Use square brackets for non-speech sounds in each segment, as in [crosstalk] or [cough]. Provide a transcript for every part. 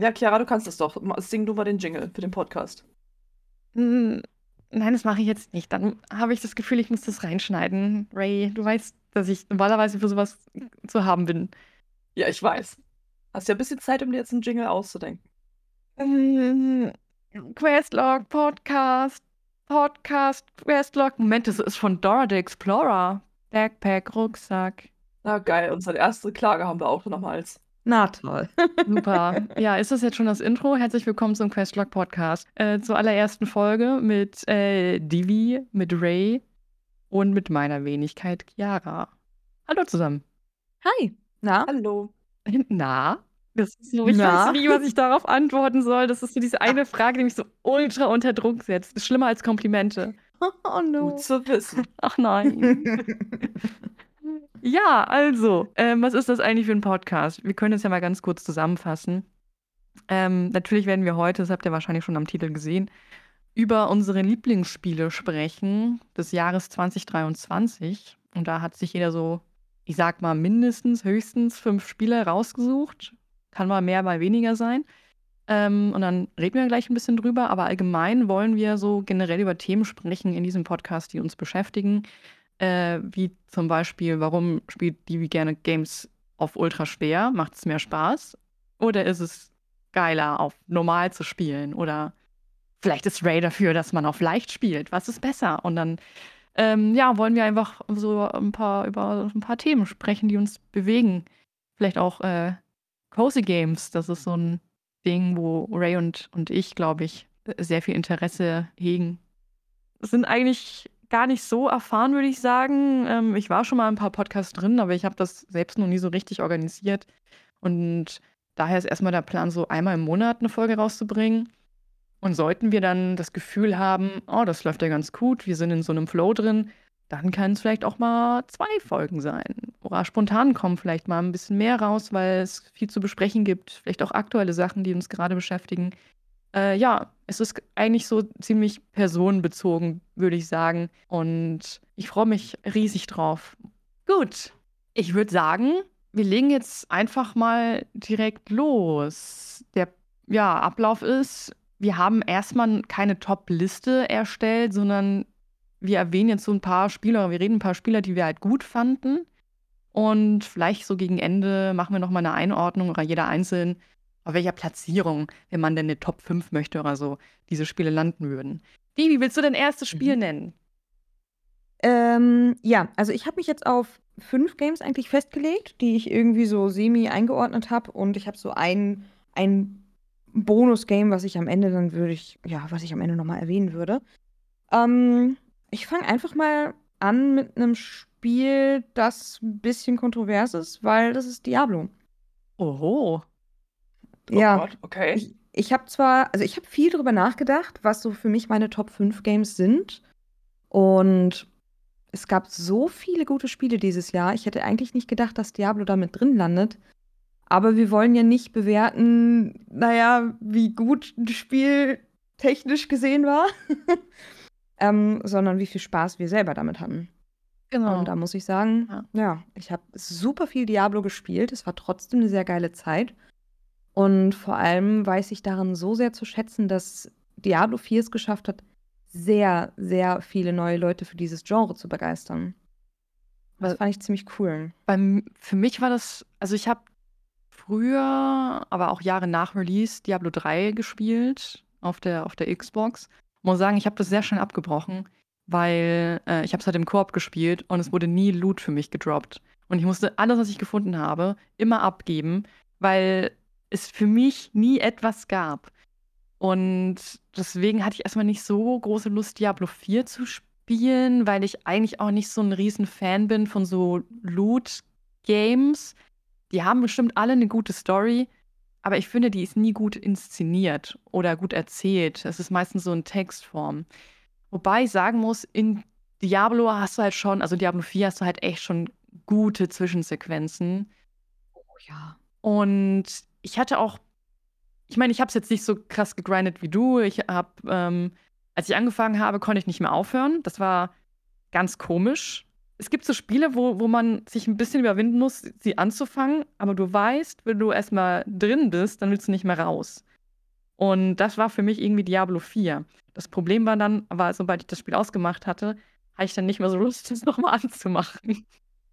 Ja, Chiara, du kannst es doch. Sing du mal den Jingle für den Podcast. Hm, nein, das mache ich jetzt nicht. Dann habe ich das Gefühl, ich muss das reinschneiden. Ray, du weißt, dass ich normalerweise für sowas zu haben bin. Ja, ich weiß. Hast ja ein bisschen Zeit, um dir jetzt einen Jingle auszudenken. Ähm, Questlog, Podcast, Podcast, Questlog. Moment, das ist von Dora the Explorer. Backpack, Rucksack. Na geil, unsere erste Klage haben wir auch nochmals. Toll. [laughs] Super. Ja, ist das jetzt schon das Intro? Herzlich willkommen zum Questlog Podcast. Äh, zur allerersten Folge mit äh, Divi, mit Ray und mit meiner Wenigkeit Chiara. Hallo zusammen. Hi. Na? Hallo. [laughs] Na? Das ist so, ich Na? weiß nicht, was ich darauf antworten soll. Das ist so diese eine Frage, die mich so ultra unter Druck setzt. Das ist schlimmer als Komplimente. [laughs] Oh no. Gut zu wissen. Ach nein. Ja, also, ähm, was ist das eigentlich für ein Podcast? Wir können es ja mal ganz kurz zusammenfassen. Ähm, natürlich werden wir heute, das habt ihr wahrscheinlich schon am Titel gesehen, über unsere Lieblingsspiele sprechen des Jahres 2023. Und da hat sich jeder so, ich sag mal, mindestens, höchstens fünf Spiele rausgesucht. Kann mal mehr, mal weniger sein. Ähm, und dann reden wir gleich ein bisschen drüber. Aber allgemein wollen wir so generell über Themen sprechen in diesem Podcast, die uns beschäftigen. Äh, wie zum Beispiel, warum spielt die wie gerne Games auf ultra schwer? Macht es mehr Spaß? Oder ist es geiler, auf normal zu spielen? Oder vielleicht ist Ray dafür, dass man auf leicht spielt. Was ist besser? Und dann, ähm, ja, wollen wir einfach so ein paar über ein paar Themen sprechen, die uns bewegen. Vielleicht auch äh, Cozy Games. Das ist so ein Ding, wo Ray und, und ich, glaube ich, sehr viel Interesse hegen. Es sind eigentlich gar nicht so erfahren, würde ich sagen. Ähm, ich war schon mal in ein paar Podcasts drin, aber ich habe das selbst noch nie so richtig organisiert. Und daher ist erstmal der Plan, so einmal im Monat eine Folge rauszubringen. Und sollten wir dann das Gefühl haben, oh, das läuft ja ganz gut, wir sind in so einem Flow drin, dann kann es vielleicht auch mal zwei Folgen sein. Oder spontan kommen vielleicht mal ein bisschen mehr raus, weil es viel zu besprechen gibt. Vielleicht auch aktuelle Sachen, die uns gerade beschäftigen. Äh, ja, es ist eigentlich so ziemlich personenbezogen, würde ich sagen. Und ich freue mich riesig drauf. Gut, ich würde sagen, wir legen jetzt einfach mal direkt los. Der ja, Ablauf ist, wir haben erstmal keine Top-Liste erstellt, sondern wir erwähnen jetzt so ein paar Spieler, wir reden ein paar Spieler, die wir halt gut fanden. Und vielleicht so gegen Ende machen wir nochmal eine Einordnung oder jeder einzeln, auf welcher Platzierung, wenn man denn eine Top 5 möchte oder so, diese Spiele landen würden. Divi, willst du dein erstes Spiel Mhm. nennen? Ähm, ja, also ich habe mich jetzt auf fünf Games eigentlich festgelegt, die ich irgendwie so semi eingeordnet habe. Und ich habe so ein, ein Bonus-Game, was ich am Ende dann würde ich, ja, was ich am Ende nochmal erwähnen würde. Ähm, ich fange einfach mal an mit einem Spiel, das ein bisschen kontrovers ist, weil das ist Diablo. Oho. Oh Ja. Gott, okay. Ich, ich habe zwar, also ich habe viel drüber nachgedacht, was so für mich meine Top 5 Games sind. Und es gab so viele gute Spiele dieses Jahr. Ich hätte eigentlich nicht gedacht, dass Diablo da mit drin landet. Aber wir wollen ja nicht bewerten, naja, wie gut ein Spiel technisch gesehen war, [laughs] ähm, sondern wie viel Spaß wir selber damit hatten. Genau. Und da muss ich sagen, Ja. ja, ich habe super viel Diablo gespielt. Es war trotzdem eine sehr geile Zeit. Und vor allem weiß ich daran so sehr zu schätzen, dass Diablo 4 es geschafft hat, sehr, sehr viele neue Leute für dieses Genre zu begeistern. Das fand ich ziemlich cool. Beim, für mich war das, also ich habe früher, aber auch Jahre nach Release Diablo 3 gespielt auf der, auf der Xbox. Muss sagen, ich habe das sehr schnell abgebrochen, weil äh, ich habe es halt im Koop gespielt und es wurde nie Loot für mich gedroppt. Und ich musste alles, was ich gefunden habe, immer abgeben, weil es für mich nie etwas gab. Und deswegen hatte ich erstmal nicht so große Lust, Diablo 4 zu spielen, weil ich eigentlich auch nicht so ein riesen Fan bin von so Loot-Games. Die haben bestimmt alle eine gute Story, aber ich finde, die ist nie gut inszeniert oder gut erzählt. Es ist meistens so in Textform. Wobei ich sagen muss, in Diablo hast du halt schon, also Diablo 4 hast du halt echt schon gute Zwischensequenzen. Oh ja. Und ich hatte auch, ich meine, ich habe es jetzt nicht so krass gegrindet wie du. Ich habe, ähm, als ich angefangen habe, konnte ich nicht mehr aufhören. Das war ganz komisch. es gibt so Spiele, wo, wo man sich ein bisschen überwinden muss, sie anzufangen, aber du weißt, wenn du erstmal drin bist, dann willst du nicht mehr raus. Und das war für mich irgendwie Diablo 4. Das Problem war dann, aber sobald ich das Spiel ausgemacht hatte, hatte ich dann nicht mehr so Lust, [laughs] das nochmal anzumachen.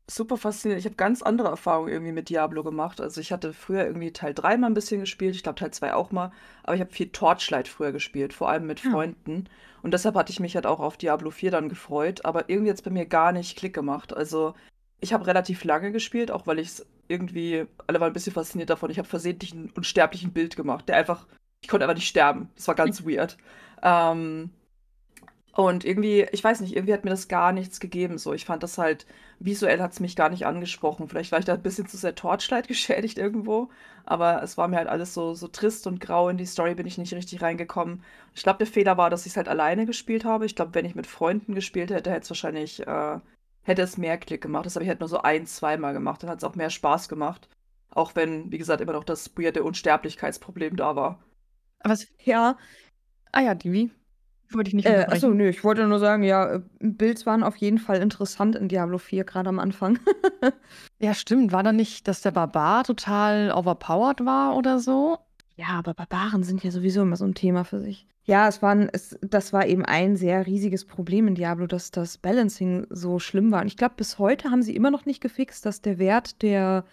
Super faszinierend. Ich habe ganz andere Erfahrungen irgendwie mit Diablo gemacht. Also ich hatte früher irgendwie Teil 3 mal ein bisschen gespielt, ich glaube Teil 2 auch mal, aber ich habe viel Torchlight früher gespielt, vor allem mit Ja. Freunden. Und deshalb hatte ich mich halt auch auf Diablo 4 dann gefreut, aber irgendwie jetzt bei mir gar nicht Klick gemacht. Also ich habe relativ lange gespielt, auch weil ich es irgendwie, alle waren ein bisschen fasziniert davon. Ich habe versehentlich einen unsterblichen Bild gemacht, der einfach, ich konnte einfach nicht sterben. Das war ganz [laughs] weird. Ähm, und irgendwie, ich weiß nicht, irgendwie hat mir das gar nichts gegeben. So, ich fand das halt, visuell hat es mich gar nicht angesprochen. Vielleicht war ich da ein bisschen zu sehr Torchlight [laughs] geschädigt irgendwo. Aber es war mir halt alles so, so trist und grau. In die Story bin ich nicht richtig reingekommen. Ich glaube, der Fehler war, dass ich es halt alleine gespielt habe. Ich glaube, wenn ich mit Freunden gespielt hätte, hätte es wahrscheinlich, äh, hätte es mehr Klick gemacht. Das habe ich halt nur so ein, zweimal gemacht. Dann hat es auch mehr Spaß gemacht. Auch wenn, wie gesagt, immer noch das weirde Unsterblichkeitsproblem da war. Aber es, Ja, ah ja, Divi. Wollte ich nicht äh, achso, nö, ich wollte nur sagen, ja, äh, Builds waren auf jeden Fall interessant in Diablo 4, gerade am Anfang. [laughs] Ja, stimmt. War da nicht, dass der Barbar total overpowered war oder so? Ja, aber Barbaren sind ja sowieso immer so ein Thema für sich. Ja, es waren, es, das war eben ein sehr riesiges Problem in Diablo, dass das Balancing so schlimm war. Und ich glaube, bis heute haben sie immer noch nicht gefixt, dass der Wert, der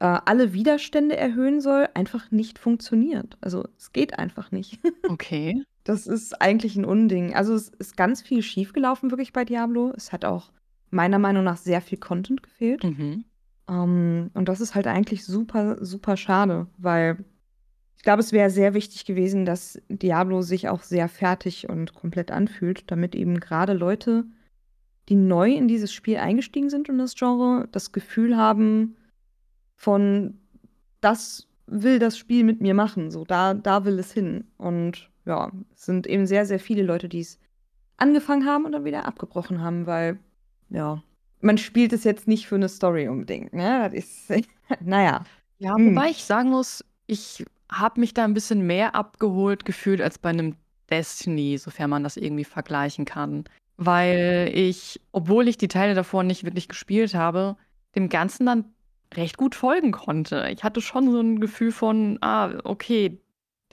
äh, alle Widerstände erhöhen soll, einfach nicht funktioniert. Also es geht einfach nicht. [laughs] Okay. Das ist eigentlich ein Unding. Also es ist ganz viel schiefgelaufen wirklich bei Diablo. Es hat auch meiner Meinung nach sehr viel Content gefehlt. Mhm. Ähm, und das ist halt eigentlich super, super schade, weil ich glaube, es wäre sehr wichtig gewesen, dass Diablo sich auch sehr fertig und komplett anfühlt, damit eben gerade Leute, die neu in dieses Spiel eingestiegen sind in das Genre, das Gefühl haben von, das will das Spiel mit mir machen, so da, da will es hin. Und ja, es sind eben sehr, sehr viele Leute, die es angefangen haben und dann wieder abgebrochen haben, weil, ja, man spielt es jetzt nicht für eine Story unbedingt, ne? Das ist, [laughs] naja. Ja, Hm. wobei ich sagen muss, ich habe mich da ein bisschen mehr abgeholt gefühlt als bei einem Destiny, sofern man das irgendwie vergleichen kann. Weil ich, obwohl ich die Teile davor nicht wirklich gespielt habe, dem Ganzen dann recht gut folgen konnte. Ich hatte schon so ein Gefühl von, ah, okay,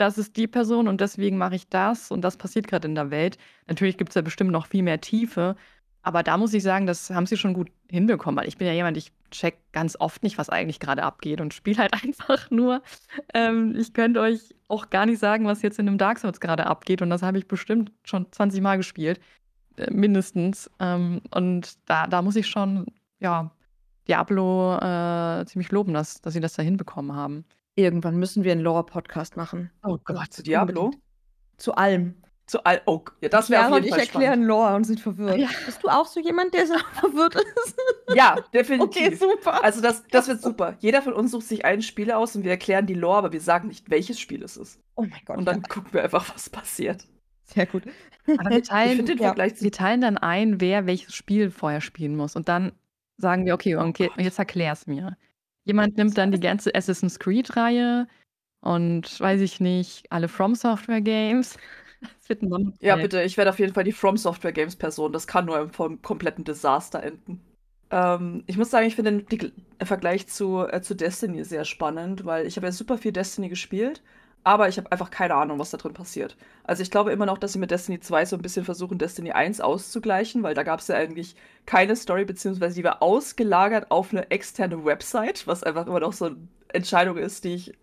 das ist die Person und deswegen mache ich das und das passiert gerade in der Welt. Natürlich gibt es da bestimmt noch viel mehr Tiefe, aber da muss ich sagen, das haben sie schon gut hinbekommen, weil ich bin ja jemand, ich check ganz oft nicht, was eigentlich gerade abgeht und spiele halt [laughs] einfach nur. Ähm, ich könnte euch auch gar nicht sagen, was jetzt in einem Dark Souls gerade abgeht und das habe ich bestimmt schon 20 Mal gespielt, äh, mindestens. Ähm, und da, da muss ich schon, ja, Diablo äh, ziemlich loben, dass, dass sie das da hinbekommen haben. Irgendwann müssen wir einen Lore-Podcast machen. Oh Gott, zu Diablo? Unbedingt. Zu allem. Zu all oh, ja, das wäre auf und jeden ich Fall erklären spannend. Lore und sind verwirrt. Ja. Bist du auch so jemand, der so [laughs] verwirrt ist? Ja, definitiv. Okay, super. Also das, das wird super. Jeder von uns sucht sich ein Spiel aus und wir erklären die Lore, aber wir sagen nicht, welches Spiel es ist. oh mein Gott. Und dann ja. gucken wir einfach, was passiert. Sehr gut. Aber wir [laughs] Ich teilen, ja. Wir teilen dann ein, wer welches Spiel vorher spielen muss. Und dann sagen wir, okay, okay Gott. jetzt erklär's mir. Jemand nimmt dann die ganze Assassin's Creed-Reihe und weiß ich nicht, alle From Software Games. [laughs] Das wird ein Sonderfall. Ja, bitte, ich werde auf jeden Fall die From Software Games Person. Das kann nur im vom kompletten Desaster enden. Ähm, ich muss sagen, ich finde den Vergleich zu, äh, zu Destiny sehr spannend, weil ich habe ja super viel Destiny gespielt, aber ich habe einfach keine Ahnung, was da drin passiert. Also ich glaube immer noch, dass sie mit Destiny 2 so ein bisschen versuchen, Destiny 1 auszugleichen, weil da gab es ja eigentlich keine Story, beziehungsweise die war ausgelagert auf eine externe Website, was einfach immer noch so eine Entscheidung ist, die ich.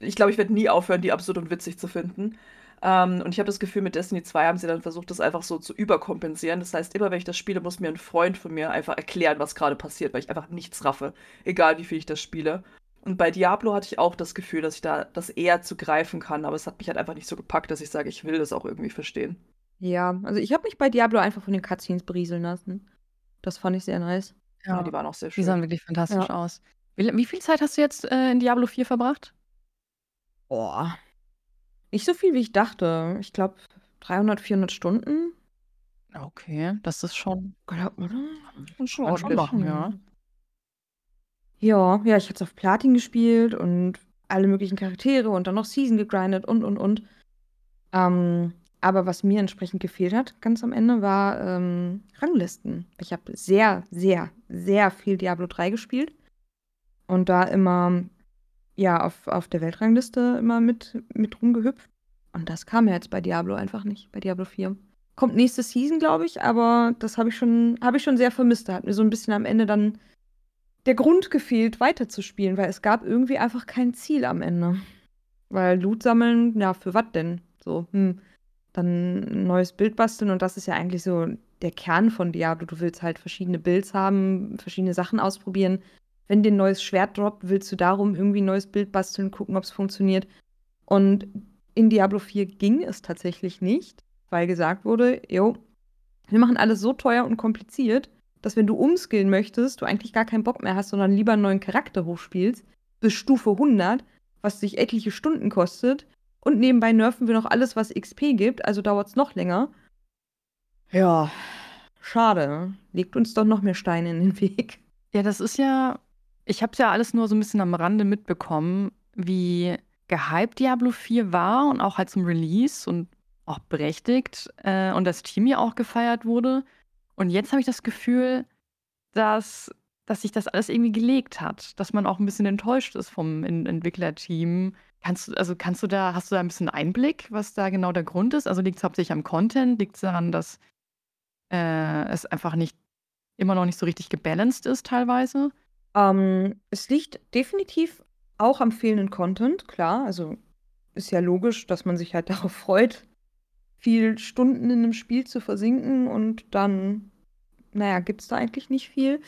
Ich glaube, ich werde nie aufhören, die absurd und witzig zu finden. Ähm, und ich habe das Gefühl, mit Destiny 2 haben sie dann versucht, das einfach so zu überkompensieren. Das heißt, immer wenn ich das spiele, muss mir ein Freund von mir einfach erklären, was gerade passiert, weil ich einfach nichts raffe, egal wie viel ich das spiele. Und bei Diablo hatte ich auch das Gefühl, dass ich da das eher zu greifen kann, aber es hat mich halt einfach nicht so gepackt, dass ich sage, ich will das auch irgendwie verstehen. Ja, also ich habe mich bei Diablo einfach von den Cutscenes berieseln lassen. Das fand ich sehr nice. Ja, Ja, die waren auch sehr die schön. sahen wirklich fantastisch Ja. aus. Wie, wie viel Zeit hast du jetzt äh, in Diablo 4 verbracht? Boah. Nicht so viel, wie ich dachte. Ich glaube 300, 400 Stunden. Okay, das ist schon. Glaub, oder? Schon, schon Ordentlich. machen, ja. Ja, ja, ich es auf Platin gespielt und alle möglichen Charaktere und dann noch Season gegrindet und, und, und. Ähm, aber was mir entsprechend gefehlt hat, ganz am Ende, war ähm, Ranglisten. Ich habe sehr, sehr, sehr viel Diablo 3 gespielt und da immer ja auf, auf der Weltrangliste immer mit, mit rumgehüpft. Und das kam ja jetzt bei Diablo einfach nicht, bei Diablo 4. Kommt nächste Season, glaube ich, aber das habe ich, schon, hab ich schon sehr vermisst. Da hat mir so ein bisschen am Ende dann der Grund gefehlt, weiterzuspielen, weil es gab irgendwie einfach kein Ziel am Ende. Weil Loot sammeln, ja, für was denn? So, hm, dann ein neues Bild basteln und das ist ja eigentlich so der Kern von Diablo. Du willst halt verschiedene Builds haben, verschiedene Sachen ausprobieren. Wenn dir ein neues Schwert droppt, willst du darum irgendwie ein neues Bild basteln, gucken, ob es funktioniert. Und in Diablo 4 ging es tatsächlich nicht, weil gesagt wurde, jo, wir machen alles so teuer und kompliziert, dass wenn du umskillen möchtest, du eigentlich gar keinen Bock mehr hast, sondern lieber einen neuen Charakter hochspielst, bis Stufe 100, was sich etliche Stunden kostet. Und nebenbei nerven wir noch alles, was XP gibt, also dauert es noch länger. Ja, schade. Legt uns doch noch mehr Steine in den [laughs] Weg. Ja, das ist ja ich habe es ja alles nur so ein bisschen am Rande mitbekommen, wie gehypt Diablo 4 war und auch halt zum Release und auch berechtigt äh, und das Team ja auch gefeiert wurde. Und jetzt habe ich das Gefühl, dass, dass sich das alles irgendwie gelegt hat, dass man auch ein bisschen enttäuscht ist vom en Entwicklerteam. Kannst du, also kannst du da, hast du da ein bisschen Einblick, was da genau der Grund ist? Also liegt es hauptsächlich am Content? Liegt es daran, dass äh, es einfach nicht immer noch nicht so richtig gebalanced ist teilweise? Ähm, es liegt definitiv auch am fehlenden Content, klar. Also ist ja logisch, dass man sich halt [laughs] darauf freut, viel Stunden in einem Spiel zu versinken und dann, naja, gibt es da eigentlich nicht viel.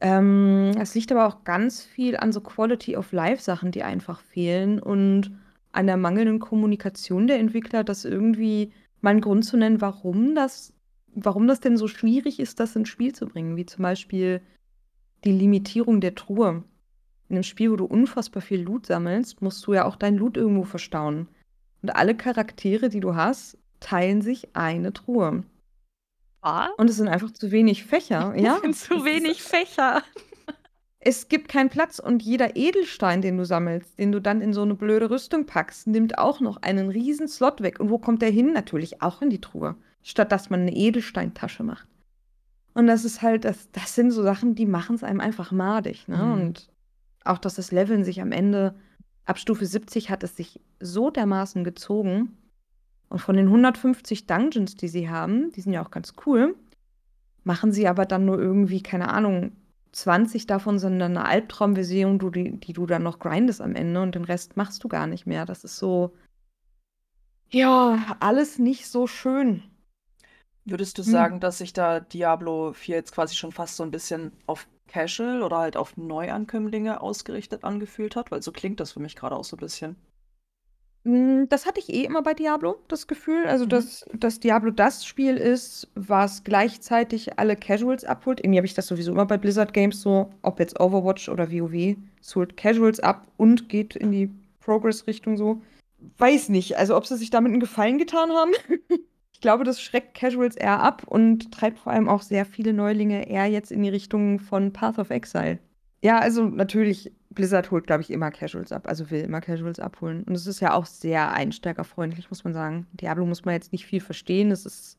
Ähm, es liegt aber auch ganz viel an so Quality of Life Sachen, die einfach fehlen und an der mangelnden Kommunikation der Entwickler, das irgendwie mal einen Grund zu nennen, warum das, warum das denn so schwierig ist, das ins Spiel zu bringen. Wie zum Beispiel die Limitierung der Truhe. In einem Spiel, wo du unfassbar viel Loot sammelst, musst du ja auch dein Loot irgendwo verstauen. Und alle Charaktere, die du hast, teilen sich eine Truhe. Was? Und es sind einfach zu wenig Fächer. [laughs] ja, es sind zu wenig Fächer. Es gibt keinen Platz und jeder Edelstein, den du sammelst, den du dann in so eine blöde Rüstung packst, nimmt auch noch einen riesen Slot weg. Und wo kommt der hin? Natürlich auch in die Truhe. Statt dass man eine Edelsteintasche macht. Und das ist halt, das, das sind so Sachen, die machen es einem einfach madig. Ne? Mhm. Und auch, dass das Leveln sich am Ende, ab Stufe 70 hat es sich so dermaßen gezogen. Und von den 150 Dungeons, die sie haben, die sind ja auch ganz cool, machen sie aber dann nur irgendwie, keine Ahnung, 20 davon sind dann eine Albtraumversion, die, die du dann noch grindest am Ende und den Rest machst du gar nicht mehr. Das ist so, ja, alles nicht so schön. Würdest du hm. sagen, dass sich da Diablo 4 jetzt quasi schon fast so ein bisschen auf Casual oder halt auf Neuankömmlinge ausgerichtet angefühlt hat? Weil so klingt das für mich gerade auch so ein bisschen. Hm, das hatte ich eh immer bei Diablo, das Gefühl. Also, mhm. dass, dass Diablo das Spiel ist, was gleichzeitig alle Casuals abholt. Irgendwie habe ich das sowieso immer bei Blizzard Games so, ob jetzt Overwatch oder WoW. Es holt Casuals ab und geht in die Progress-Richtung so. Weiß nicht, also ob sie sich damit einen Gefallen getan haben. [laughs] Ich glaube, das schreckt Casuals eher ab und treibt vor allem auch sehr viele Neulinge eher jetzt in die Richtung von Path of Exile. Ja, also natürlich, Blizzard holt, glaube ich, immer Casuals ab, also will immer Casuals abholen. Und es ist ja auch sehr einsteigerfreundlich, muss man sagen. Diablo muss man jetzt nicht viel verstehen. Es ist,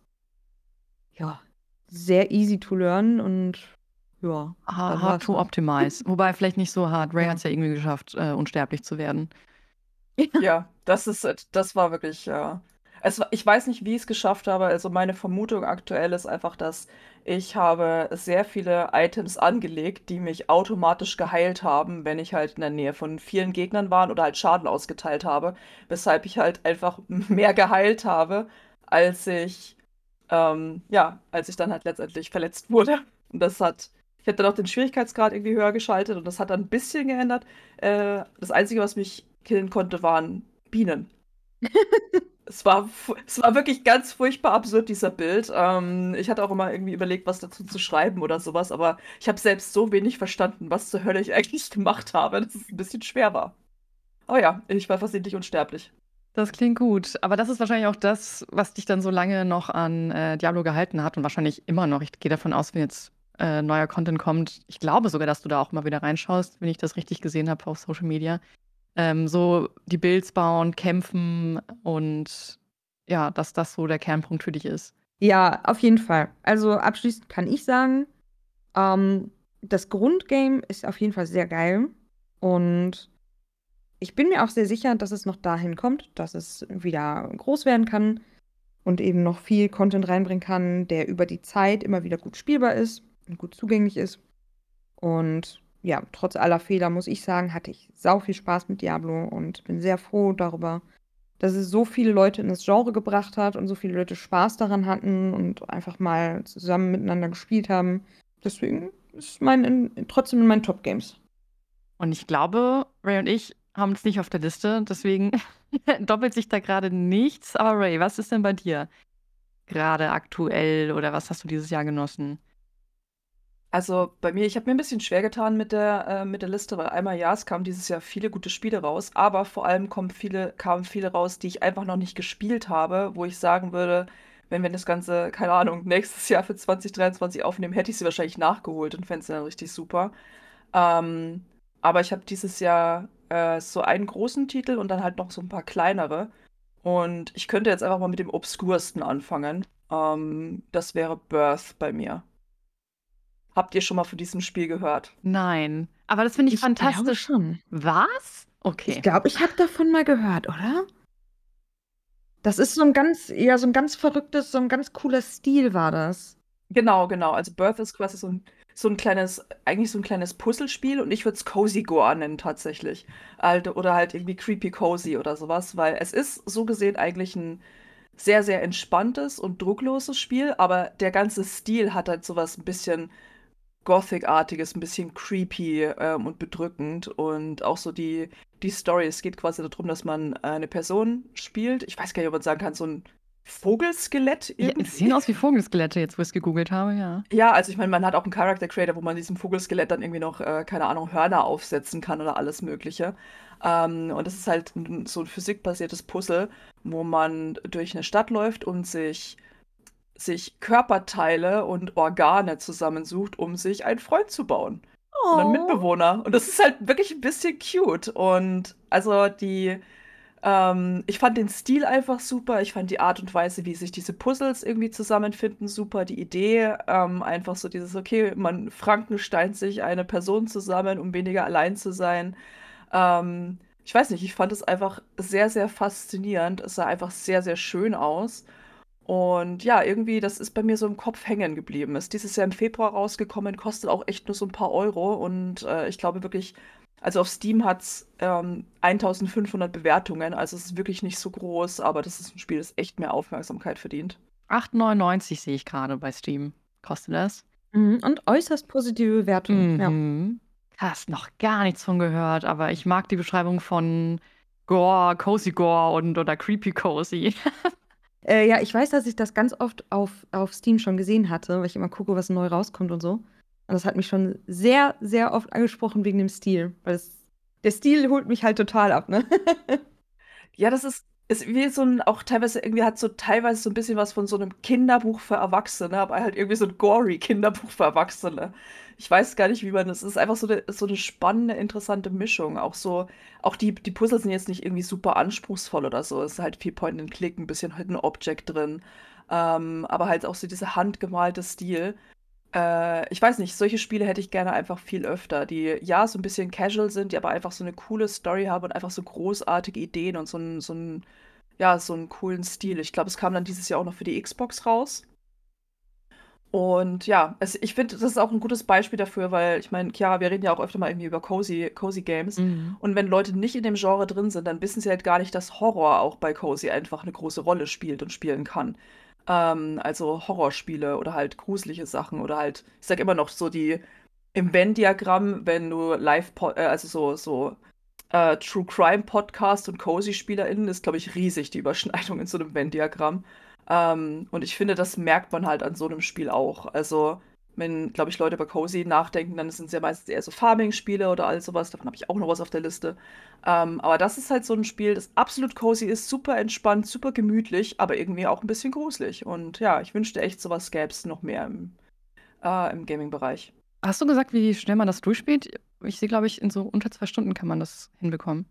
ja, sehr easy to learn und ja. Hard to optimize. [laughs] Wobei vielleicht nicht so hart. Ray ja. hat es ja irgendwie geschafft, äh, unsterblich zu werden. Ja, das ist, das war wirklich, äh, es, ich weiß nicht, wie ich es geschafft habe. Also meine Vermutung aktuell ist einfach, dass ich habe sehr viele Items angelegt, die mich automatisch geheilt haben, wenn ich halt in der Nähe von vielen Gegnern war oder halt Schaden ausgeteilt habe. Weshalb ich halt einfach [laughs] mehr geheilt habe, als ich, ähm, ja, als ich dann halt letztendlich verletzt wurde. Und das hat, ich hätte dann auch den Schwierigkeitsgrad irgendwie höher geschaltet und das hat dann ein bisschen geändert. Äh, das Einzige, was mich killen konnte, waren Bienen. [laughs] Es war, es war wirklich ganz furchtbar absurd, dieser Bild. Ähm, ich hatte auch immer irgendwie überlegt, was dazu zu schreiben oder sowas, aber ich habe selbst so wenig verstanden, was zur Hölle ich [laughs] eigentlich gemacht habe, dass es ein bisschen schwer war. Aber ja, ich war versehentlich unsterblich. Das klingt gut. Aber das ist wahrscheinlich auch das, was dich dann so lange noch an äh, Diablo gehalten hat und wahrscheinlich immer noch. Ich gehe davon aus, wenn jetzt äh, neuer Content kommt. Ich glaube sogar, dass du da auch mal wieder reinschaust, wenn ich das richtig gesehen habe auf Social Media ähm, so die Builds bauen, kämpfen und ja, dass das so der Kernpunkt für dich ist. Ja, auf jeden Fall. Also abschließend kann ich sagen, ähm, das Grundgame ist auf jeden Fall sehr geil. Und ich bin mir auch sehr sicher, dass es noch dahin kommt, dass es wieder groß werden kann und eben noch viel Content reinbringen kann, der über die Zeit immer wieder gut spielbar ist und gut zugänglich ist. Und ja, trotz aller Fehler muss ich sagen, hatte ich sau viel Spaß mit Diablo und bin sehr froh darüber, dass es so viele Leute in das Genre gebracht hat und so viele Leute Spaß daran hatten und einfach mal zusammen miteinander gespielt haben. Deswegen ist mein in, trotzdem in meinen Top Games. Und ich glaube, Ray und ich haben es nicht auf der Liste, deswegen [laughs] doppelt sich da gerade nichts. Aber Ray, was ist denn bei dir gerade aktuell oder was hast du dieses Jahr genossen? Also bei mir, ich habe mir ein bisschen schwer getan mit der, äh, mit der Liste, weil einmal ja, es kamen dieses Jahr viele gute Spiele raus, aber vor allem kommen viele, kamen viele raus, die ich einfach noch nicht gespielt habe, wo ich sagen würde, wenn wir das Ganze, keine Ahnung, [laughs] nächstes Jahr für 2023 aufnehmen, hätte ich sie wahrscheinlich nachgeholt und fände sie dann richtig super. Ähm, aber ich habe dieses Jahr äh, so einen großen Titel und dann halt noch so ein paar kleinere. Und ich könnte jetzt einfach mal mit dem obskursten anfangen. Ähm, das wäre Birth bei mir. Habt ihr schon mal von diesem Spiel gehört? Nein. Aber das finde ich, ich fantastisch. Schon. Was? Okay. Ich glaube, ich habe davon mal gehört, oder? Das ist so ein ganz, ja, so ein ganz verrücktes, so ein ganz cooler Stil war das. Genau, genau. Also Birth ist quasi so ein, so ein kleines, eigentlich so ein kleines Puzzlespiel und ich würde es Cozy Gore nennen tatsächlich. Oder halt irgendwie Creepy Cozy oder sowas, weil es ist so gesehen eigentlich ein sehr, sehr entspanntes und druckloses Spiel, aber der ganze Stil hat halt sowas ein bisschen Gothic-artiges, ein bisschen creepy ähm, und bedrückend. Und auch so die, die Story, es geht quasi darum, dass man eine Person spielt. Ich weiß gar nicht, ob man sagen kann, so ein Vogelskelett irgendwie. Ja, es sehen aus wie Vogelskelette, jetzt wo ich es gegoogelt habe, ja. Ja, also ich meine, man hat auch einen Character Creator, wo man diesem Vogelskelett dann irgendwie noch, äh, keine Ahnung, Hörner aufsetzen kann oder alles Mögliche. Ähm, und das ist halt so ein physikbasiertes Puzzle, wo man durch eine Stadt läuft und sich sich Körperteile und Organe zusammensucht, um sich einen Freund zu bauen. Oh. Und einen Mitbewohner. Und das ist halt wirklich ein bisschen cute. Und also die, ähm, ich fand den Stil einfach super. Ich fand die Art und Weise, wie sich diese Puzzles irgendwie zusammenfinden, super. Die Idee, ähm, einfach so dieses, okay, man Frankenstein sich eine Person zusammen, um weniger allein zu sein. Ähm, ich weiß nicht, ich fand es einfach sehr, sehr faszinierend. Es sah einfach sehr, sehr schön aus. Und ja, irgendwie, das ist bei mir so im Kopf hängen geblieben. Ist dieses Jahr im Februar rausgekommen, kostet auch echt nur so ein paar Euro. Und äh, ich glaube wirklich, also auf Steam hat es ähm, 1500 Bewertungen. Also es ist wirklich nicht so groß, aber das ist ein Spiel, das echt mehr Aufmerksamkeit verdient. 8,99 sehe ich gerade bei Steam. Kostet das? Mhm, und äußerst positive Bewertungen. Mhm. Ja. Hast noch gar nichts von gehört, aber ich mag die Beschreibung von Gore, Cozy Gore und oder Creepy Cozy. [laughs] Äh, ja, ich weiß, dass ich das ganz oft auf, auf Steam schon gesehen hatte, weil ich immer gucke, was neu rauskommt und so. Und das hat mich schon sehr, sehr oft angesprochen wegen dem Stil. Weil das, der Stil holt mich halt total ab, ne? [laughs] ja, das ist, ist wie so ein, auch teilweise, irgendwie hat so teilweise so ein bisschen was von so einem Kinderbuch für Erwachsene, aber halt irgendwie so ein gory Kinderbuch für Erwachsene ich weiß gar nicht, wie man das. Es ist einfach so eine, so eine spannende, interessante Mischung. Auch so, auch die, die Puzzle sind jetzt nicht irgendwie super anspruchsvoll oder so. Es ist halt viel Point and Click, ein bisschen Hidden Object drin. Ähm, aber halt auch so dieser handgemalte Stil. Äh, ich weiß nicht, solche Spiele hätte ich gerne einfach viel öfter, die ja so ein bisschen casual sind, die aber einfach so eine coole Story haben und einfach so großartige Ideen und so einen, so einen, ja, so einen coolen Stil. Ich glaube, es kam dann dieses Jahr auch noch für die Xbox raus. Und ja, es, ich finde, das ist auch ein gutes Beispiel dafür, weil ich meine, Chiara, wir reden ja auch öfter mal irgendwie über Cozy, Cozy Games. Mhm. Und wenn Leute nicht in dem Genre drin sind, dann wissen sie halt gar nicht, dass Horror auch bei Cozy einfach eine große Rolle spielt und spielen kann. Ähm, also Horrorspiele oder halt gruselige Sachen oder halt, ich sag immer noch so die im Venn-Diagramm, wenn du live, äh, also so, so äh, True Crime Podcast und Cozy-SpielerInnen ist, glaube ich, riesig, die Überschneidung in so einem Venn-Diagramm. Ähm, und ich finde, das merkt man halt an so einem Spiel auch. Also, wenn, glaube ich, Leute über Cozy nachdenken, dann sind es ja meistens eher so Farming-Spiele oder all sowas. Davon habe ich auch noch was auf der Liste. Ähm, aber das ist halt so ein Spiel, das absolut cozy ist, super entspannt, super gemütlich, aber irgendwie auch ein bisschen gruselig. Und ja, ich wünschte echt, sowas gäbe es noch mehr im, äh, im Gaming-Bereich. Hast du gesagt, wie schnell man das durchspielt? Ich sehe, glaube ich, in so unter zwei Stunden kann man das hinbekommen.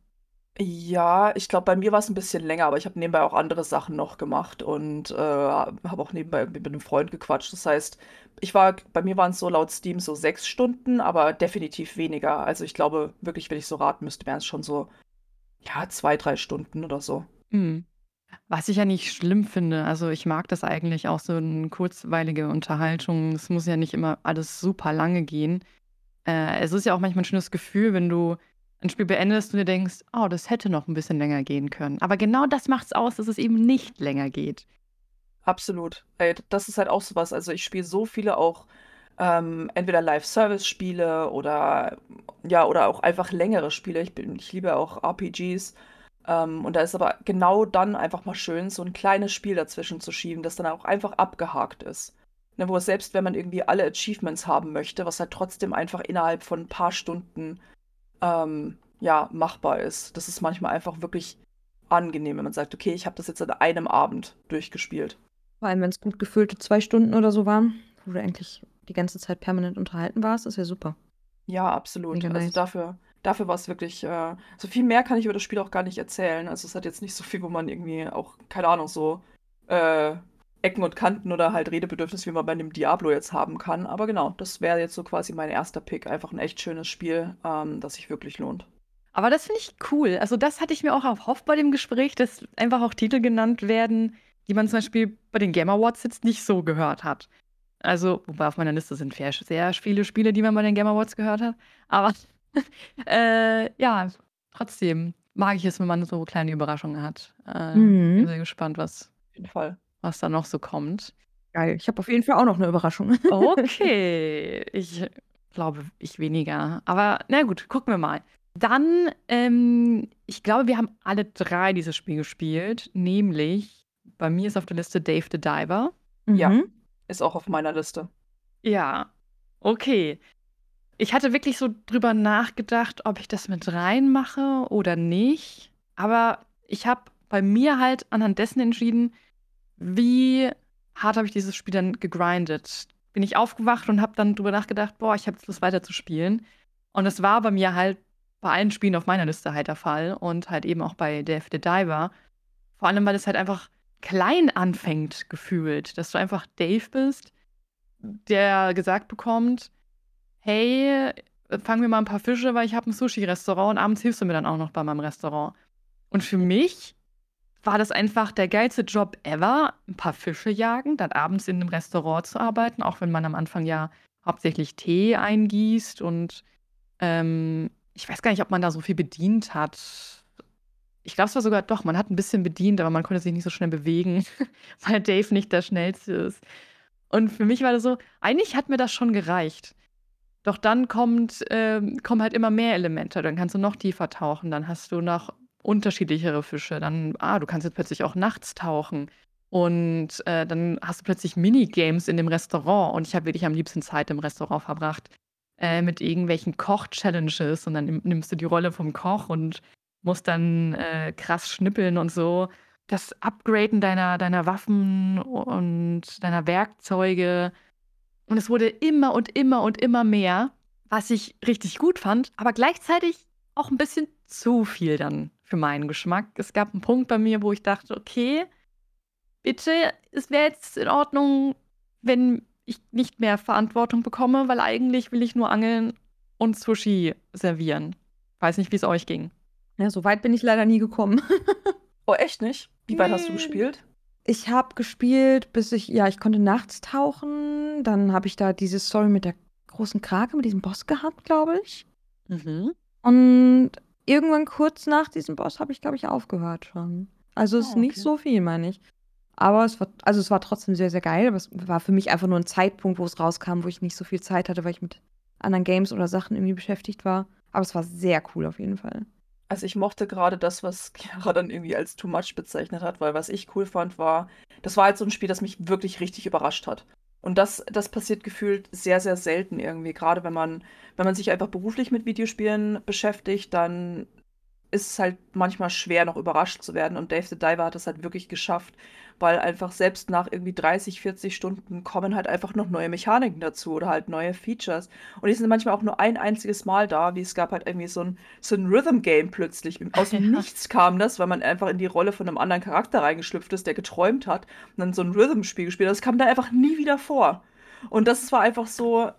Ja, ich glaube, bei mir war es ein bisschen länger, aber ich habe nebenbei auch andere Sachen noch gemacht und, äh, habe auch nebenbei irgendwie mit einem Freund gequatscht. Das heißt, ich war bei mir waren es so laut Steam so 6 Stunden, aber definitiv weniger. Also, ich glaube wirklich, wenn ich so raten müsste, wären es schon so, ja, 2, 3 Stunden oder so. Mhm. Was ich ja nicht schlimm finde, also ich mag das eigentlich auch so eine kurzweilige Unterhaltung. Es muss ja nicht immer alles super lange gehen. Äh, es ist ja auch manchmal ein schönes Gefühl, wenn du ein Spiel beendest und dir denkst, oh, das hätte noch ein bisschen länger gehen können. Aber genau das macht es aus, dass es eben nicht länger geht. Absolut. Ey, das ist halt auch so was. Also, ich spiele so viele auch, ähm, entweder Live-Service-Spiele oder ja, oder auch einfach längere Spiele. Ich bin ich liebe auch RPGs. Ähm, und da ist aber genau dann einfach mal schön, so ein kleines Spiel dazwischen zu schieben, das dann auch einfach abgehakt ist. Ne, wo selbst wenn man irgendwie alle Achievements haben möchte, was halt trotzdem einfach innerhalb von ein paar Stunden ähm, ja, machbar ist. Das ist manchmal einfach wirklich angenehm, wenn man sagt, okay, ich habe das jetzt an einem Abend durchgespielt. Vor allem, wenn es gut gefüllte zwei Stunden oder so waren, wo du eigentlich die ganze Zeit permanent unterhalten warst, ist ja super. Ja, absolut. Mega Also nice. dafür, dafür war es wirklich, äh, so viel mehr kann ich über das Spiel auch gar nicht erzählen. Also es hat jetzt nicht so viel, wo man irgendwie auch, keine Ahnung, so äh, Ecken und Kanten oder halt Redebedürfnis, wie man bei einem Diablo jetzt haben kann. Aber genau, das wäre jetzt so quasi mein erster Pick. Einfach ein echt schönes Spiel, ähm, das sich wirklich lohnt. Aber das finde ich cool. Also das hatte ich mir auch erhofft bei dem Gespräch, dass einfach auch Titel genannt werden, die man zum Beispiel bei den Game Awards jetzt nicht so gehört hat. Also, wobei auf meiner Liste sind sehr viele Spiele, die man bei den Game Awards gehört hat. Aber [laughs] äh, ja, trotzdem mag ich es, wenn man so kleine Überraschungen hat. Äh, bin Mhm. sehr gespannt, was, Fall. was da noch so kommt. Geil. Ich habe auf jeden Fall auch noch eine Überraschung. Okay, [laughs] ich glaube, ich weniger. Aber na gut, gucken wir mal. Dann, ähm, ich glaube, wir haben alle drei dieses Spiel gespielt. Nämlich, bei mir ist auf der Liste Dave the Diver. Ja. Mhm. Ist auch auf meiner Liste. Ja, okay. Ich hatte wirklich so drüber nachgedacht, ob ich das mit reinmache oder nicht. Aber ich habe bei mir halt anhand dessen entschieden, wie hart habe ich dieses Spiel dann gegrindet. Bin ich aufgewacht und habe dann drüber nachgedacht, boah, ich habe jetzt Lust weiter zu spielen. Und das war bei mir halt bei allen Spielen auf meiner Liste halt der Fall und halt eben auch bei Dave the Diver. Vor allem, weil es halt einfach klein anfängt gefühlt, dass du einfach Dave bist, der gesagt bekommt, hey, fang mir mal ein paar Fische, weil ich habe ein Sushi-Restaurant und abends hilfst du mir dann auch noch bei meinem Restaurant. Und für mich war das einfach der geilste Job ever, ein paar Fische jagen, dann abends in einem Restaurant zu arbeiten, auch wenn man am Anfang ja hauptsächlich Tee eingießt und ähm, ich weiß gar nicht, ob man da so viel bedient hat. Ich glaube, es war sogar doch, man hat ein bisschen bedient, aber man konnte sich nicht so schnell bewegen, [laughs] weil Dave nicht der Schnellste ist. Und für mich war das so, eigentlich hat mir das schon gereicht. Doch dann kommt, ähm, kommen halt immer mehr Elemente. Dann kannst du noch tiefer tauchen, dann hast du noch unterschiedlichere Fische. Dann, ah, du kannst jetzt plötzlich auch nachts tauchen. Und äh, dann hast du plötzlich Minigames in dem Restaurant. Und ich habe wirklich am liebsten Zeit im Restaurant verbracht äh, mit irgendwelchen Koch-Challenges. Und dann nimm, nimmst du die Rolle vom Koch und musst dann äh, krass schnippeln und so. Das Upgraden deiner, deiner Waffen und deiner Werkzeuge. Und es wurde immer und immer und immer mehr, was ich richtig gut fand, aber gleichzeitig auch ein bisschen zu viel dann für meinen Geschmack. Es gab einen Punkt bei mir, wo ich dachte, okay, bitte, es wäre jetzt in Ordnung, wenn ich nicht mehr Verantwortung bekomme, weil eigentlich will ich nur angeln und Sushi servieren. Weiß nicht, wie es euch ging. Ja, so weit bin ich leider nie gekommen. [laughs] Oh, echt nicht? Wie weit hast du Nee. gespielt? Ich habe gespielt, bis ich, ja, ich konnte nachts tauchen. Dann habe ich da diese Story mit der großen Krake, mit diesem Boss gehabt, glaube ich. Mhm. Und irgendwann kurz nach diesem Boss habe ich, glaube ich, aufgehört schon. Also es ist Ah, nicht okay. so viel, meine ich. Aber es war, also es war trotzdem sehr, sehr geil. Aber es war für mich einfach nur ein Zeitpunkt, wo es rauskam, wo ich nicht so viel Zeit hatte, weil ich mit anderen Games oder Sachen irgendwie beschäftigt war. Aber es war sehr cool auf jeden Fall. Also ich mochte gerade das, was [laughs] Chiara dann irgendwie als too much bezeichnet hat, weil was ich cool fand, war, das war halt so ein Spiel, das mich wirklich richtig überrascht hat. Und das, das passiert gefühlt sehr, sehr selten irgendwie. Gerade wenn man, wenn man sich einfach beruflich mit Videospielen beschäftigt, dann ist es halt manchmal schwer, noch überrascht zu werden. Und Dave the Diver hat es halt wirklich geschafft, weil einfach selbst nach irgendwie 30, 40 Stunden kommen halt einfach noch neue Mechaniken dazu oder halt neue Features. Und die sind manchmal auch nur ein einziges Mal da, wie es gab halt irgendwie so ein, so ein Rhythm-Game plötzlich. Aus [laughs] dem Nichts kam das, weil man einfach in die Rolle von einem anderen Charakter reingeschlüpft ist, der geträumt hat und dann so ein Rhythm-Spiel gespielt hat. Das kam da einfach nie wieder vor. Und das war einfach so,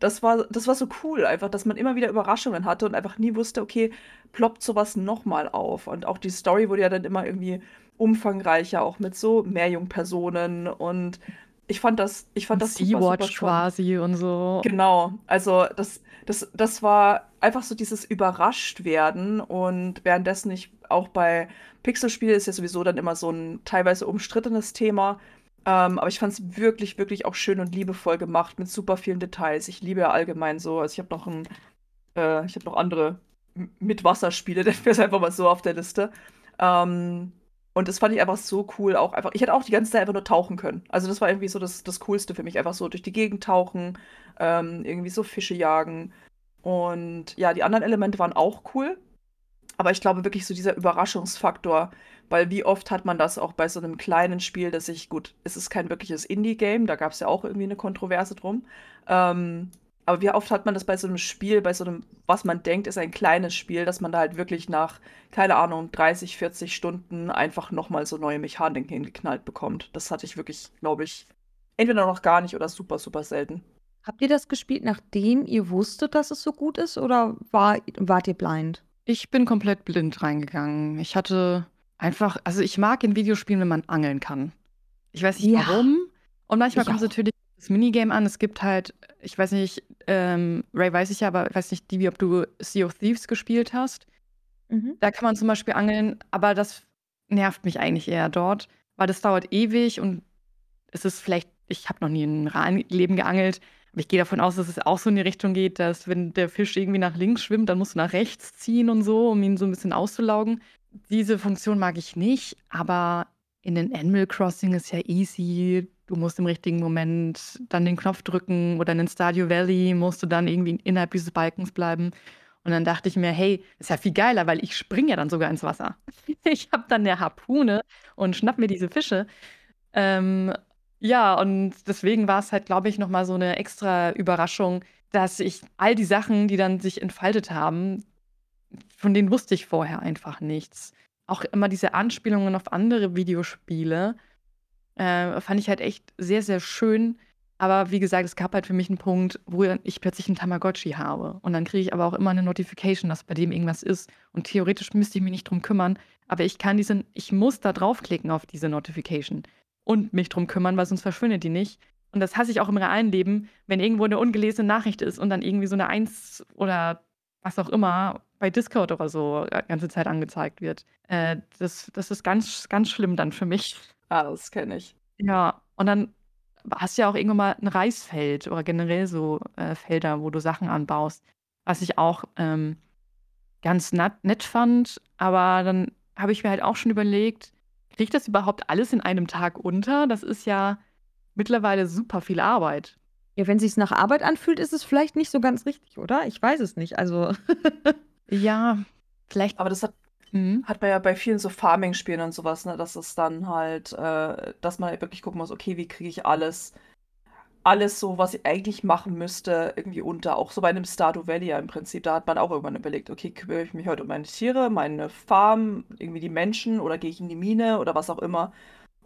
das war, das war so cool, einfach, dass man immer wieder Überraschungen hatte und einfach nie wusste, okay, ploppt sowas nochmal auf. Und auch die Story wurde ja dann immer irgendwie umfangreicher, auch mit so Mehrjungpersonen und ich fand das, ich fand das super, super quasi und so. Genau, also das, das, das war einfach so dieses überrascht werden und währenddessen ich auch bei Pixelspielen ist ja sowieso dann immer so ein teilweise umstrittenes Thema, ähm, aber ich fand es wirklich, wirklich auch schön und liebevoll gemacht mit super vielen Details. Ich liebe ja allgemein so. Also ich habe noch ein, äh, ich habe noch andere mit Wasserspiele, das [laughs] wäre einfach mal so auf der Liste. Ähm, und das fand ich einfach so cool. Auch einfach, ich hätte auch die ganze Zeit einfach nur tauchen können. Also das war irgendwie so das, das Coolste für mich. Einfach so durch die Gegend tauchen, ähm, irgendwie so Fische jagen. Und ja, die anderen Elemente waren auch cool. Aber ich glaube wirklich so dieser Überraschungsfaktor, weil wie oft hat man das auch bei so einem kleinen Spiel, dass ich, gut, es ist kein wirkliches Indie-Game, da gab es ja auch irgendwie eine Kontroverse drum. Ähm, aber wie oft hat man das bei so einem Spiel, bei so einem, was man denkt, ist ein kleines Spiel, dass man da halt wirklich nach, keine Ahnung, 30, 40 Stunden einfach nochmal so neue Mechaniken hingeknallt bekommt. Das hatte ich wirklich, glaube ich, entweder noch gar nicht oder super, super selten. Habt ihr das gespielt, nachdem ihr wusstet, dass es so gut ist, oder war, wart ihr blind? Ich bin komplett blind reingegangen. Ich hatte einfach, also ich mag in Videospielen, wenn man angeln kann. Ich weiß nicht ja. warum. Und manchmal kommt es natürlich das Minigame an. Es gibt halt, ich weiß nicht, ähm, Ray weiß ich ja, aber ich weiß nicht, Divi, ob du Sea of Thieves gespielt hast. Mhm. Da kann man zum Beispiel angeln, aber das nervt mich eigentlich eher dort, weil das dauert ewig und es ist vielleicht, ich habe noch nie in einem Leben geangelt, aber ich gehe davon aus, dass es auch so in die Richtung geht, dass wenn der Fisch irgendwie nach links schwimmt, dann musst du nach rechts ziehen und so, um ihn so ein bisschen auszulaugen. Diese Funktion mag ich nicht, aber in den Animal Crossing ist ja easy. Du musst im richtigen Moment dann den Knopf drücken oder in den Stadio Valley musst du dann irgendwie innerhalb dieses Balkens bleiben. Und dann dachte ich mir, hey, ist ja viel geiler, weil ich springe ja dann sogar ins Wasser. [laughs] ich habe dann eine Harpune und schnapp mir diese Fische. Ähm, ja, und deswegen war es halt, glaube ich, noch mal so eine extra Überraschung, dass ich all die Sachen, die dann sich entfaltet haben, von denen wusste ich vorher einfach nichts. Auch immer diese Anspielungen auf andere Videospiele äh, fand ich halt echt sehr, sehr schön. Aber wie gesagt, es gab halt für mich einen Punkt, wo ich plötzlich einen Tamagotchi habe. Und dann kriege ich aber auch immer eine Notification, dass bei dem irgendwas ist. Und theoretisch müsste ich mich nicht drum kümmern. Aber ich kann diesen, ich muss da draufklicken auf diese Notification und mich drum kümmern, weil sonst verschwindet die nicht. Und das hasse ich auch im realen Leben, wenn irgendwo eine ungelesene Nachricht ist und dann irgendwie so eine Eins oder was auch immer bei Discord oder so die ganze Zeit angezeigt wird. Äh, das, das ist ganz, ganz schlimm dann für mich. Ah, das kenne ich. Ja, und dann hast du ja auch irgendwann mal ein Reisfeld oder generell so äh, Felder, wo du Sachen anbaust. Was ich auch ähm, ganz nett, nett fand, aber dann habe ich mir halt auch schon überlegt, Kriege ich das überhaupt alles in einem Tag unter? Das ist ja mittlerweile super viel Arbeit. Ja, wenn sich's nach Arbeit anfühlt, ist es vielleicht nicht so ganz richtig, oder? Ich weiß es nicht. Also. [laughs] ja, vielleicht. Aber das hat, mhm. hat man ja bei vielen so Farming-Spielen und sowas, ne, dass es dann halt, äh, dass man halt wirklich gucken muss, okay, wie kriege ich alles alles so, was ich eigentlich machen müsste, irgendwie unter. Auch so bei einem Stardew Valley ja im Prinzip. Da hat man auch irgendwann überlegt, okay, kümmere ich mich heute um meine Tiere, meine Farm, irgendwie die Menschen oder gehe ich in die Mine oder was auch immer.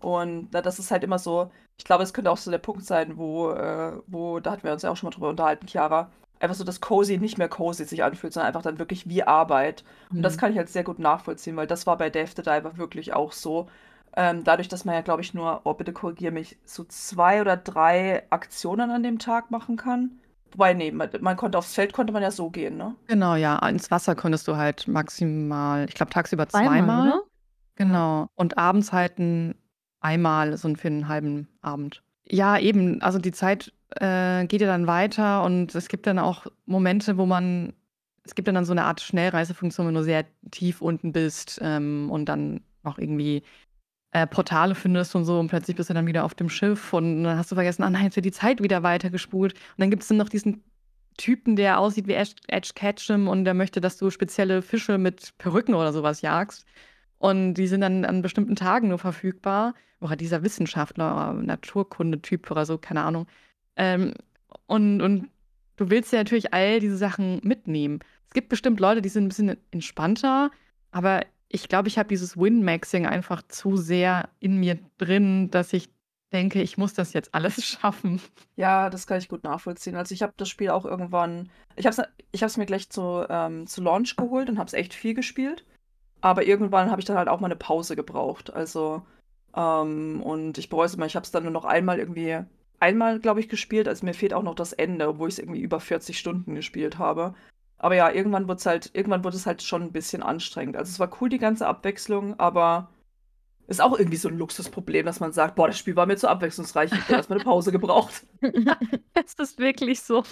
Und na, das ist halt immer so, ich glaube, es könnte auch so der Punkt sein, wo, äh, wo, da hatten wir uns ja auch schon mal drüber unterhalten, Chiara, einfach so, dass Cozy nicht mehr Cozy sich anfühlt, sondern einfach dann wirklich wie Arbeit. Und das mhm. kann ich halt sehr gut nachvollziehen, weil das war bei Dave the Diver wirklich auch so. Ähm, dadurch, dass man ja, glaube ich, nur, oh, bitte korrigiere mich, so zwei oder drei Aktionen an dem Tag machen kann. Wobei, nee, man, man, konnte aufs Feld konnte man ja so gehen, ne? Genau, ja. Ins Wasser konntest du halt maximal, ich glaube, tagsüber zweimal. zweimal genau. Und abends halt einmal, so für einen halben Abend. Ja, eben. Also die Zeit äh, geht ja dann weiter und es gibt dann auch Momente, wo man, es gibt dann so eine Art Schnellreisefunktion, wenn du sehr tief unten bist ähm, und dann noch irgendwie äh, Portale findest und so und plötzlich bist du dann wieder auf dem Schiff und dann hast du vergessen, ah nein, jetzt wird die Zeit wieder weitergespult. Und dann gibt es dann noch diesen Typen, der aussieht wie Ash, Ash Ketchum und der möchte, dass du spezielle Fische mit Perücken oder sowas jagst. Und die sind dann an bestimmten Tagen nur verfügbar. Oder dieser Wissenschaftler, Naturkundetyp oder so, keine Ahnung. Ähm, und, und du willst ja natürlich all diese Sachen mitnehmen. Es gibt bestimmt Leute, die sind ein bisschen entspannter, aber ich glaube, ich habe dieses Win-Maxing einfach zu sehr in mir drin, dass ich denke, ich muss das jetzt alles [laughs] schaffen. Ja, das kann ich gut nachvollziehen. Also ich habe das Spiel auch irgendwann, ich habe es ich mir gleich zu, ähm, zu Launch geholt und habe es echt viel gespielt. Aber irgendwann habe ich dann halt auch mal eine Pause gebraucht. Also, ähm, und ich bereue es immer, ich habe es dann nur noch einmal irgendwie, einmal, glaube ich, gespielt. Also mir fehlt auch noch das Ende, wo ich es irgendwie über 40 Stunden gespielt habe. Aber ja, irgendwann wurde es halt, irgendwann wurde es halt schon ein bisschen anstrengend. Also es war cool, die ganze Abwechslung, aber ist auch irgendwie so ein Luxusproblem, dass man sagt, boah, das Spiel war mir zu abwechslungsreich, ich habe erstmal eine Pause gebraucht. [laughs] [laughs] Es ist wirklich so.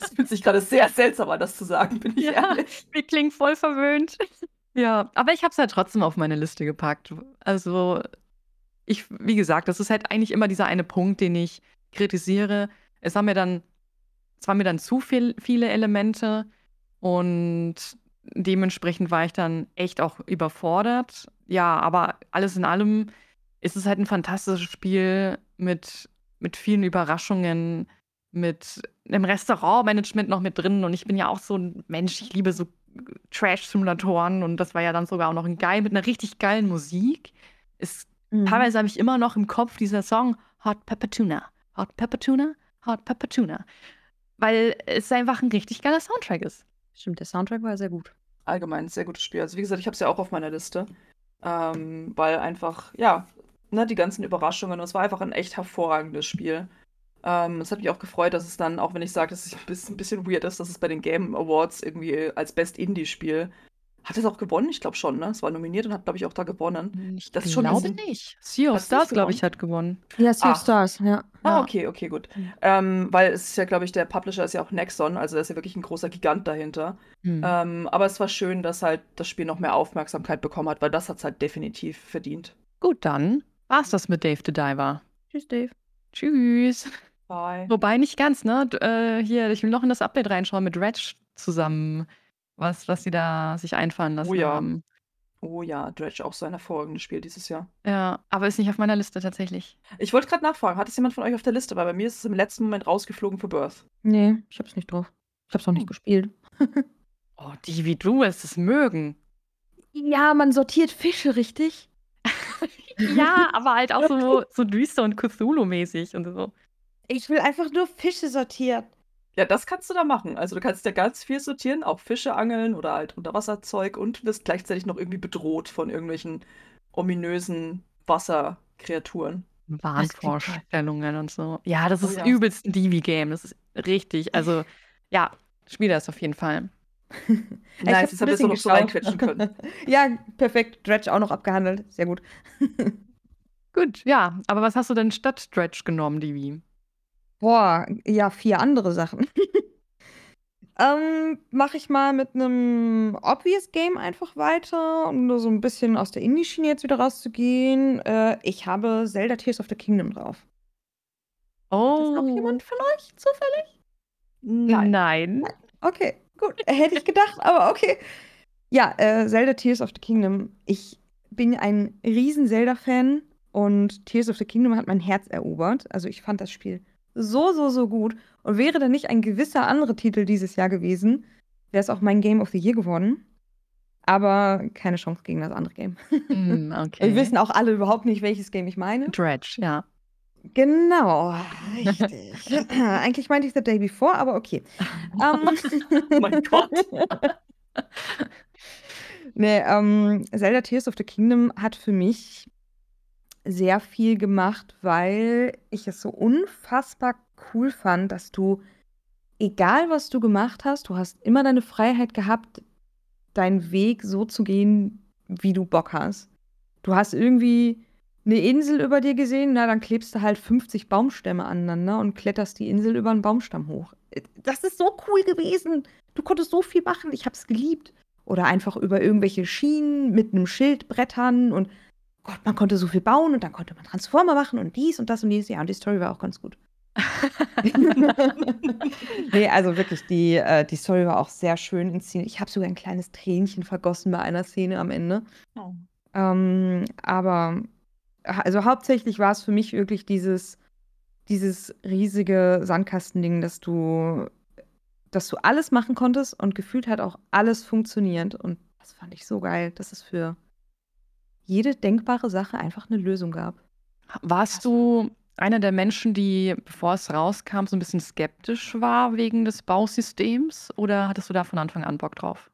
Es fühlt sich gerade sehr seltsam an, das zu sagen, bin ich Ja, ehrlich. wir klingen voll verwöhnt. Ja, aber ich habe es halt trotzdem auf meine Liste gepackt. Also, ich, wie gesagt, das ist halt eigentlich immer dieser eine Punkt, den ich kritisiere. Es war mir dann, es waren mir dann zu viel, viele Elemente und dementsprechend war ich dann echt auch überfordert. Ja, aber alles in allem ist es halt ein fantastisches Spiel mit, mit vielen Überraschungen, mit einem Restaurantmanagement noch mit drin. Und ich bin ja auch so ein Mensch, ich liebe so Trash-Simulatoren und das war ja dann sogar auch noch ein geil mit einer richtig geilen Musik. Ist, Mhm. Teilweise habe ich immer noch im Kopf dieser Song Hot Pepper Tuna. Hot Pepper Tuna, Hot Pepper Tuna. Weil es einfach ein richtig geiler Soundtrack ist. Stimmt, der Soundtrack war sehr gut. Allgemein ein sehr gutes Spiel. Also wie gesagt, ich habe es ja auch auf meiner Liste. Ähm, weil einfach, ja, ne, die ganzen Überraschungen. Und es war einfach ein echt hervorragendes Spiel. Ähm, es hat mich auch gefreut, dass es dann, auch wenn ich sage, dass es ein bisschen, ein bisschen weird ist, dass es bei den Game Awards irgendwie als Best Indie-Spiel hat es auch gewonnen? Ich glaube schon, ne? Es war nominiert und hat, glaube ich, auch da gewonnen. Ich Das ist schon glaube nicht. Sea of Stars, glaube ich, hat gewonnen. Ja, Sea of Ach. Stars, ja. Ah, okay, okay, gut. Mhm. Ähm, weil es ist ja, glaube ich, der Publisher ist ja auch Nexon, also da ist ja wirklich ein großer Gigant dahinter. Hm. Ähm, aber es war schön, dass halt das Spiel noch mehr Aufmerksamkeit bekommen hat, weil das hat es halt definitiv verdient. Gut, dann war's das mit Dave the Diver. Tschüss, Dave. Tschüss. Bye. Wobei nicht ganz, ne? D- Äh, hier, ich will noch in das Update reinschauen mit Reg zusammen, was, was sie da sich einfallen lassen Oh ja. haben. Oh ja, Dredge auch so ein hervorragendes Spiel dieses Jahr. Ja, aber ist nicht auf meiner Liste tatsächlich. Ich wollte gerade nachfragen, hat es jemand von euch auf der Liste? Weil bei mir ist es im letzten Moment rausgeflogen für Birth. Nee, ich hab's nicht drauf. Ich hab's noch nicht Hm. gespielt. [laughs] Oh, die wie du es es mögen. Ja, man sortiert Fische, richtig? [laughs] Ja, aber halt auch so, [laughs] so düster und Cthulhu-mäßig und so. Ich will einfach nur Fische sortieren. Ja, das kannst du da machen. Also du kannst ja ganz viel sortieren, auch Fische angeln oder halt Unterwasserzeug und wirst gleichzeitig noch irgendwie bedroht von irgendwelchen ominösen Wasserkreaturen. Wahnvorstellungen und so. Ja, das Oh ist ja. übelst ein Divi-Game. Das ist richtig. Also, ja, spiel das auf jeden Fall. [laughs] Ich Nice, ein haben wir noch so reinquetschen können. [laughs] ja, perfekt. Dredge auch noch abgehandelt. Sehr gut. [laughs] Gut, ja. Aber was hast du denn statt Dredge genommen, Divi? Boah, ja, vier andere Sachen. [laughs] ähm, mache ich mal mit einem Obvious Game einfach weiter, um nur so ein bisschen aus der Indie-Schiene jetzt wieder rauszugehen. Äh, ich habe Zelda Tears of the Kingdom drauf. Hat das noch jemand von euch zufällig? Nein. Nein. Okay, gut. Hätte ich gedacht, aber okay. Ja, äh, Zelda Tears of the Kingdom. Ich bin ein riesen Zelda-Fan und Tears of the Kingdom hat mein Herz erobert. Also ich fand das Spiel so, so, so gut. Und wäre da nicht ein gewisser anderer Titel dieses Jahr gewesen, wäre es auch mein Game of the Year geworden. Aber keine Chance gegen das andere Game. Hm, [laughs] okay. Wir wissen auch alle überhaupt nicht, welches Game ich meine. Dredge, ja. Genau, richtig. [laughs] Eigentlich meinte ich The Day Before, aber okay. [laughs] Ähm, Oh mein Gott. nee, ähm, Zelda Tears of the Kingdom hat für mich sehr viel gemacht, weil ich es so unfassbar cool fand, dass du, egal was du gemacht hast, du hast immer deine Freiheit gehabt, deinen Weg so zu gehen, wie du Bock hast. Du hast irgendwie eine Insel über dir gesehen, na, dann klebst du halt 50 Baumstämme aneinander und kletterst die Insel über einen Baumstamm hoch. Das ist so cool gewesen. Du konntest so viel machen. Ich hab's geliebt. Oder einfach über irgendwelche Schienen mit einem Schild brettern und Gott, man konnte so viel bauen und dann konnte man Transformer machen und dies und das und dies. Ja, und die Story war auch ganz gut. [laughs] nee, also wirklich, die, äh, die Story war auch sehr schön inszeniert. Ich habe sogar ein kleines Tränchen vergossen bei einer Szene am Ende. Oh. Ähm, aber also hauptsächlich war es für mich wirklich dieses, dieses riesige Sandkastending, dass du, dass du alles machen konntest und gefühlt hat auch alles funktioniert. Und das fand ich so geil, dass es für jede denkbare Sache einfach eine Lösung gab. Warst du einer der Menschen, die, bevor es rauskam, so ein bisschen skeptisch war wegen des Bausystems? Oder hattest du da von Anfang an Bock drauf?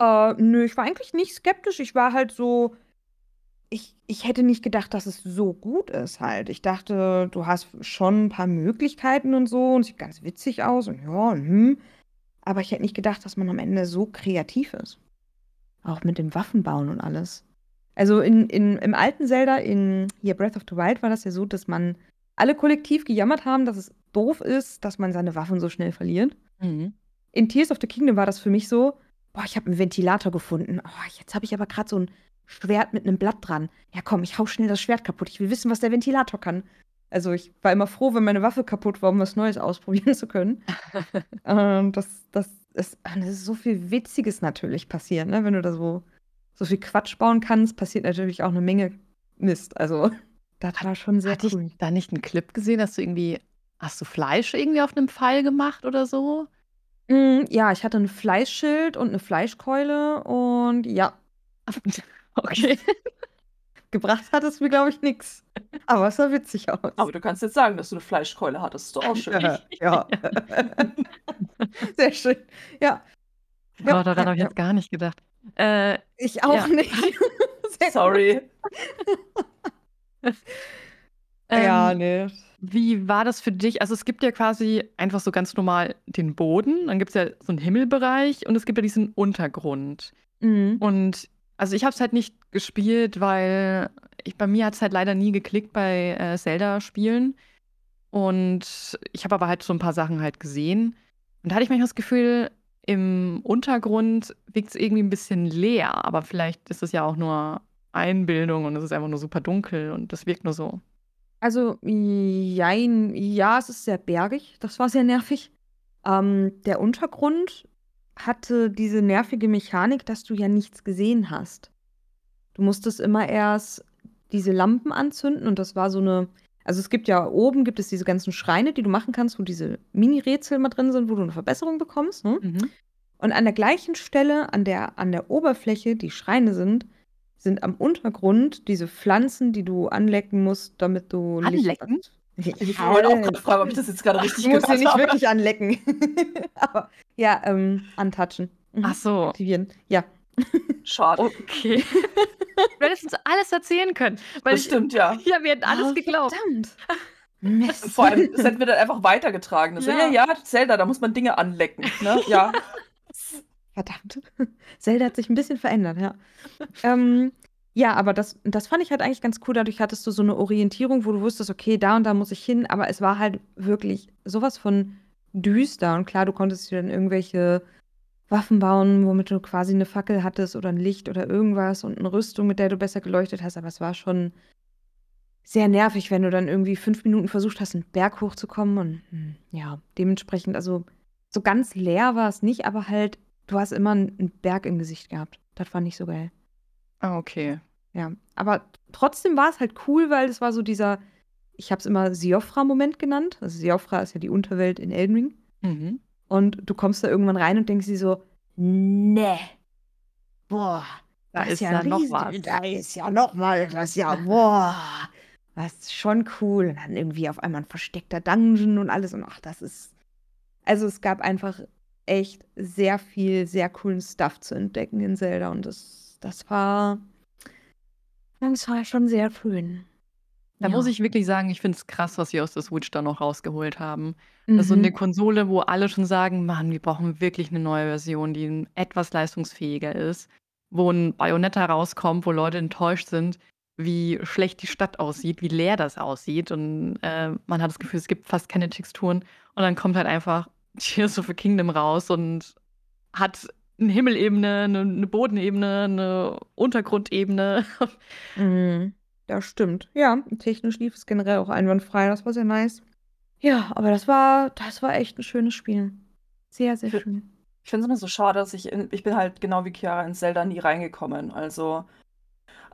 Äh, nö, ich war eigentlich nicht skeptisch. Ich war halt so, ich, ich hätte nicht gedacht, dass es so gut ist halt. Ich dachte, du hast schon ein paar Möglichkeiten und so und sieht ganz witzig aus und ja, hm. Aber ich hätte nicht gedacht, dass man am Ende so kreativ ist. Auch mit dem Waffenbauen und alles. Also in, in, im alten Zelda, in hier Breath of the Wild, war das ja so, dass man alle kollektiv gejammert haben, dass es doof ist, dass man seine Waffen so schnell verliert. Mhm. In Tears of the Kingdom war das für mich so, boah, ich habe einen Ventilator gefunden. Oh, jetzt habe ich aber gerade so ein Schwert mit einem Blatt dran. Ja, komm, ich hau schnell das Schwert kaputt. Ich will wissen, was der Ventilator kann. Also ich war immer froh, wenn meine Waffe kaputt war, um was Neues ausprobieren [laughs] zu können. [laughs] ähm, das, das, ist, das ist so viel Witziges natürlich passiert, ne? Wenn du da so, so viel Quatsch bauen kannst, passiert natürlich auch eine Menge Mist. Also [laughs] das war schon sehr Hatte cool. ich da nicht einen Clip gesehen, dass du irgendwie, hast du Fleisch irgendwie auf einem Pfeil gemacht oder so? Mm, ja, ich hatte ein Fleischschild und eine Fleischkeule und ja. [laughs] Okay. [laughs] Gebracht hat es mir, glaube ich, nichts. Aber es sah witzig aus. Aber du kannst jetzt sagen, dass du eine Fleischkeule hattest. Ist doch auch schön. Ja. ja. Sehr schön. Ja. Oh, ja, daran ja, habe ich jetzt gar nicht gedacht. Äh, ich auch nicht. [laughs] Sorry. [laughs] ja, nee. Wie war das für dich? Also es gibt ja quasi einfach so ganz normal den Boden, dann gibt es ja so einen Himmelbereich und es gibt ja diesen Untergrund. Mhm. Und also ich habe es halt nicht gespielt, weil ich, bei mir hat es halt leider nie geklickt bei äh, Zelda-Spielen. Und ich habe aber halt so ein paar Sachen halt gesehen. Und da hatte ich manchmal das Gefühl, im Untergrund wirkt es irgendwie ein bisschen leer. Aber vielleicht ist es ja auch nur Einbildung und es ist einfach nur super dunkel und das wirkt nur so. Also, jein, ja, es ist sehr bergig. Das war sehr nervig. Ähm, der Untergrund hatte diese nervige Mechanik, dass du ja nichts gesehen hast. Du musstest immer erst diese Lampen anzünden und das war so eine. Also es gibt ja oben gibt es diese ganzen Schreine, die du machen kannst, wo diese Mini-Rätsel mal drin sind, wo du eine Verbesserung bekommst. Ne? Mhm. Und an der gleichen Stelle, an der, an der Oberfläche, die Schreine sind, sind am Untergrund diese Pflanzen, die du anlecken musst, damit du Anlecken? Licht ich wollte auch gerade fragen, ob ich das jetzt gerade richtig gemacht habe. Ich muss sie nicht wirklich anlecken. [laughs] Aber ja, ähm, antatschen. Mhm. Ach so. Aktivieren. Ja. Schade. Okay. du hättest uns alles erzählen können. Weil das stimmt, ja. Ja, wir hätten alles oh, geglaubt. Verdammt. Mist. Vor allem, das hätten wir dann einfach weitergetragen. So, ja. ja, ja, Zelda, da muss man Dinge anlecken. Ne? Ja. Verdammt. Zelda hat sich ein bisschen verändert, ja. ähm, ja, aber das, das fand ich halt eigentlich ganz cool. Dadurch hattest du so eine Orientierung, wo du wusstest, okay, da und da muss ich hin. Aber es war halt wirklich sowas von düster. Und klar, du konntest dir dann irgendwelche Waffen bauen, womit du quasi eine Fackel hattest oder ein Licht oder irgendwas und eine Rüstung, mit der du besser geleuchtet hast. Aber es war schon sehr nervig, wenn du dann irgendwie fünf Minuten versucht hast, einen Berg hochzukommen. Und hm, ja, dementsprechend, also so ganz leer war es nicht, aber halt, du hast immer einen Berg im Gesicht gehabt. Das fand ich so geil. Ah, okay. Ja, aber trotzdem war es halt cool, weil es war so dieser, ich habe es immer Siofra-Moment genannt. Also Siofra ist ja die Unterwelt in Elden Ring. Mhm. Und du kommst da irgendwann rein und denkst dir so, ne, boah, da ist, ist ja, noch was. Da ist ja noch mal was, ja, boah, das ist schon cool. Und dann irgendwie auf einmal ein versteckter Dungeon und alles und ach, das ist, also es gab einfach echt sehr viel, sehr coolen Stuff zu entdecken in Zelda und das das war, das war schon sehr schön. Da ja. muss ich wirklich sagen, ich finde es krass, was sie aus der Switch da noch rausgeholt haben. Mhm. Also eine Konsole, wo alle schon sagen, Mann, wir brauchen wirklich eine neue Version, die etwas leistungsfähiger ist, wo ein Bayonetta rauskommt, wo Leute enttäuscht sind, wie schlecht die Stadt aussieht, wie leer das aussieht und äh, man hat das Gefühl, es gibt fast keine Texturen und dann kommt halt einfach [laughs] Tears of a Kingdom raus und hat eine Himmelebene, eine, eine Bodenebene, eine Untergrundebene. [laughs] Mhm. Das stimmt. Ja, technisch lief es generell auch einwandfrei. Das war sehr nice. Ja, aber das war, das war echt ein schönes Spiel. Sehr, sehr schön. Ich finde es immer so schade, dass ich in, ich bin halt genau wie Chiara in Zelda nie reingekommen. Also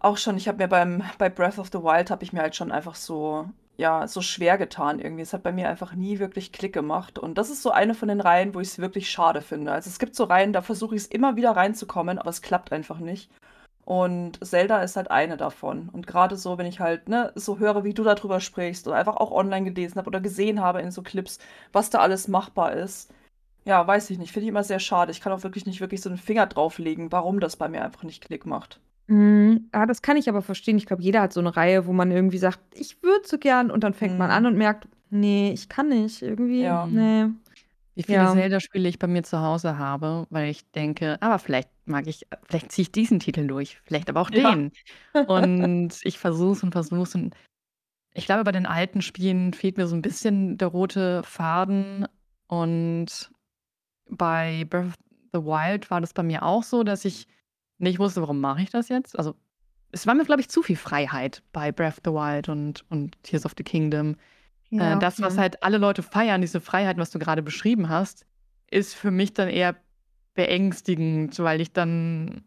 auch schon, ich habe mir beim bei Breath of the Wild habe ich mir halt schon einfach so ja, so schwer getan irgendwie. Es hat bei mir einfach nie wirklich Klick gemacht und das ist so eine von den Reihen, wo ich es wirklich schade finde. Also es gibt so Reihen, da versuche ich es immer wieder reinzukommen, aber es klappt einfach nicht. Und Zelda ist halt eine davon. Und gerade so, wenn ich halt, ne, so höre, wie du darüber sprichst oder einfach auch online gelesen habe oder gesehen habe in so Clips, was da alles machbar ist. Ja, weiß ich nicht. Finde ich immer sehr schade. Ich kann auch wirklich nicht wirklich so einen Finger drauflegen, warum das bei mir einfach nicht Klick macht. Mhm. Ja, das kann ich aber verstehen. Ich glaube, jeder hat so eine Reihe, wo man irgendwie sagt, ich würde so gern und dann fängt man Mhm. an und merkt, nee, ich kann nicht. Irgendwie, Ja. nee. Wie viele Ja. Zelda-Spiele ich bei mir zu Hause habe, weil ich denke, aber vielleicht mag ich, vielleicht ziehe ich diesen Titel durch, vielleicht aber auch Ja. den. [laughs] Und ich versuche es und versuche es. Und ich glaube, bei den alten Spielen fehlt mir so ein bisschen der rote Faden. Und bei Breath of the Wild war das bei mir auch so, dass ich nicht wusste, warum mache ich das jetzt? Also, es war mir, glaube ich, zu viel Freiheit bei Breath of the Wild und, und Tears of the Kingdom. Ja, Äh, das, was okay. halt alle Leute feiern, diese Freiheit, was du gerade beschrieben hast, ist für mich dann eher beängstigend, weil ich dann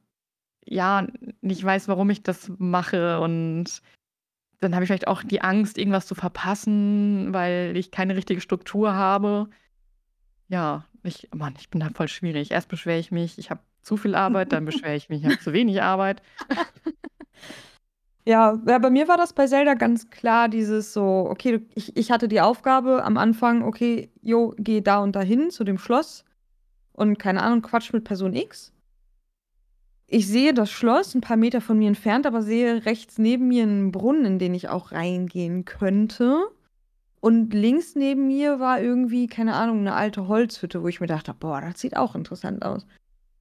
ja nicht weiß, warum ich das mache und dann habe ich vielleicht auch die Angst, irgendwas zu verpassen, weil ich keine richtige Struktur habe. Ja, ich, Mann, ich bin da voll schwierig. Erst beschwere ich mich, ich habe zu viel Arbeit, dann [laughs] beschwere ich mich, ich habe zu wenig Arbeit. Ja, ja, bei mir war das bei Zelda ganz klar dieses so, okay, ich, ich hatte die Aufgabe am Anfang, okay, jo, geh da und dahin zu dem Schloss und keine Ahnung, Quatsch mit Person X. Ich sehe das Schloss ein paar Meter von mir entfernt, aber sehe rechts neben mir einen Brunnen, in den ich auch reingehen könnte. Und links neben mir war irgendwie, keine Ahnung, eine alte Holzhütte, wo ich mir dachte, boah, das sieht auch interessant aus.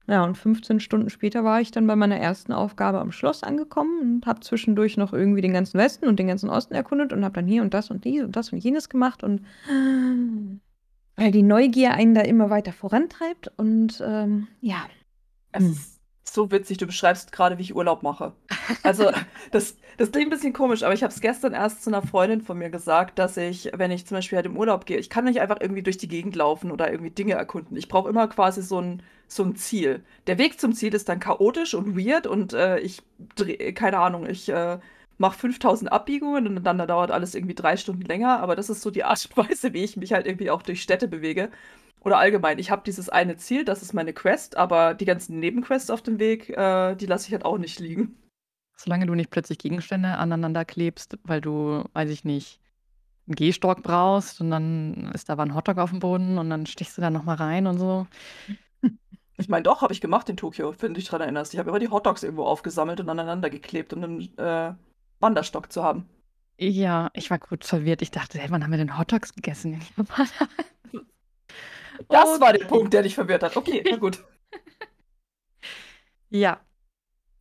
Ja, und 15 Stunden später war ich dann bei meiner ersten Aufgabe am Schloss angekommen und habe zwischendurch noch irgendwie den ganzen Westen und den ganzen Osten erkundet und habe dann hier und das und dies und das und jenes gemacht und weil die Neugier einen da immer weiter vorantreibt und ähm, ja. Es Hm. ist so witzig, du beschreibst gerade, wie ich Urlaub mache. Also, [laughs] das, das klingt ein bisschen komisch, aber ich habe es gestern erst zu einer Freundin von mir gesagt, dass ich, wenn ich zum Beispiel halt im Urlaub gehe, ich kann nicht einfach irgendwie durch die Gegend laufen oder irgendwie Dinge erkunden. Ich brauche immer quasi so ein, so ein Ziel. Der Weg zum Ziel ist dann chaotisch und weird und äh, ich, keine Ahnung, ich äh, mache 5000 Abbiegungen und dann dauert alles irgendwie drei Stunden länger, aber das ist so die Art und Weise, wie ich mich halt irgendwie auch durch Städte bewege. Oder allgemein, ich habe dieses eine Ziel, das ist meine Quest, aber die ganzen Nebenquests auf dem Weg, äh, die lasse ich halt auch nicht liegen. Solange du nicht plötzlich Gegenstände aneinander klebst, weil du, weiß ich nicht, einen Gehstock brauchst und dann ist da aber ein Hotdog auf dem Boden und dann stichst du da nochmal rein und so. [laughs] Ich meine, doch, habe ich gemacht in Tokio, wenn du dich dran erinnerst. Ich habe immer die Hotdogs irgendwo aufgesammelt und aneinander geklebt, um einen äh, Wanderstock zu haben. Ja, ich war kurz verwirrt. Ich dachte, hey, wann haben wir denn Hotdogs gegessen? [laughs] Das Oh, war der Punkt, der dich verwirrt hat. Okay, na gut. [laughs] Ja.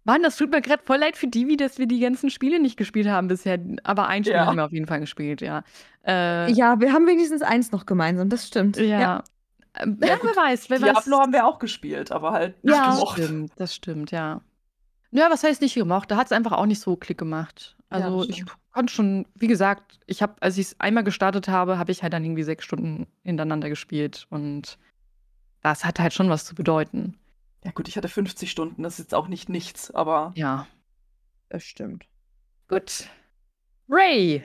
Mann, das tut mir gerade voll leid für Divi, dass wir die ganzen Spiele nicht gespielt haben bisher. Aber ein Spiel Ja. haben wir auf jeden Fall gespielt, ja. Äh, Ja, wir haben wenigstens eins noch gemeinsam, das stimmt. ja. Ähm, Ja, ja, gut, wer weiß, wer weiß. Diablo haben wir auch gespielt, aber halt nicht Ja. Das gemocht. stimmt, das stimmt, ja. Ja, was heißt nicht gemocht? Da hat es einfach auch nicht so Klick gemacht. Ja, Also das ich konnte schon, wie gesagt, ich habe, als ich es einmal gestartet habe, habe ich halt dann irgendwie sechs Stunden hintereinander gespielt und das hat halt schon was zu bedeuten. Ja gut, ich hatte 50 Stunden, das ist jetzt auch nicht nichts, aber Ja. Das stimmt. Gut. Ray,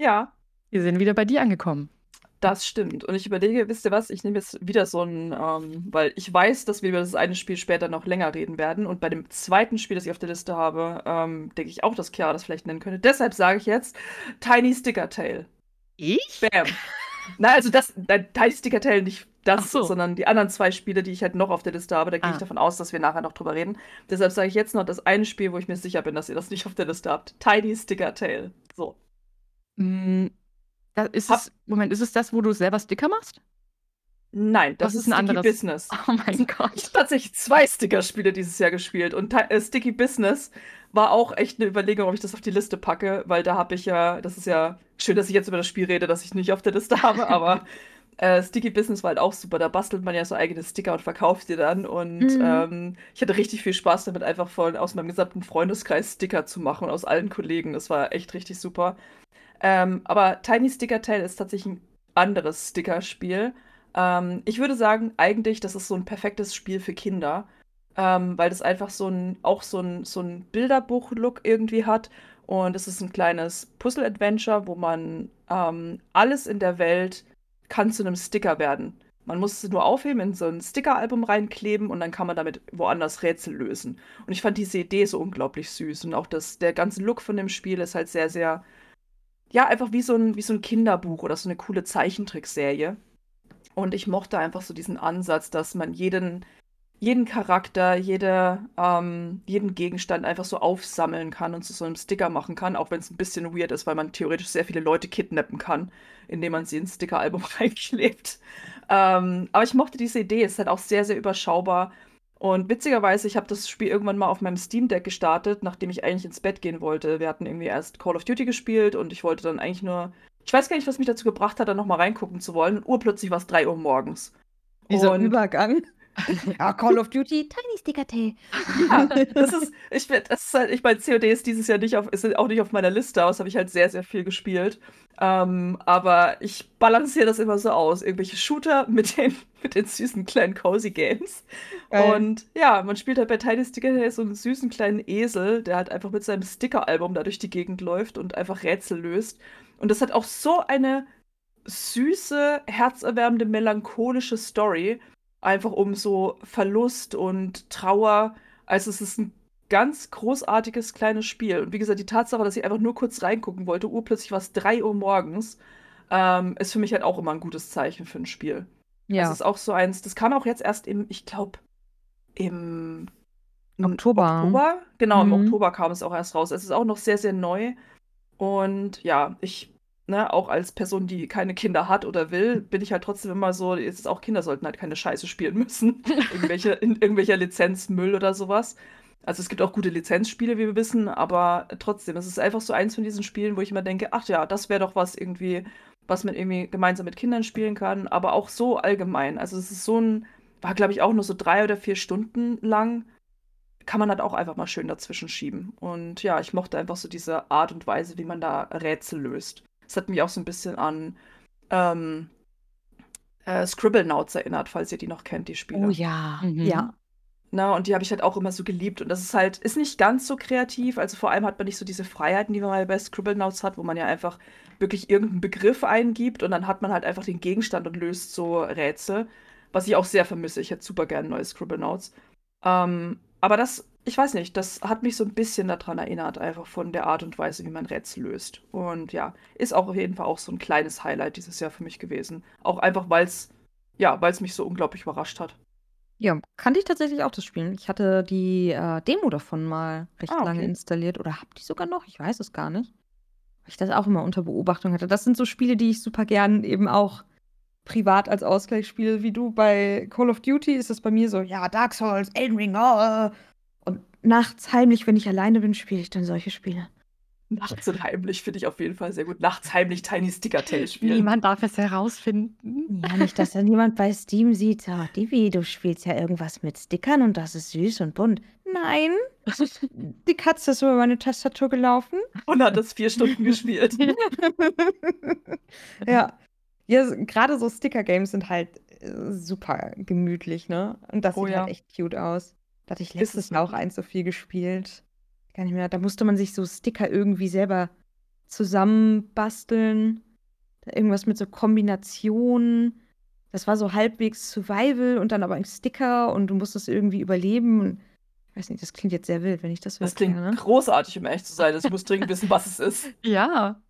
ja, wir sind wieder bei dir angekommen. Das stimmt. Und ich überlege, wisst ihr was, ich nehme jetzt wieder so ein, ähm, weil ich weiß, dass wir über das eine Spiel später noch länger reden werden. Und bei dem zweiten Spiel, das ich auf der Liste habe, ähm, denke ich auch, dass Chiara das vielleicht nennen könnte. Deshalb sage ich jetzt Tiny Sticker Tail. Ich? Bam. Na, also das, nein, Tiny Sticker Tail nicht das, so. sondern die anderen zwei Spiele, die ich halt noch auf der Liste habe. Da gehe Ah. ich davon aus, dass wir nachher noch drüber reden. Deshalb sage ich jetzt noch das eine Spiel, wo ich mir sicher bin, dass ihr das nicht auf der Liste habt. Tiny Sticker Tail. So. Mm, da ist es, Moment, ist es das, wo du selber Sticker machst? Nein, das Was ist ist ein Sticky anderes? Business. [laughs] Oh mein Ich Gott. habe tatsächlich zwei Sticker-Spiele dieses Jahr gespielt und äh, Sticky Business war auch echt eine Überlegung, ob ich das auf die Liste packe, weil da habe ich ja, das ist ja schön, dass ich jetzt über das Spiel rede, das ich nicht auf der Liste [laughs] habe, aber äh, Sticky Business war halt auch super. Da bastelt man ja so eigene Sticker und verkauft die dann und Mhm. ähm, ich hatte richtig viel Spaß damit, einfach von aus meinem gesamten Freundeskreis Sticker zu machen und aus allen Kollegen. Das war echt richtig super. Ähm, aber Tiny Sticker Tail ist tatsächlich ein anderes Stickerspiel. Ähm, ich würde sagen, eigentlich, das ist so ein perfektes Spiel für Kinder, ähm, weil das einfach so ein, auch so ein, so ein Bilderbuch-Look irgendwie hat. Und es ist ein kleines Puzzle-Adventure, wo man ähm, alles in der Welt kann zu einem Sticker werden. Man muss es nur aufheben, in so ein Sticker-Album reinkleben und dann kann man damit woanders Rätsel lösen. Und ich fand diese Idee so unglaublich süß. Und auch das, der ganze Look von dem Spiel ist halt sehr, sehr, ja, einfach wie so ein, wie so ein Kinderbuch oder so eine coole Zeichentrickserie. Und ich mochte einfach so diesen Ansatz, dass man jeden, jeden Charakter, jede, ähm, jeden Gegenstand einfach so aufsammeln kann und zu so einem Sticker machen kann, auch wenn es ein bisschen weird ist, weil man theoretisch sehr viele Leute kidnappen kann, indem man sie ins Sticker-Album [laughs] reinklebt. Ähm, aber ich mochte diese Idee, es ist halt auch sehr, sehr überschaubar. Und witzigerweise, ich habe das Spiel irgendwann mal auf meinem Steam Deck gestartet, nachdem ich eigentlich ins Bett gehen wollte. Wir hatten irgendwie erst Call of Duty gespielt und ich wollte dann eigentlich nur. Ich weiß gar nicht, was mich dazu gebracht hat, da nochmal reingucken zu wollen. Und urplötzlich war es 3 Uhr morgens. Dieser und Übergang. [laughs] ja, Call of Duty, Tiny Sticker Tee. [laughs] Ja, das ist, ich finde, das ist halt, ich meine, COD ist dieses Jahr nicht auf, ist auch nicht auf meiner Liste aus, habe ich halt sehr, sehr viel gespielt. Ähm, aber ich balanciere das immer so aus. Irgendwelche Shooter [laughs] mit den, mit den süßen kleinen Cozy Games. Geil. Und ja, man spielt halt bei Tiny Sticker Tee so einen süßen kleinen Esel, der halt einfach mit seinem Sticker-Album da durch die Gegend läuft und einfach Rätsel löst. Und das hat auch so eine süße, herzerwärmende, melancholische Story einfach um so Verlust und Trauer. Also es ist ein ganz großartiges kleines Spiel. Und wie gesagt, die Tatsache, dass ich einfach nur kurz reingucken wollte, urplötzlich war es 3 Uhr morgens, ähm, ist für mich halt auch immer ein gutes Zeichen für ein Spiel. Ja. Das ist auch so eins, das kam auch jetzt erst im, ich glaube, im Oktober. Oktober. Genau, mhm. im Oktober kam es auch erst raus. Es ist auch noch sehr, sehr neu. Und ja, ich ne, auch als Person, die keine Kinder hat oder will, bin ich halt trotzdem immer so, jetzt auch Kinder sollten halt keine Scheiße spielen müssen. [laughs] Irgendwelche, in irgendwelcher Lizenzmüll oder sowas. Also es gibt auch gute Lizenzspiele, wie wir wissen, aber trotzdem, es ist einfach so eins von diesen Spielen, wo ich immer denke, ach ja, das wäre doch was irgendwie, was man irgendwie gemeinsam mit Kindern spielen kann, aber auch so allgemein. Also es ist so ein, war glaube ich auch nur so drei oder vier Stunden lang, kann man halt auch einfach mal schön dazwischen schieben. Und ja, ich mochte einfach so diese Art und Weise, wie man da Rätsel löst. Das hat mich auch so ein bisschen an ähm, äh, Scribblenauts erinnert, falls ihr die noch kennt, die Spiele. Oh ja, mhm. ja. Na, und die habe ich halt auch immer so geliebt. Und das ist halt, ist nicht ganz so kreativ. Also vor allem hat man nicht so diese Freiheiten, die man mal bei Scribblenauts hat, wo man ja einfach wirklich irgendeinen Begriff eingibt und dann hat man halt einfach den Gegenstand und löst so Rätsel. Was ich auch sehr vermisse. Ich hätte super gerne neue Scribblenauts. Ähm, aber das ich weiß nicht, das hat mich so ein bisschen daran erinnert, einfach von der Art und Weise, wie man Rätsel löst. Und ja, ist auch auf jeden Fall auch so ein kleines Highlight dieses Jahr für mich gewesen. Auch einfach, weil es, ja, weil es mich so unglaublich überrascht hat. Ja, kannte ich tatsächlich auch das Spiel. Ich hatte die äh, Demo davon mal recht ah, okay. lange installiert oder hab die sogar noch, ich weiß es gar nicht. Weil ich das auch immer unter Beobachtung hatte. Das sind so Spiele, die ich super gern eben auch privat als Ausgleich spiele, wie du bei Call of Duty ist es bei mir so, ja, Dark Souls, Elden Ring, oh, nachts heimlich, wenn ich alleine bin, spiele ich dann solche Spiele. Nachts und heimlich finde ich auf jeden Fall sehr gut. Nachts heimlich Tiny Sticker Tale spielen. Niemand darf es herausfinden. Ja, nicht, dass da niemand bei Steam sieht, oh, Divi, du spielst ja irgendwas mit Stickern und das ist süß und bunt. Nein, [laughs] die Katze ist über meine Tastatur gelaufen. Und hat das vier Stunden gespielt. [laughs] ja. Ja, gerade so Sticker-Games sind halt äh, super gemütlich, ne? Und das oh, sieht ja. halt echt cute aus. Da hatte ich letztes Jahr auch eins so viel gespielt. Gar nicht mehr. Da musste man sich so Sticker irgendwie selber zusammenbasteln. Da irgendwas mit so Kombinationen. Das war so halbwegs Survival und dann aber ein Sticker und du musstest irgendwie überleben. Ich weiß nicht, das klingt jetzt sehr wild, wenn ich das Das klingt ne? großartig, um echt zu sein. Ich muss dringend [laughs] wissen, was es ist. Ja.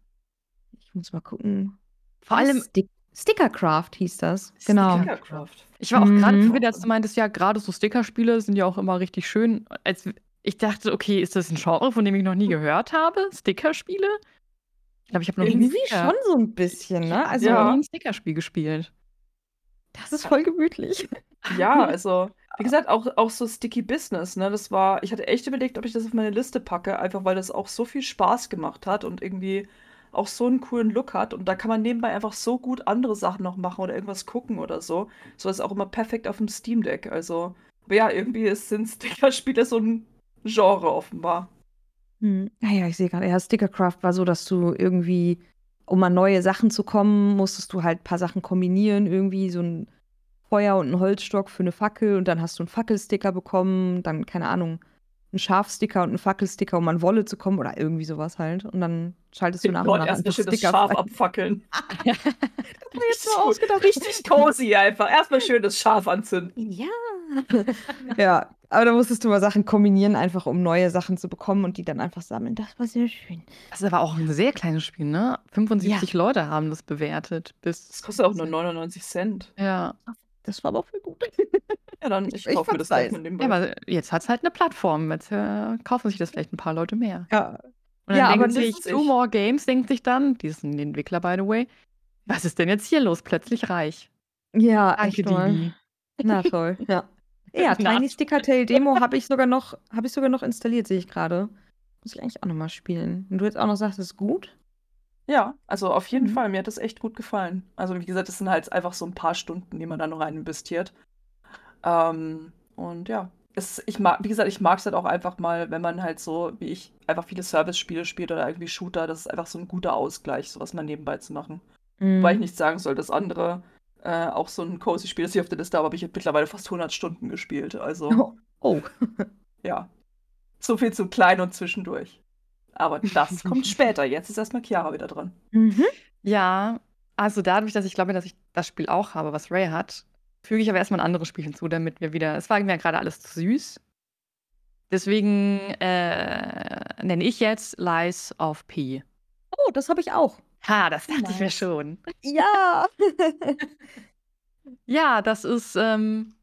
Ich muss mal gucken. Vor allem Stick Stickercraft hieß das. Genau. Stickercraft. Ich war auch gerade mhm. verwirrt, als du meintest, ja, gerade so Stickerspiele sind ja auch immer richtig schön. Als ich dachte, okay, ist das ein Genre, von dem ich noch nie gehört habe? Stickerspiele? Ich glaube, ich habe noch Irgendwie nie schon so ein bisschen, ne? Also ja. noch nie ein Stickerspiel gespielt. Das ist voll gemütlich. Ja, also, wie gesagt, auch, auch so Sticky Business, ne? Das war, ich hatte echt überlegt, ob ich das auf meine Liste packe, einfach weil das auch so viel Spaß gemacht hat und irgendwie auch so einen coolen Look hat. Und da kann man nebenbei einfach so gut andere Sachen noch machen oder irgendwas gucken oder so. So ist auch immer perfekt auf dem Steam Deck. Also, aber ja, irgendwie sind Sticker-Spiele so ein Genre offenbar. Hm. Naja, ich sehe gerade, ja, Stickercraft war so, dass du irgendwie um an neue Sachen zu kommen, musstest du halt ein paar Sachen kombinieren, irgendwie so ein Feuer und einen Holzstock für eine Fackel und dann hast du einen Fackelsticker bekommen, dann, keine Ahnung, einen Schafsticker und einen Fackelsticker, um an Wolle zu kommen oder irgendwie sowas halt. Und dann schaltest du nach und nach erst einfach schön das Sticker Schaf abfackeln. [laughs] Das ich jetzt so ausgedacht. Richtig cozy einfach. Erstmal schön das Schaf anzünden. Ja. [laughs] ja, aber da musstest du mal Sachen kombinieren, einfach um neue Sachen zu bekommen und die dann einfach sammeln. Das war sehr schön. Das ist aber auch ein sehr kleines Spiel, ne? 75 Leute haben das bewertet. Bis Das kostet auch nur 99 Cent. Ja. Das war aber auch voll gut. Ja, dann ich Ich kaufe mir das gleich mit dem ja, aber jetzt hat es halt eine Plattform. Jetzt äh, kaufen sich das vielleicht ein paar Leute mehr. Ja. Und dann Ja, denken aber sich, Two ich. More Games denkt sich dann, die sind die Entwickler, by the way, was ist denn jetzt hier los? Plötzlich reich. Ja, Danke, echt mal. Didi. Na [laughs] toll, ja. Ja, Tiny Sticker Tale Demo habe ich sogar noch, habe ich sogar noch installiert, sehe ich gerade. Muss ich eigentlich auch noch mal spielen. Und du jetzt auch noch sagst, es ist gut? Ja, also auf jeden Mhm. Fall. Mir hat das echt gut gefallen. Also wie gesagt, es sind halt einfach so ein paar Stunden, die man da noch rein investiert. Ähm, und ja, es, ich mag, wie gesagt, ich mag es halt auch einfach mal, wenn man halt so, wie ich, einfach viele Service-Spiele spielt oder irgendwie Shooter. Das ist einfach so ein guter Ausgleich, sowas mal nebenbei zu machen. Wobei ich Mhm. nicht sagen soll, das andere, äh, auch so ein cozy Spiel, das hier auf der Liste habe, habe ich jetzt mittlerweile fast 100 Stunden gespielt. Also, Oh. [laughs] oh. ja. So viel zu klein und zwischendurch. Aber das kommt [laughs] später. Jetzt ist erstmal Chiara wieder dran. Mhm. Ja, also dadurch, dass ich glaube, dass ich das Spiel auch habe, was Ray hat, füge ich aber erstmal ein anderes Spiel hinzu, damit wir wieder. Es war mir gerade alles zu süß. Deswegen äh, nenne ich jetzt Lies of P. Oh, das habe ich auch. Ha, das dachte ich mir Nice. schon. Ja. [laughs] Ja, das ist ähm,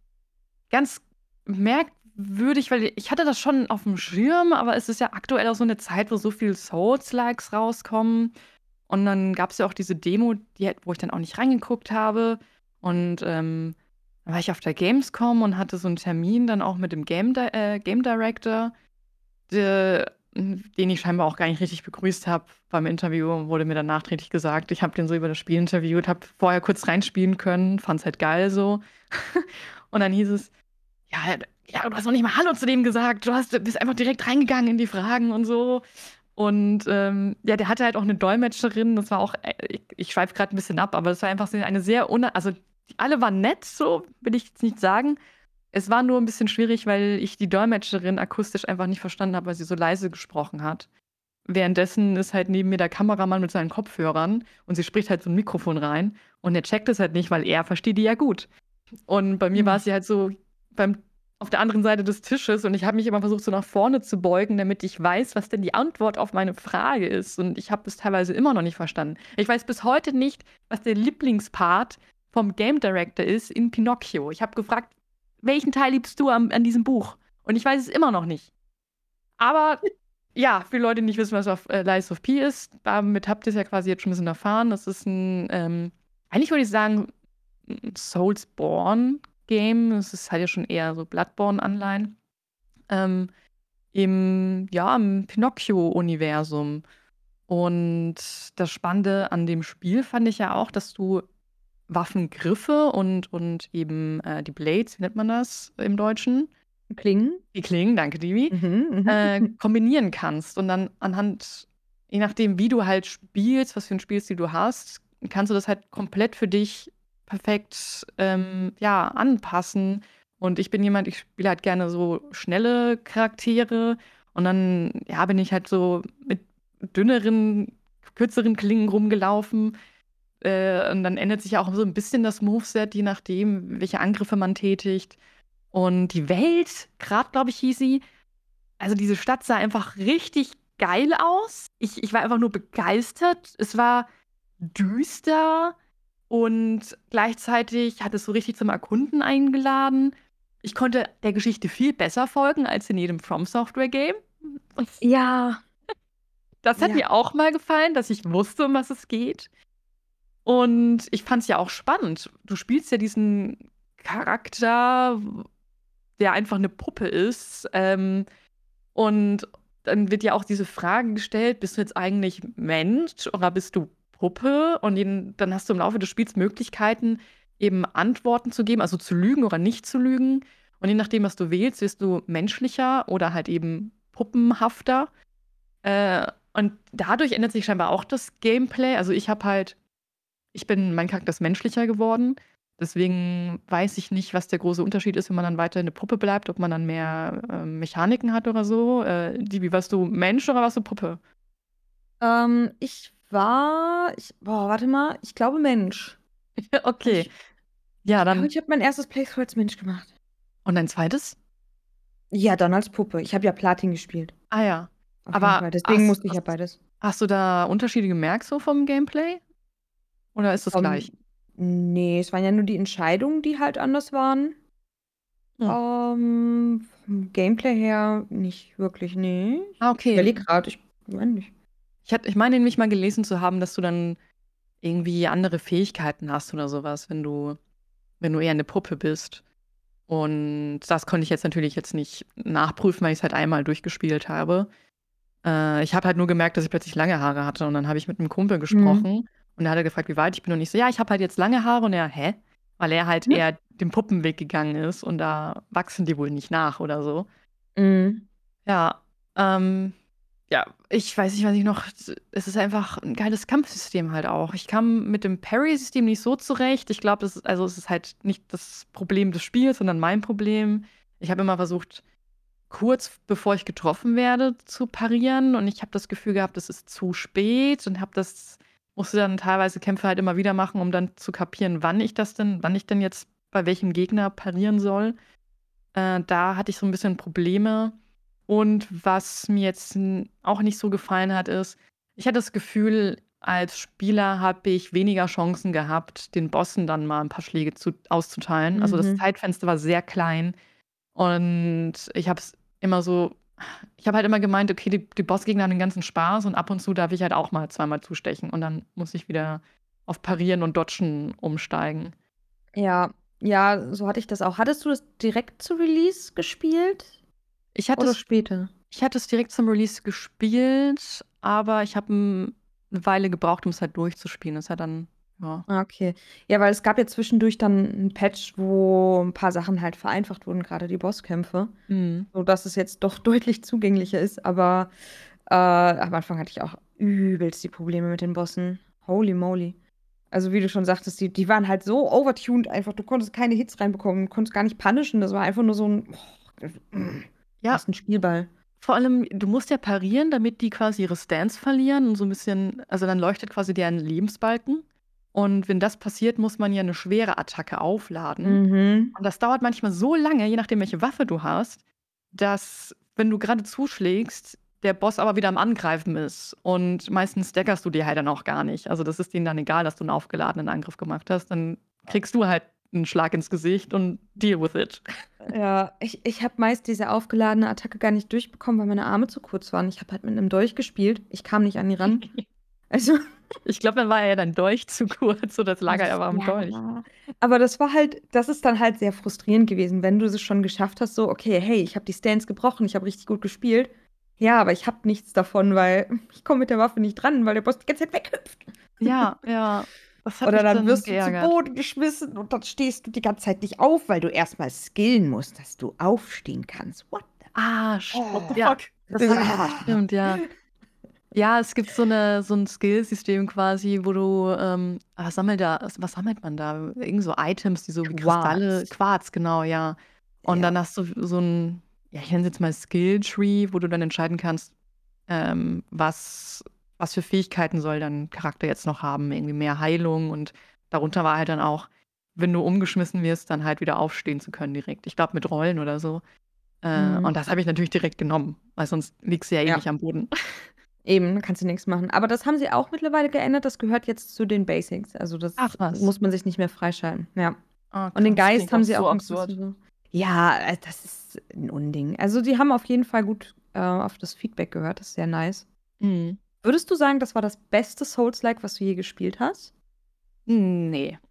ganz merkwürdig, weil ich hatte das schon auf dem Schirm, aber es ist ja aktuell auch so eine Zeit, wo so viel Souls-Likes rauskommen. Und dann gab es ja auch diese Demo, die, wo ich dann auch nicht reingeguckt habe. Und ähm, dann war ich auf der Gamescom und hatte so einen Termin dann auch mit dem Game, Di äh, Game Director, der, den ich scheinbar auch gar nicht richtig begrüßt habe. Beim Interview wurde mir dann nachträglich gesagt, ich habe den so über das Spiel interviewt, habe vorher kurz reinspielen können, fand es halt geil so. [laughs] und dann hieß es, ja, ja, du hast noch nicht mal Hallo zu dem gesagt, du hast, bist einfach direkt reingegangen in die Fragen und so. Und ähm, ja, der hatte halt auch eine Dolmetscherin, das war auch, äh, ich, ich schweife gerade ein bisschen ab, aber das war einfach so eine sehr, una also alle waren nett, so will ich jetzt nicht sagen. Es war nur ein bisschen schwierig, weil ich die Dolmetscherin akustisch einfach nicht verstanden habe, weil sie so leise gesprochen hat. Währenddessen ist halt neben mir der Kameramann mit seinen Kopfhörern und sie spricht halt so ein Mikrofon rein und er checkt es halt nicht, weil er versteht die ja gut. Und bei mir Hm. war es ja halt so beim, auf der anderen Seite des Tisches und ich habe mich immer versucht, so nach vorne zu beugen, damit ich weiß, was denn die Antwort auf meine Frage ist. Und ich habe es teilweise immer noch nicht verstanden. Ich weiß bis heute nicht, was der Lieblingspart vom Game Director ist in Pinocchio. Ich habe gefragt, welchen Teil liebst du am, an diesem Buch? Und ich weiß es immer noch nicht. Aber [laughs] ja, für Leute, die nicht wissen, was auf äh, Lies of P ist, damit habt ihr es ja quasi jetzt schon ein bisschen erfahren. Das ist ein, ähm, eigentlich würde ich sagen, ein Soulsborne-Game. Es ist halt ja schon eher so Bloodborne-Anleihen. Ähm, Im, ja, im Pinocchio-Universum. Und das Spannende an dem Spiel fand ich ja auch, dass du Waffengriffe und, und eben äh, die Blades, wie nennt man das im Deutschen? Klingen. Die Klingen, danke, Divi, Mhm, mhm. äh, kombinieren kannst. Und dann anhand, je nachdem, wie du halt spielst, was für ein Spielstil du hast, kannst du das halt komplett für dich perfekt ähm, ja, anpassen. Und ich bin jemand, ich spiele halt gerne so schnelle Charaktere. Und dann, ja, bin ich halt so mit dünneren, kürzeren Klingen rumgelaufen. Äh, und dann ändert sich ja auch so ein bisschen das Moveset, je nachdem, welche Angriffe man tätigt. Und die Welt, gerade glaube ich, hieß sie, also diese Stadt sah einfach richtig geil aus. Ich, ich war einfach nur begeistert. Es war düster und gleichzeitig hat es so richtig zum Erkunden eingeladen. Ich konnte der Geschichte viel besser folgen als in jedem From Software Game. ja. [laughs] Das hat Ja. mir auch mal gefallen, dass ich wusste, um was es geht. Und ich fand es ja auch spannend. Du spielst ja diesen Charakter, der einfach eine Puppe ist. Ähm, und dann wird ja auch diese Frage gestellt: Bist du jetzt eigentlich Mensch oder bist du Puppe? Und jeden, dann hast du im Laufe des Spiels Möglichkeiten, eben Antworten zu geben, also zu lügen oder nicht zu lügen. Und je nachdem, was du wählst, wirst du menschlicher oder halt eben puppenhafter. Äh, Und dadurch ändert sich scheinbar auch das Gameplay. Also ich habe halt, ich bin, mein Charakter ist menschlicher geworden. Deswegen weiß ich nicht, was der große Unterschied ist, wenn man dann weiter eine Puppe bleibt, ob man dann mehr äh, Mechaniken hat oder so. Äh, Dibi, warst du Mensch oder warst du Puppe? Ähm, ich war, ich, boah, warte mal, ich glaube Mensch. [laughs] okay. Ich, ja, ich dann. glaube, ich habe mein erstes Playthrough als Mensch gemacht. Und ein zweites? Ja, dann als Puppe. Ich habe ja Platin gespielt. Ah ja. Auf Aber. Deswegen hast, musste ich ja beides. hast du da Unterschiede gemerkt so vom Gameplay? Oder ist das Um, gleich? nee, es waren ja nur die Entscheidungen, die halt anders waren. Hm. Ähm, vom Gameplay her nicht wirklich, nee. Ah, Ich okay. überlege gerade, ich meine nicht. Ich, hat, ich meine nämlich mal gelesen zu haben, dass du dann irgendwie andere Fähigkeiten hast oder sowas, wenn du, wenn du eher eine Puppe bist. Und das konnte ich jetzt natürlich jetzt nicht nachprüfen, weil ich es halt einmal durchgespielt habe. Äh, ich habe halt nur gemerkt, dass ich plötzlich lange Haare hatte. Und dann habe ich mit einem Kumpel Mhm. gesprochen und er hat gefragt, wie weit ich bin. Und ich so, ja, ich habe halt jetzt lange Haare. Und er, hä? Weil er halt Ja. eher den Puppenweg gegangen ist und da wachsen die wohl nicht nach oder so. Mhm. Ja, ähm, ja, ich weiß nicht, was ich noch. Es ist einfach ein geiles Kampfsystem halt auch. Ich kam mit dem Parry-System nicht so zurecht. Ich glaube, also es ist halt nicht das Problem des Spiels, sondern mein Problem. Ich habe immer versucht, kurz bevor ich getroffen werde, zu parieren. Und ich habe das Gefühl gehabt, es ist zu spät und habe das, musste dann teilweise Kämpfe halt immer wieder machen, um dann zu kapieren, wann ich das denn, wann ich denn jetzt bei welchem Gegner parieren soll. Äh, da hatte ich so ein bisschen Probleme. Und was mir jetzt auch nicht so gefallen hat, ist, ich hatte das Gefühl, als Spieler habe ich weniger Chancen gehabt, den Bossen dann mal ein paar Schläge zu, auszuteilen. Also das Mhm. Zeitfenster war sehr klein. Und ich habe es immer so, ich habe halt immer gemeint, okay, die, die Bossgegner haben den ganzen Spaß und ab und zu darf ich halt auch mal zweimal zustechen. Und dann muss ich wieder auf Parieren und Dodgen umsteigen. Ja, ja, so hatte ich das auch. Hattest du das direkt zu Release gespielt Ich hatte oder es später? Ich hatte es direkt zum Release gespielt, aber ich habe eine Weile gebraucht, um es halt durchzuspielen. Das ist ja dann, ja. Ah, Okay. Ja, weil es gab ja zwischendurch dann ein Patch, wo ein paar Sachen halt vereinfacht wurden, gerade die Bosskämpfe, Mhm. sodass es jetzt doch [laughs] deutlich zugänglicher ist. Aber äh, am Anfang hatte ich auch übelst die Probleme mit den Bossen. Holy moly. Also wie du schon sagtest, die, die waren halt so overtuned einfach. Du konntest keine Hits reinbekommen, du konntest gar nicht punishen. Das war einfach nur so ein, oh, Ja, das ist ein Spielball. vor allem, du musst ja parieren, damit die quasi ihre Stance verlieren und so ein bisschen, also dann leuchtet quasi deren Lebensbalken. Und wenn das passiert, muss man ja eine schwere Attacke aufladen. Mhm. Und das dauert manchmal so lange, je nachdem, welche Waffe du hast, dass, wenn du gerade zuschlägst, der Boss aber wieder am Angreifen ist. Und meistens staggerst du dir halt dann auch gar nicht. Also, das ist denen dann egal, dass du einen aufgeladenen Angriff gemacht hast. Dann kriegst du halt einen Schlag ins Gesicht und deal with it. Ja, ich, ich habe meist diese aufgeladene Attacke gar nicht durchbekommen, weil meine Arme zu kurz waren. Ich habe halt mit einem Dolch gespielt. Ich kam nicht an die ran. [laughs] Also, Ich glaube, dann war ja dein Dolch zu kurz, so das lag halt aber am ja. Dolch. Aber das war halt, das ist dann halt sehr frustrierend gewesen, wenn du es schon geschafft hast, so, okay, hey, ich habe die Stance gebrochen, ich habe richtig gut gespielt. Ja, aber ich habe nichts davon, weil [laughs] ich komme mit der Waffe nicht dran, weil der Boss die ganze Zeit weghüpft. Ja, ja. Oder dann wirst du zu geärgert. Boden geschmissen und dann stehst du die ganze Zeit nicht auf, weil du erstmal skillen musst, dass du aufstehen kannst. What the Ah, Oh, ja, Fuck. das hat, [laughs] stimmt, ja. Ja, es gibt so, eine, so ein Skillsystem quasi, wo du, ähm, was sammelt da, was sammelt man da? Irgend so Items, die so wie Kristalle, Quarz. Quarz, genau, ja. Und Ja. dann hast du so ein, ja, ich nenne es jetzt mal Skill Tree, wo du dann entscheiden kannst, ähm, was, was für Fähigkeiten soll dein Charakter jetzt noch haben. Irgendwie mehr Heilung und darunter war halt dann auch, wenn du umgeschmissen wirst, dann halt wieder aufstehen zu können direkt. Ich glaube mit Rollen oder so. Äh, Mhm. Und das habe ich natürlich direkt genommen, weil sonst liegst du ja eh Ja. nicht am Boden. [laughs] Eben, da kannst du nichts machen. Aber das haben sie auch mittlerweile geändert. Das gehört jetzt zu den Basics. Also das Ach, muss man sich nicht mehr freischalten. Ja. Ah, Und den. Geist haben sie so auch ein absurd. so. Ja, äh, das ist ein Unding. Also die haben auf jeden Fall gut äh, auf das Feedback gehört. Das ist sehr nice. Mhm. Würdest du sagen, das war das beste Souls-like, was du je gespielt hast? Nee. [laughs]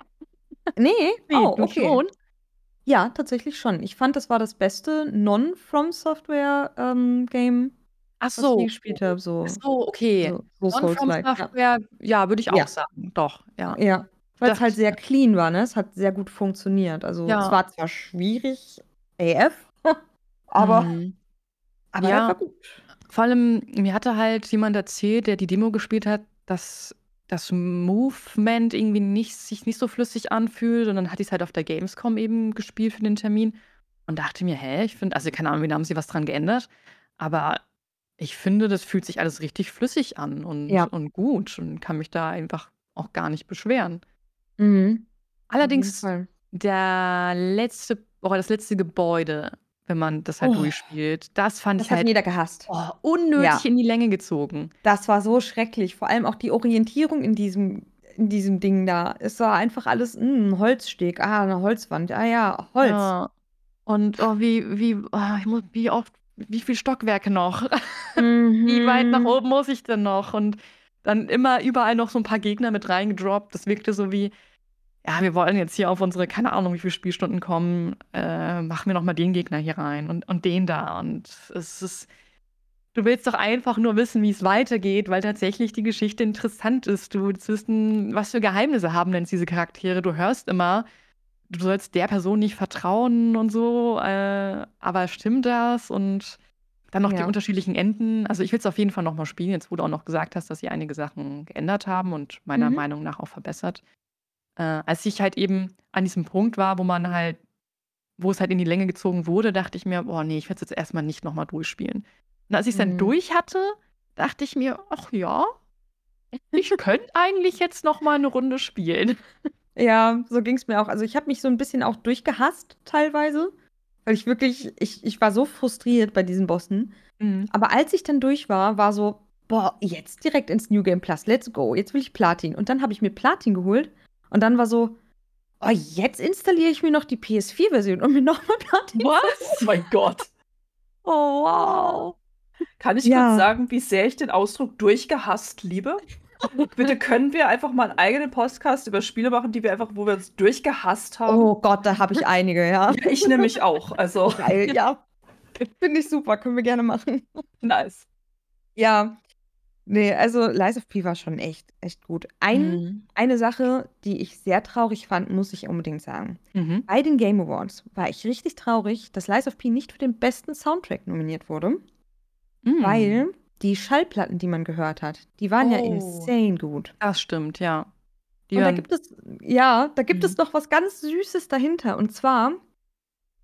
Nee, Nee, oh, okay. schon? Ja, tatsächlich schon. Ich fand, das war das beste Non-From-Software-Game, Ach was ich so. gespielt habe. So, Ach so, okay. so, so Non from Souls-like. Ja. Ja, würde ich auch Ja. sagen. Doch, ja. Ja, weil es halt sehr clean war, ne? Es hat sehr gut funktioniert. Also Ja. es war zwar schwierig, AF, [laughs] aber, Mhm. aber Ja. war gut. Vor allem, mir hatte halt jemand erzählt, der die Demo gespielt hat, dass das Movement irgendwie nicht, sich nicht so flüssig anfühlt. Und dann hatte ich es halt auf der Gamescom eben gespielt für den Termin und dachte mir, hä, ich finde, also keine Ahnung, wie haben sie was dran geändert, aber ich finde, das fühlt sich alles richtig flüssig an und, Ja. und gut und kann mich da einfach auch gar nicht beschweren. Mhm. Allerdings der letzte, oder das letzte Gebäude, wenn man das halt Oh. durchspielt, das fand Das ich hat halt jeder gehasst. oh, unnötig Ja. in die Länge gezogen. Das war so schrecklich. Vor allem auch die Orientierung in diesem, in diesem Ding da. Es war einfach alles, hm, ein Holzsteg, ah, eine Holzwand, ah ja, Holz. Ja. Und oh, wie, wie, oh, ich muss, wie oft, wie viele Stockwerke noch? [laughs] Wie weit nach Mhm. oben muss ich denn noch? Und dann immer überall noch so ein paar Gegner mit reingedroppt. Das wirkte so wie, ja, wir wollen jetzt hier auf unsere, keine Ahnung, wie viele Spielstunden kommen. Äh, machen wir noch mal den Gegner hier rein und, und den da. Und es ist, du willst doch einfach nur wissen, wie es weitergeht, weil tatsächlich die Geschichte interessant ist. Du willst wissen, was für Geheimnisse haben denn diese Charaktere. Du hörst immer, du sollst der Person nicht vertrauen und so, äh, aber stimmt das? Und dann noch die Ja. unterschiedlichen Enden. Also ich will es auf jeden Fall noch mal spielen, jetzt wo du auch noch gesagt hast, dass sie einige Sachen geändert haben und meiner Mhm. Meinung nach auch verbessert. Äh, als ich halt eben an diesem Punkt war, wo man halt, wo es halt in die Länge gezogen wurde, dachte ich mir, boah, nee, ich werde es jetzt erstmal nicht noch mal durchspielen. Und als ich es dann Mhm. durch hatte, dachte ich mir, ach ja, ich könnte eigentlich jetzt noch mal eine Runde spielen. [laughs] Ja, so ging es mir auch. Also ich habe mich so ein bisschen auch durchgehasst teilweise, weil ich wirklich, ich, ich war so frustriert bei diesen Bossen. Mhm. Aber als ich dann durch war, war so, boah, jetzt direkt ins New Game Plus, let's go. Jetzt will ich Platin. Und dann habe ich mir Platin geholt und dann war so, oh, jetzt installiere ich mir noch die PS4-Version und mir nochmal Platin. Was? Oh mein Gott. [laughs] Oh, wow. Kann ich Ja. kurz sagen, wie sehr ich den Ausdruck durchgehasst liebe? Bitte können wir einfach mal einen eigenen Podcast über Spiele machen, die wir einfach, wo wir uns durchgehasst haben. Oh Gott, da habe ich einige, ja. [laughs] Ja, ich nämlich auch. Also, Geil, ja. Finde ich super, können wir gerne machen. nice. Ja. Nee, also Lies of P war schon echt, echt gut. Ein, Mhm. Eine Sache, die ich sehr traurig fand, muss ich unbedingt sagen. Mhm. Bei den Game Awards war ich richtig traurig, dass Lies of P nicht für den besten Soundtrack nominiert wurde, Mhm. weil die Schallplatten, die man gehört hat, die waren ja Oh. insane gut. Das stimmt, ja. Die Und da gibt es, ja, da gibt Mhm. es noch was ganz Süßes dahinter. Und zwar,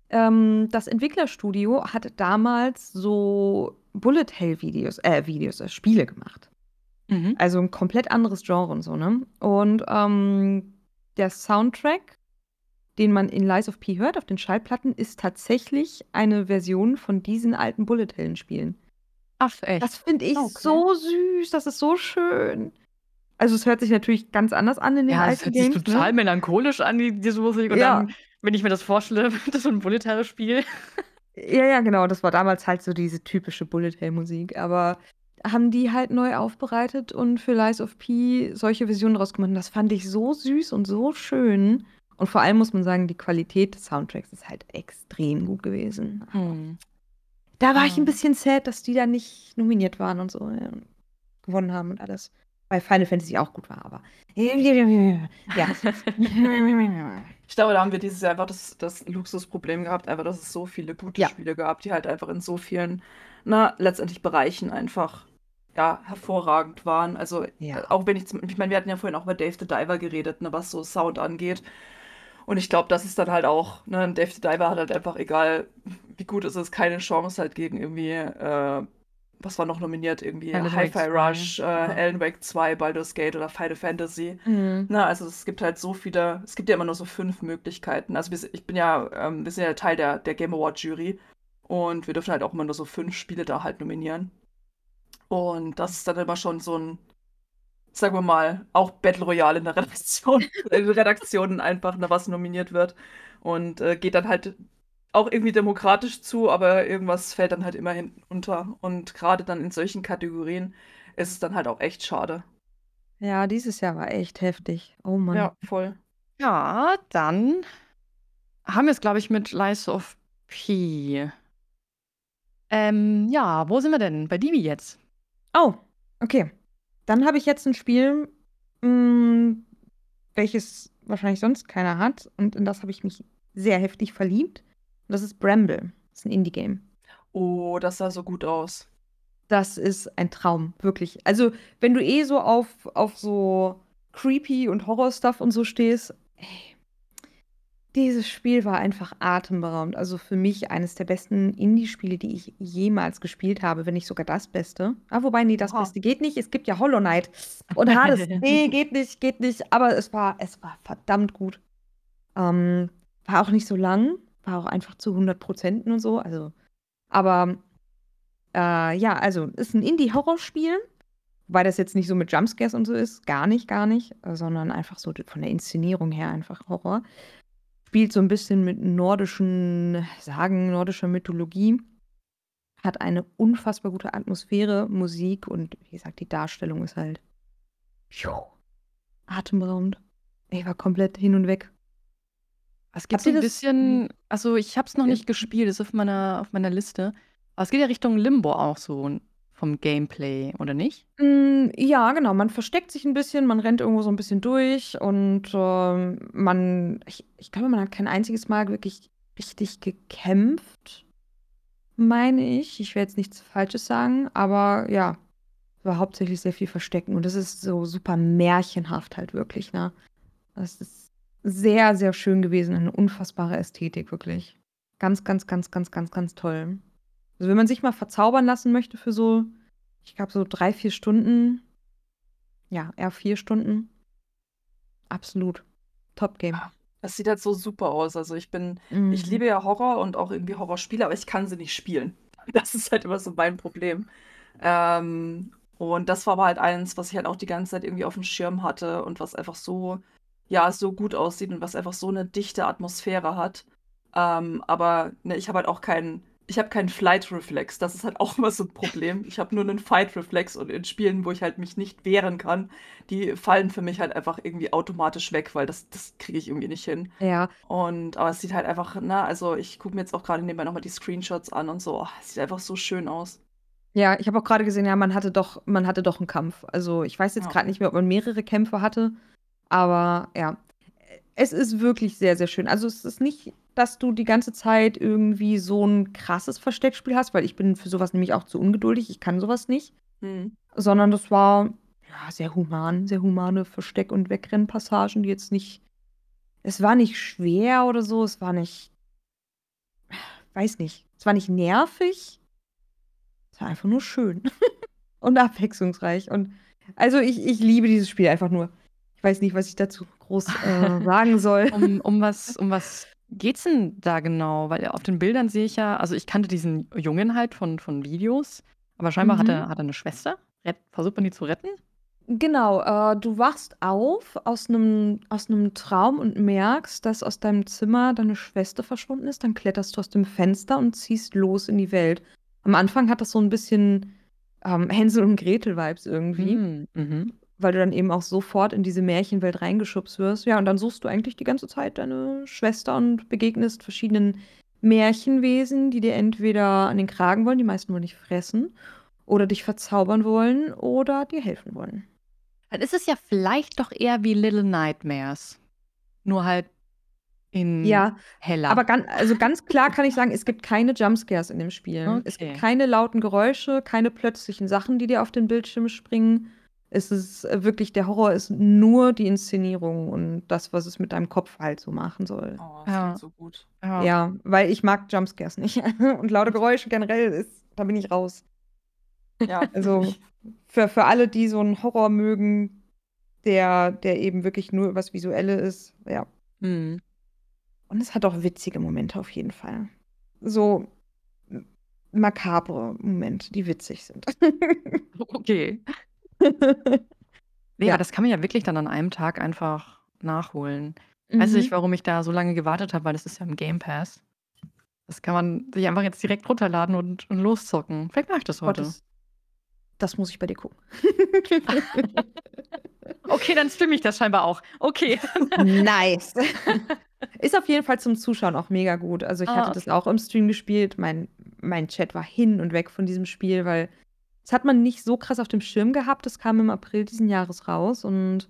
ähm, das Entwicklerstudio hat damals so Bullet Hell Videos, äh, Videos, äh, Spiele gemacht. Mhm. Also ein komplett anderes Genre und so, ne? Und ähm, der Soundtrack, den man in Lies of P hört auf den Schallplatten, ist tatsächlich eine Version von diesen alten Bullet Hell-Spielen. Ach, echt? Das finde ich Okay. so süß, das ist so schön. Also es hört sich natürlich ganz anders an in den ja, es alten hört sich Games. total ne? melancholisch an, die, diese Musik. Und Ja. dann, wenn ich mir das vorstelle, [laughs] das ist so ein Bullet-Spiel. Ja, ja, genau. Das war damals halt so diese typische Bullet Hell-Musik. Aber haben die halt neu aufbereitet und für Lies of P solche Versionen draus gemacht. Und das fand ich so süß und so schön. Und vor allem muss man sagen, die Qualität des Soundtracks ist halt extrem gut gewesen. Hm. Da war ich ein bisschen sad, dass die da nicht nominiert waren und so. Ja, gewonnen haben und alles. Weil Final Fantasy auch gut war, aber. [laughs] Ja. Ich glaube, da haben wir dieses Jahr einfach das, das Luxusproblem gehabt, einfach, dass es so viele gute Ja. Spiele gab, die halt einfach in so vielen, na, letztendlich Bereichen einfach, ja, hervorragend waren. Also, Ja. äh, auch wenn ich, zum, ich meine, wir hatten ja vorhin auch über Dave the Diver geredet, ne, was so Sound angeht. Und ich glaube, das ist dann halt auch, ne, Dave the Diver hat halt einfach, egal wie gut es ist, keine Chance halt gegen irgendwie, äh, was war noch nominiert, irgendwie Hi-Fi 2. Rush, äh, Alan Wake 2, Baldur's Gate oder Final Fantasy. Mhm. Na, also es gibt halt so viele, es gibt ja immer nur so fünf Möglichkeiten. Also wir, ich bin ja, ähm, wir sind ja Teil der, der Game Award Jury und wir dürfen halt auch immer nur so fünf Spiele da halt nominieren. Und das ist dann immer schon so ein, sagen wir mal, auch Battle Royale in der [laughs] Redaktion, in den Redaktionen einfach, ne, was nominiert wird. Und äh, geht dann halt auch irgendwie demokratisch zu, aber irgendwas fällt dann halt immer hinten unter. Und gerade dann in solchen Kategorien ist es dann halt auch echt schade. Ja, dieses Jahr war echt heftig. Oh Mann. Ja, voll. Ja, dann haben wir es, glaube ich, mit Lies of P. Ähm, ja, wo sind wir denn? Bei Divi jetzt. Oh, okay. Dann habe ich jetzt ein Spiel, mh, welches wahrscheinlich sonst keiner hat. Und in das habe ich mich sehr heftig verliebt. Das ist Bramble. Das ist ein Indie-Game. Oh, das sah so gut aus. das ist ein Traum, wirklich. Also, wenn du eh so auf, auf so creepy und Horror-Stuff und so stehst, ey, dieses Spiel war einfach atemberaubend. Also für mich eines der besten Indie-Spiele, die ich jemals gespielt habe, wenn nicht sogar das Beste. Ah, wobei, nee, das Oha. Beste geht nicht. Es gibt ja Hollow Knight und Hades. [laughs] nee, geht nicht, geht nicht. Aber es war, es war verdammt gut. Ähm, war auch nicht so lang, war auch einfach zu 100 Prozenten und so. Also, aber äh, ja, also ist ein Indie-Horrorspiel, wobei das jetzt nicht so mit Jumpscares und so ist, gar nicht, gar nicht, sondern einfach so von der Inszenierung her einfach Horror. Spielt so ein bisschen mit nordischen Sagen, nordischer Mythologie. Hat eine unfassbar gute Atmosphäre, Musik und wie gesagt, die Darstellung ist halt jo, atemberaubend. Ich war komplett hin und weg. Es geht Habt so ein bisschen, also ich habe es noch nicht gespielt, ist auf meiner, auf meiner Liste. Aber es geht ja Richtung Limbo auch so vom Gameplay, oder nicht? Mm, Ja, genau. Man versteckt sich ein bisschen, man rennt irgendwo so ein bisschen durch und ähm, man, ich, ich glaube, man hat kein einziges Mal wirklich richtig gekämpft, meine ich. Ich werde jetzt nichts Falsches sagen, aber ja, es war hauptsächlich sehr viel Verstecken und das ist so super märchenhaft halt wirklich, ne? Das ist sehr, sehr schön gewesen, eine unfassbare Ästhetik, wirklich. Ganz, ganz, ganz, ganz, ganz, ganz toll. Also wenn man sich mal verzaubern lassen möchte für so, ich glaube so drei, vier Stunden, ja, eher vier Stunden, absolut Top-Game. Das sieht halt so super aus. Also ich bin, Mhm. ich liebe ja Horror und auch irgendwie Horrorspiele, aber ich kann sie nicht spielen. [laughs] Das ist halt immer so mein Problem. Ähm, und das war aber halt eins, was ich halt auch die ganze Zeit irgendwie auf dem Schirm hatte und was einfach so, ja, so gut aussieht und was einfach so eine dichte Atmosphäre hat. Ähm, aber ne, ich habe halt auch keinen, ich habe keinen Flight-Reflex. Das ist halt [laughs] auch immer so ein Problem. Ich habe nur einen Fight-Reflex und in Spielen, wo ich halt mich nicht wehren kann, die fallen für mich halt einfach irgendwie automatisch weg, weil das, das kriege ich irgendwie nicht hin. Ja, Und aber es sieht halt einfach, ne, also ich gucke mir jetzt auch gerade nebenbei nochmal die Screenshots an und so. Oh, es sieht einfach so schön aus. ja, ich habe auch gerade gesehen, ja, man hatte doch, man hatte doch einen Kampf. Also ich weiß jetzt Ja. gerade nicht mehr, ob man mehrere Kämpfe hatte, aber ja, es ist wirklich sehr, sehr schön. Also es ist nicht, dass du die ganze Zeit irgendwie so ein krasses Versteckspiel hast, weil ich bin für sowas nämlich auch zu ungeduldig. Ich kann sowas nicht. Hm. sondern das war ja, sehr human, sehr humane Versteck- und Wegrennpassagen, die jetzt nicht. Es war nicht schwer oder so, es war nicht. Weiß nicht. Es war nicht nervig. Es war einfach nur schön. [laughs] und abwechslungsreich. Und also ich, ich liebe dieses Spiel einfach nur. Ich weiß nicht, was ich dazu groß äh, [laughs] sagen soll. Um, um was, um was geht's denn da genau? Weil auf den Bildern sehe ich ja, also ich kannte diesen Jungen halt von, von Videos, aber scheinbar hat, Mhm. er, hat er eine Schwester. Versucht man die zu retten? Genau, äh, du wachst auf aus einem aus Traum und merkst, dass aus deinem Zimmer deine Schwester verschwunden ist. Dann kletterst du aus dem Fenster und ziehst los in die Welt. Am Anfang hat das so ein bisschen ähm, Hänsel und Gretel-Vibes irgendwie, Hm, mhm. Weil du dann eben auch sofort in diese Märchenwelt reingeschubst wirst. Ja, und dann suchst du eigentlich die ganze Zeit deine Schwester und begegnest verschiedenen Märchenwesen, die dir entweder an den Kragen wollen, die meisten wollen dich fressen, oder dich verzaubern wollen oder dir helfen wollen. Dann ist es ja vielleicht doch eher wie Little Nightmares. Nur halt in Ja, heller. Aber ganz, also ganz klar kann ich sagen, es gibt keine Jumpscares in dem Spiel. Es gibt Okay. keine lauten Geräusche, keine plötzlichen Sachen, die dir auf den Bildschirm springen. Es ist äh, wirklich, der Horror ist nur die Inszenierung und das, was es mit deinem Kopf halt so machen soll. Oh, das Ja. klingt so gut. ja. Ja, weil ich mag Jumpscares nicht. [laughs] Und laute Geräusche generell ist, da bin ich raus. Ja, [laughs] Also für, für alle, die so einen Horror mögen, der, der eben wirklich nur übers Visuelle ist, ja. Hm. Und es hat auch witzige Momente auf jeden Fall. So makabre Momente, die witzig sind. [laughs] Okay. Nee, [laughs] Ja. aber das kann man ja wirklich dann an einem Tag einfach nachholen. Weiß Mhm. nicht, warum ich da so lange gewartet habe, weil das ist ja im Game Pass. Das kann man sich einfach jetzt direkt runterladen und, und loszocken. Vielleicht mache ich das Oh, heute. das, das muss ich bei dir gucken. [laughs] [laughs] Okay, dann stimme ich das scheinbar auch. Okay. nice. Ist auf jeden Fall zum Zuschauen auch mega gut. Also ich Ah, hatte das auch im Stream gespielt. Mein, mein Chat war hin und weg von diesem Spiel, weil das hat man nicht so krass auf dem Schirm gehabt. Das kam im April diesen Jahres raus und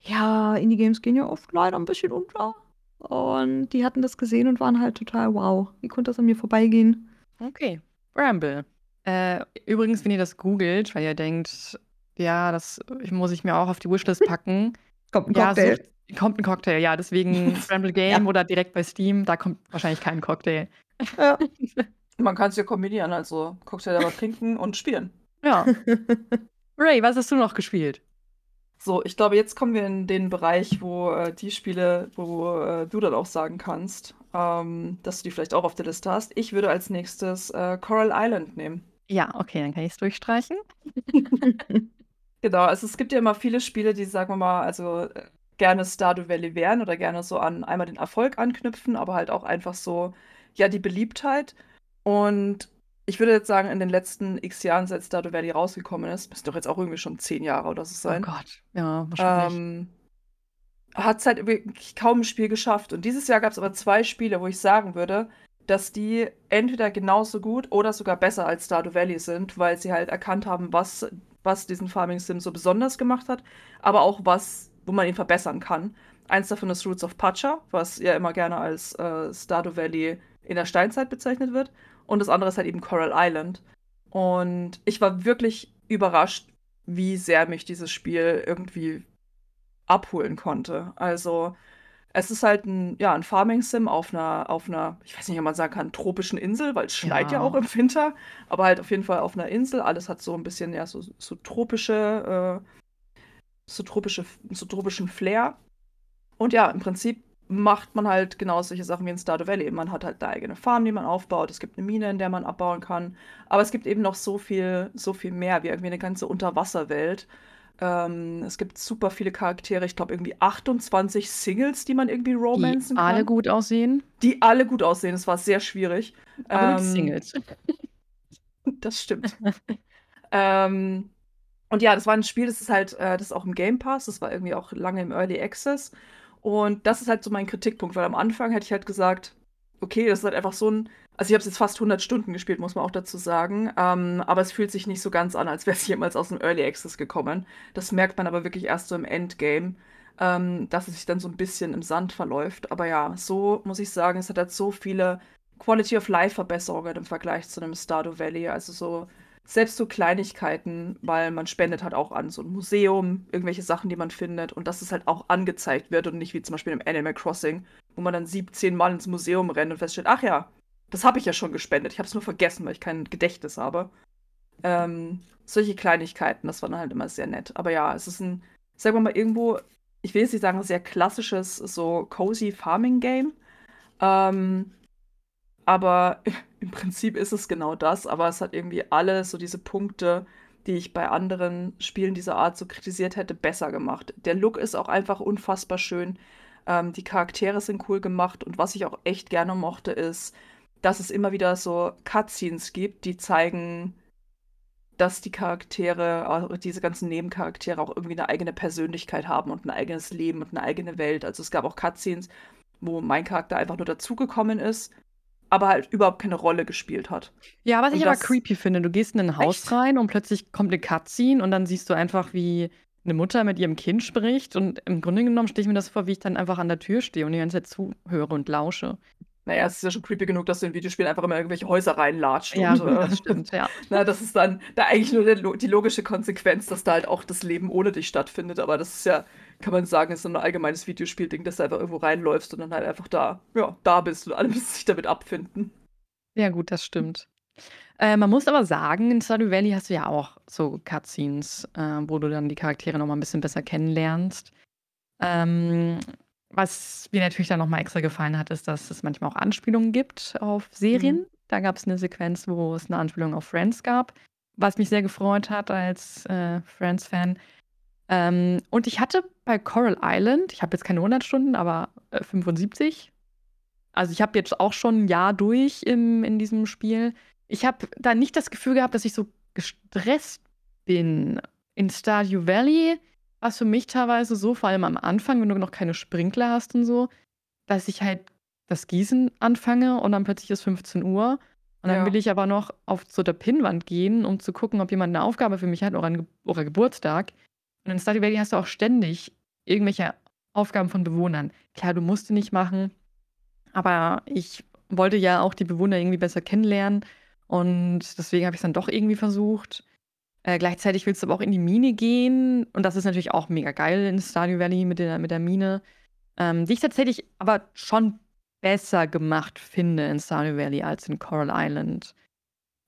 ja, Indie-Games gehen ja oft leider ein bisschen unter. Und die hatten das gesehen und waren halt total wow. Wie konnte das an mir vorbeigehen? Okay. Bramble. Äh, übrigens, wenn ihr das googelt, weil ihr denkt, ja, das muss ich mir auch auf die Wishlist packen. Kommt ein Cocktail. Ja, so, kommt ein Cocktail, ja. Deswegen [laughs] Scramble Game ja. oder direkt bei Steam, da kommt wahrscheinlich kein Cocktail. Ja. [laughs] Man kann es ja kombinieren, also Cocktail aber trinken und spielen. Ja. [laughs] Ray, was hast du noch gespielt? So, ich glaube, jetzt kommen wir in den Bereich, wo äh, die Spiele, wo äh, du dann auch sagen kannst, ähm, dass du die vielleicht auch auf der Liste hast. Ich würde als nächstes äh, Coral Island nehmen. Ja, okay, dann kann ich es durchstreichen. [laughs] genau, also es gibt ja immer viele Spiele, die, sagen wir mal, also äh, gerne Stardew Valley wären oder gerne so an einmal den Erfolg anknüpfen, aber halt auch einfach so, ja, die Beliebtheit. Und ich würde jetzt sagen, in den letzten x Jahren, seit Stardew Valley rausgekommen ist, müsste doch jetzt auch irgendwie schon zehn Jahre oder so oh sein. Oh Gott, ja, wahrscheinlich. Ähm, hat es halt wirklich kaum ein Spiel geschafft. Und dieses Jahr gab es aber zwei Spiele, wo ich sagen würde, dass die entweder genauso gut oder sogar besser als Stardew Valley sind, weil sie halt erkannt haben, was, was diesen Farming Sim so besonders gemacht hat, aber auch was, wo man ihn verbessern kann. Eins davon ist Roots of Pacha, was ja immer gerne als äh, Stardew Valley in der Steinzeit bezeichnet wird. Und das andere ist halt eben Coral Island. Und ich war wirklich überrascht, wie sehr mich dieses Spiel irgendwie abholen konnte. Also, es ist halt ein, ja, ein Farming-Sim auf einer, auf einer, ich weiß nicht, ob man sagen kann, tropischen Insel, weil es schneit ja. ja auch im Winter, aber halt auf jeden Fall auf einer Insel. Alles hat so ein bisschen, ja, so, so tropische, äh, so tropische, so tropischen Flair. Und ja, im Prinzip macht man halt genau solche Sachen wie in Stardew Valley. Man hat halt eine eigene Farm, die man aufbaut. Es gibt eine Mine, in der man abbauen kann. Aber es gibt eben noch so viel, so viel mehr, wie irgendwie eine ganze Unterwasserwelt. Ähm, es gibt super viele Charaktere. Ich glaube, irgendwie 28 Singles, die man irgendwie romanzen die kann. Die alle gut aussehen. Die alle gut aussehen. Es war sehr schwierig. Aber ähm, Singles. [laughs] das stimmt. ähm, und ja, das war ein Spiel, das ist halt, äh, das ist auch im Game Pass. Das war irgendwie auch lange im Early Access. Und das ist halt so mein Kritikpunkt, weil am Anfang hätte ich halt gesagt, okay, das ist halt einfach so ein. Also ich habe es jetzt fast 100 Stunden gespielt, muss man auch dazu sagen. Ähm, aber es fühlt sich nicht so ganz an, als wäre es [laughs] jemals aus dem Early Access gekommen. Das merkt man aber wirklich erst so im Endgame, ähm, dass es sich dann so ein bisschen im Sand verläuft. Aber ja, so muss ich sagen, es hat halt so viele Quality of Life Verbesserungen im Vergleich zu einem Stardew Valley. Also so selbst so Kleinigkeiten, weil man spendet halt auch an so ein Museum, irgendwelche Sachen, die man findet und dass es halt auch angezeigt wird und nicht wie zum Beispiel im Animal Crossing, wo man dann 17 Mal ins Museum rennt und feststellt, ach ja, das habe ich ja schon gespendet. Ich habe es nur vergessen, weil ich kein Gedächtnis habe. Ähm, solche Kleinigkeiten, das war dann halt immer sehr nett. Aber ja, es ist ein, sagen wir mal, irgendwo, ich will jetzt nicht sagen, sehr klassisches, so cozy Farming Game. Ähm, aber im Prinzip ist es genau das, aber es hat irgendwie alle so diese Punkte, die ich bei anderen Spielen dieser Art so kritisiert hätte, besser gemacht. Der Look ist auch einfach unfassbar schön. Ähm, die Charaktere sind cool gemacht und was ich auch echt gerne mochte, ist, dass es immer wieder so Cutscenes gibt, die zeigen, dass die Charaktere, diese ganzen Nebencharaktere auch irgendwie eine eigene Persönlichkeit haben und ein eigenes Leben und eine eigene Welt. Also es gab auch Cutscenes, wo mein Charakter einfach nur dazugekommen ist aber halt überhaupt keine Rolle gespielt hat. Ja, was und ich aber creepy finde, du gehst in ein Haus echt? rein und plötzlich kommt eine Cutscene und dann siehst du einfach, wie eine Mutter mit ihrem Kind spricht und im Grunde genommen stelle ich mir das vor, wie ich dann einfach an der Tür stehe und die ganze Zeit zuhöre und lausche. Naja, es ist ja schon creepy genug, dass du in Videospielen einfach immer irgendwelche Häuser reinlatscht. Ja, und, [laughs] äh, das stimmt, ja. [laughs] Na, das ist dann da eigentlich nur die logische Konsequenz, dass da halt auch das Leben ohne dich stattfindet. Aber das ist ja kann man sagen, ist so ein allgemeines Videospielding, dass du einfach irgendwo reinläufst und dann halt einfach da, ja, da bist und alle [laughs] müssen sich damit abfinden. Ja, gut, das stimmt. Äh, man muss aber sagen, in Stardew Valley hast du ja auch so Cutscenes, äh, wo du dann die Charaktere noch mal ein bisschen besser kennenlernst. Ähm, was mir natürlich dann noch mal extra gefallen hat, ist, dass es manchmal auch Anspielungen gibt auf Serien. Mhm. Da gab es eine Sequenz, wo es eine Anspielung auf Friends gab, was mich sehr gefreut hat als äh, Friends-Fan. Ähm, und ich hatte bei Coral Island, ich habe jetzt keine 100 Stunden, aber äh, 75. Also ich habe jetzt auch schon ein Jahr durch im, in diesem Spiel. Ich habe da nicht das Gefühl gehabt, dass ich so gestresst bin. In Stardew Valley war es für mich teilweise so, vor allem am Anfang, wenn du noch keine Sprinkler hast und so, dass ich halt das Gießen anfange und dann plötzlich ist 15 Uhr. Und dann ja. will ich aber noch auf so der Pinnwand gehen, um zu gucken, ob jemand eine Aufgabe für mich hat oder, ein, oder Geburtstag. Und in Stardew Valley hast du auch ständig irgendwelche Aufgaben von Bewohnern. Klar, du musst die nicht machen, aber ich wollte ja auch die Bewohner irgendwie besser kennenlernen. Und deswegen habe ich es dann doch irgendwie versucht. Äh, gleichzeitig willst du aber auch in die Mine gehen. Und das ist natürlich auch mega geil in Stardew Valley mit der, mit der Mine. Ähm, die ich tatsächlich aber schon besser gemacht finde in Stardew Valley als in Coral Island.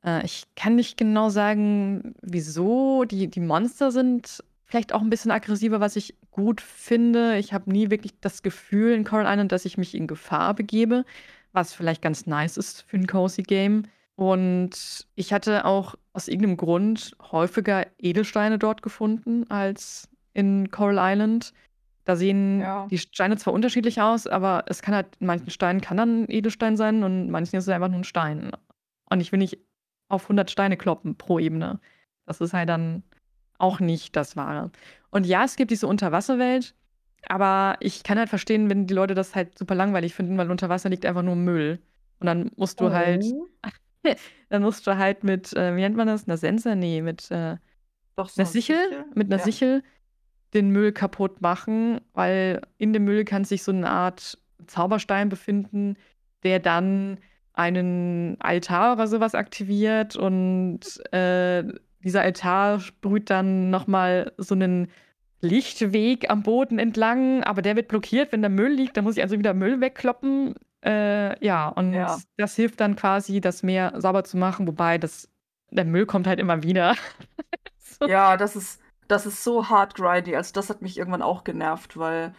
Äh, ich kann nicht genau sagen, wieso. Die, die Monster sind vielleicht auch ein bisschen aggressiver, was ich gut finde. Ich habe nie wirklich das Gefühl in Coral Island, dass ich mich in Gefahr begebe, was vielleicht ganz nice ist für ein Cozy Game. Und ich hatte auch aus irgendeinem Grund häufiger Edelsteine dort gefunden als in Coral Island. Da sehen Ja. die Steine zwar unterschiedlich aus, aber es kann halt, in manchen Steinen kann dann ein Edelstein sein und manchen ist es einfach nur ein Stein. Und ich will nicht auf 100 Steine kloppen pro Ebene. Das ist halt dann auch nicht das Wahre. Und ja, es gibt diese Unterwasserwelt, aber ich kann halt verstehen, wenn die Leute das halt super langweilig finden, weil unter Wasser liegt einfach nur Müll. Und dann musst du halt Oh. [laughs] dann musst du halt mit, äh, wie nennt man das? Einer Sense? Nee, mit äh, Doch so einer Sichel, mit einer Ja. Sichel den Müll kaputt machen, weil in dem Müll kann sich so eine Art Zauberstein befinden, der dann einen Altar oder sowas aktiviert und äh, dieser Altar sprüht dann nochmal so einen Lichtweg am Boden entlang, aber der wird blockiert, wenn der Müll liegt, dann muss ich also wieder Müll wegkloppen. Äh, ja, und Ja. das hilft dann quasi, das Meer sauber zu machen, wobei das, der Müll kommt halt immer wieder. [laughs] so. Ja, das ist, das ist so hart grindy. Also das hat mich irgendwann auch genervt, weil,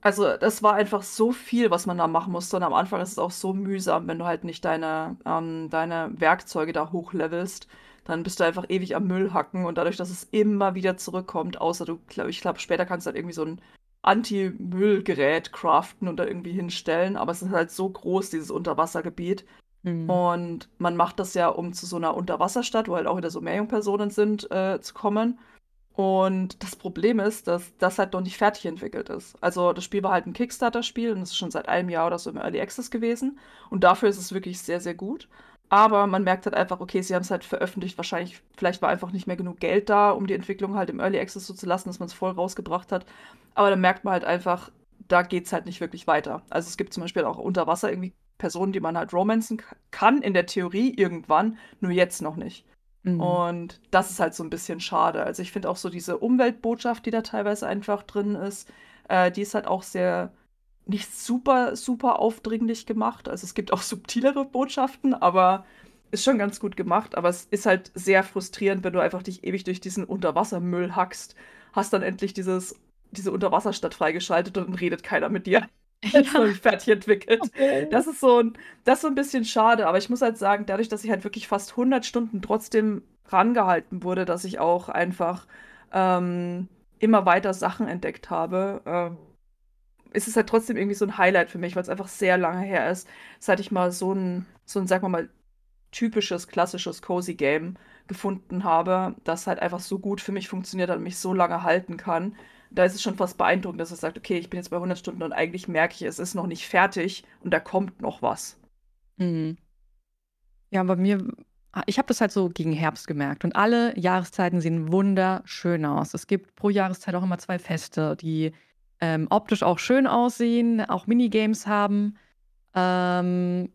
also das war einfach so viel, was man da machen musste. Und am Anfang ist es auch so mühsam, wenn du halt nicht deine, ähm, deine Werkzeuge da hochlevelst. Dann bist du einfach ewig am Müll hacken und dadurch, dass es immer wieder zurückkommt, außer du, glaub, ich glaube, später kannst du halt irgendwie so ein Anti-Müll-Gerät craften und da irgendwie hinstellen. Aber es ist halt so groß, dieses Unterwassergebiet. Hm. Und man macht das ja, um zu so einer Unterwasserstadt, wo halt auch wieder so Meerjungpersonen sind, äh, zu kommen. Und das Problem ist, dass das halt noch nicht fertig entwickelt ist. Also das Spiel war halt ein Kickstarter-Spiel und es ist schon seit einem Jahr oder so im Early Access gewesen. Und dafür ist es wirklich sehr, sehr gut. Aber man merkt halt einfach, okay, sie haben es halt veröffentlicht. Wahrscheinlich, vielleicht war einfach nicht mehr genug Geld da, um die Entwicklung halt im Early Access so zu lassen, dass man es voll rausgebracht hat. Aber dann merkt man halt einfach, da geht es halt nicht wirklich weiter. Also es gibt zum Beispiel auch unter Wasser irgendwie Personen, die man halt romanzen kann, in der Theorie irgendwann, nur jetzt noch nicht. Mhm. Und das ist halt so ein bisschen schade. Also ich finde auch so diese Umweltbotschaft, die da teilweise einfach drin ist, äh, die ist halt auch sehr nicht super, super aufdringlich gemacht. Also es gibt auch subtilere Botschaften, aber ist schon ganz gut gemacht. Aber es ist halt sehr frustrierend, wenn du einfach dich ewig durch diesen Unterwassermüll hackst, hast dann endlich dieses, diese Unterwasserstadt freigeschaltet und dann redet keiner mit dir. Das ist noch nicht fertig entwickelt. Das ist so ein, das ist so ein bisschen schade, aber ich muss halt sagen, dadurch, dass ich halt wirklich fast 100 Stunden trotzdem rangehalten wurde, dass ich auch einfach ähm, immer weiter Sachen entdeckt habe, ähm, ist es halt trotzdem irgendwie so ein Highlight für mich, weil es einfach sehr lange her ist, seit ich mal so ein, so ein, sagen wir mal, typisches, klassisches Cozy Game gefunden habe, das halt einfach so gut für mich funktioniert und mich so lange halten kann. Da ist es schon fast beeindruckend, dass es sagt, okay, ich bin jetzt bei 100 Stunden und eigentlich merke ich, es ist noch nicht fertig und da kommt noch was. Mhm. Ja, bei mir, ich habe das halt so gegen Herbst gemerkt. Und alle Jahreszeiten sehen wunderschön aus. Es gibt pro Jahreszeit auch immer zwei Feste, die ähm, optisch auch schön aussehen, auch Minigames haben. Ähm,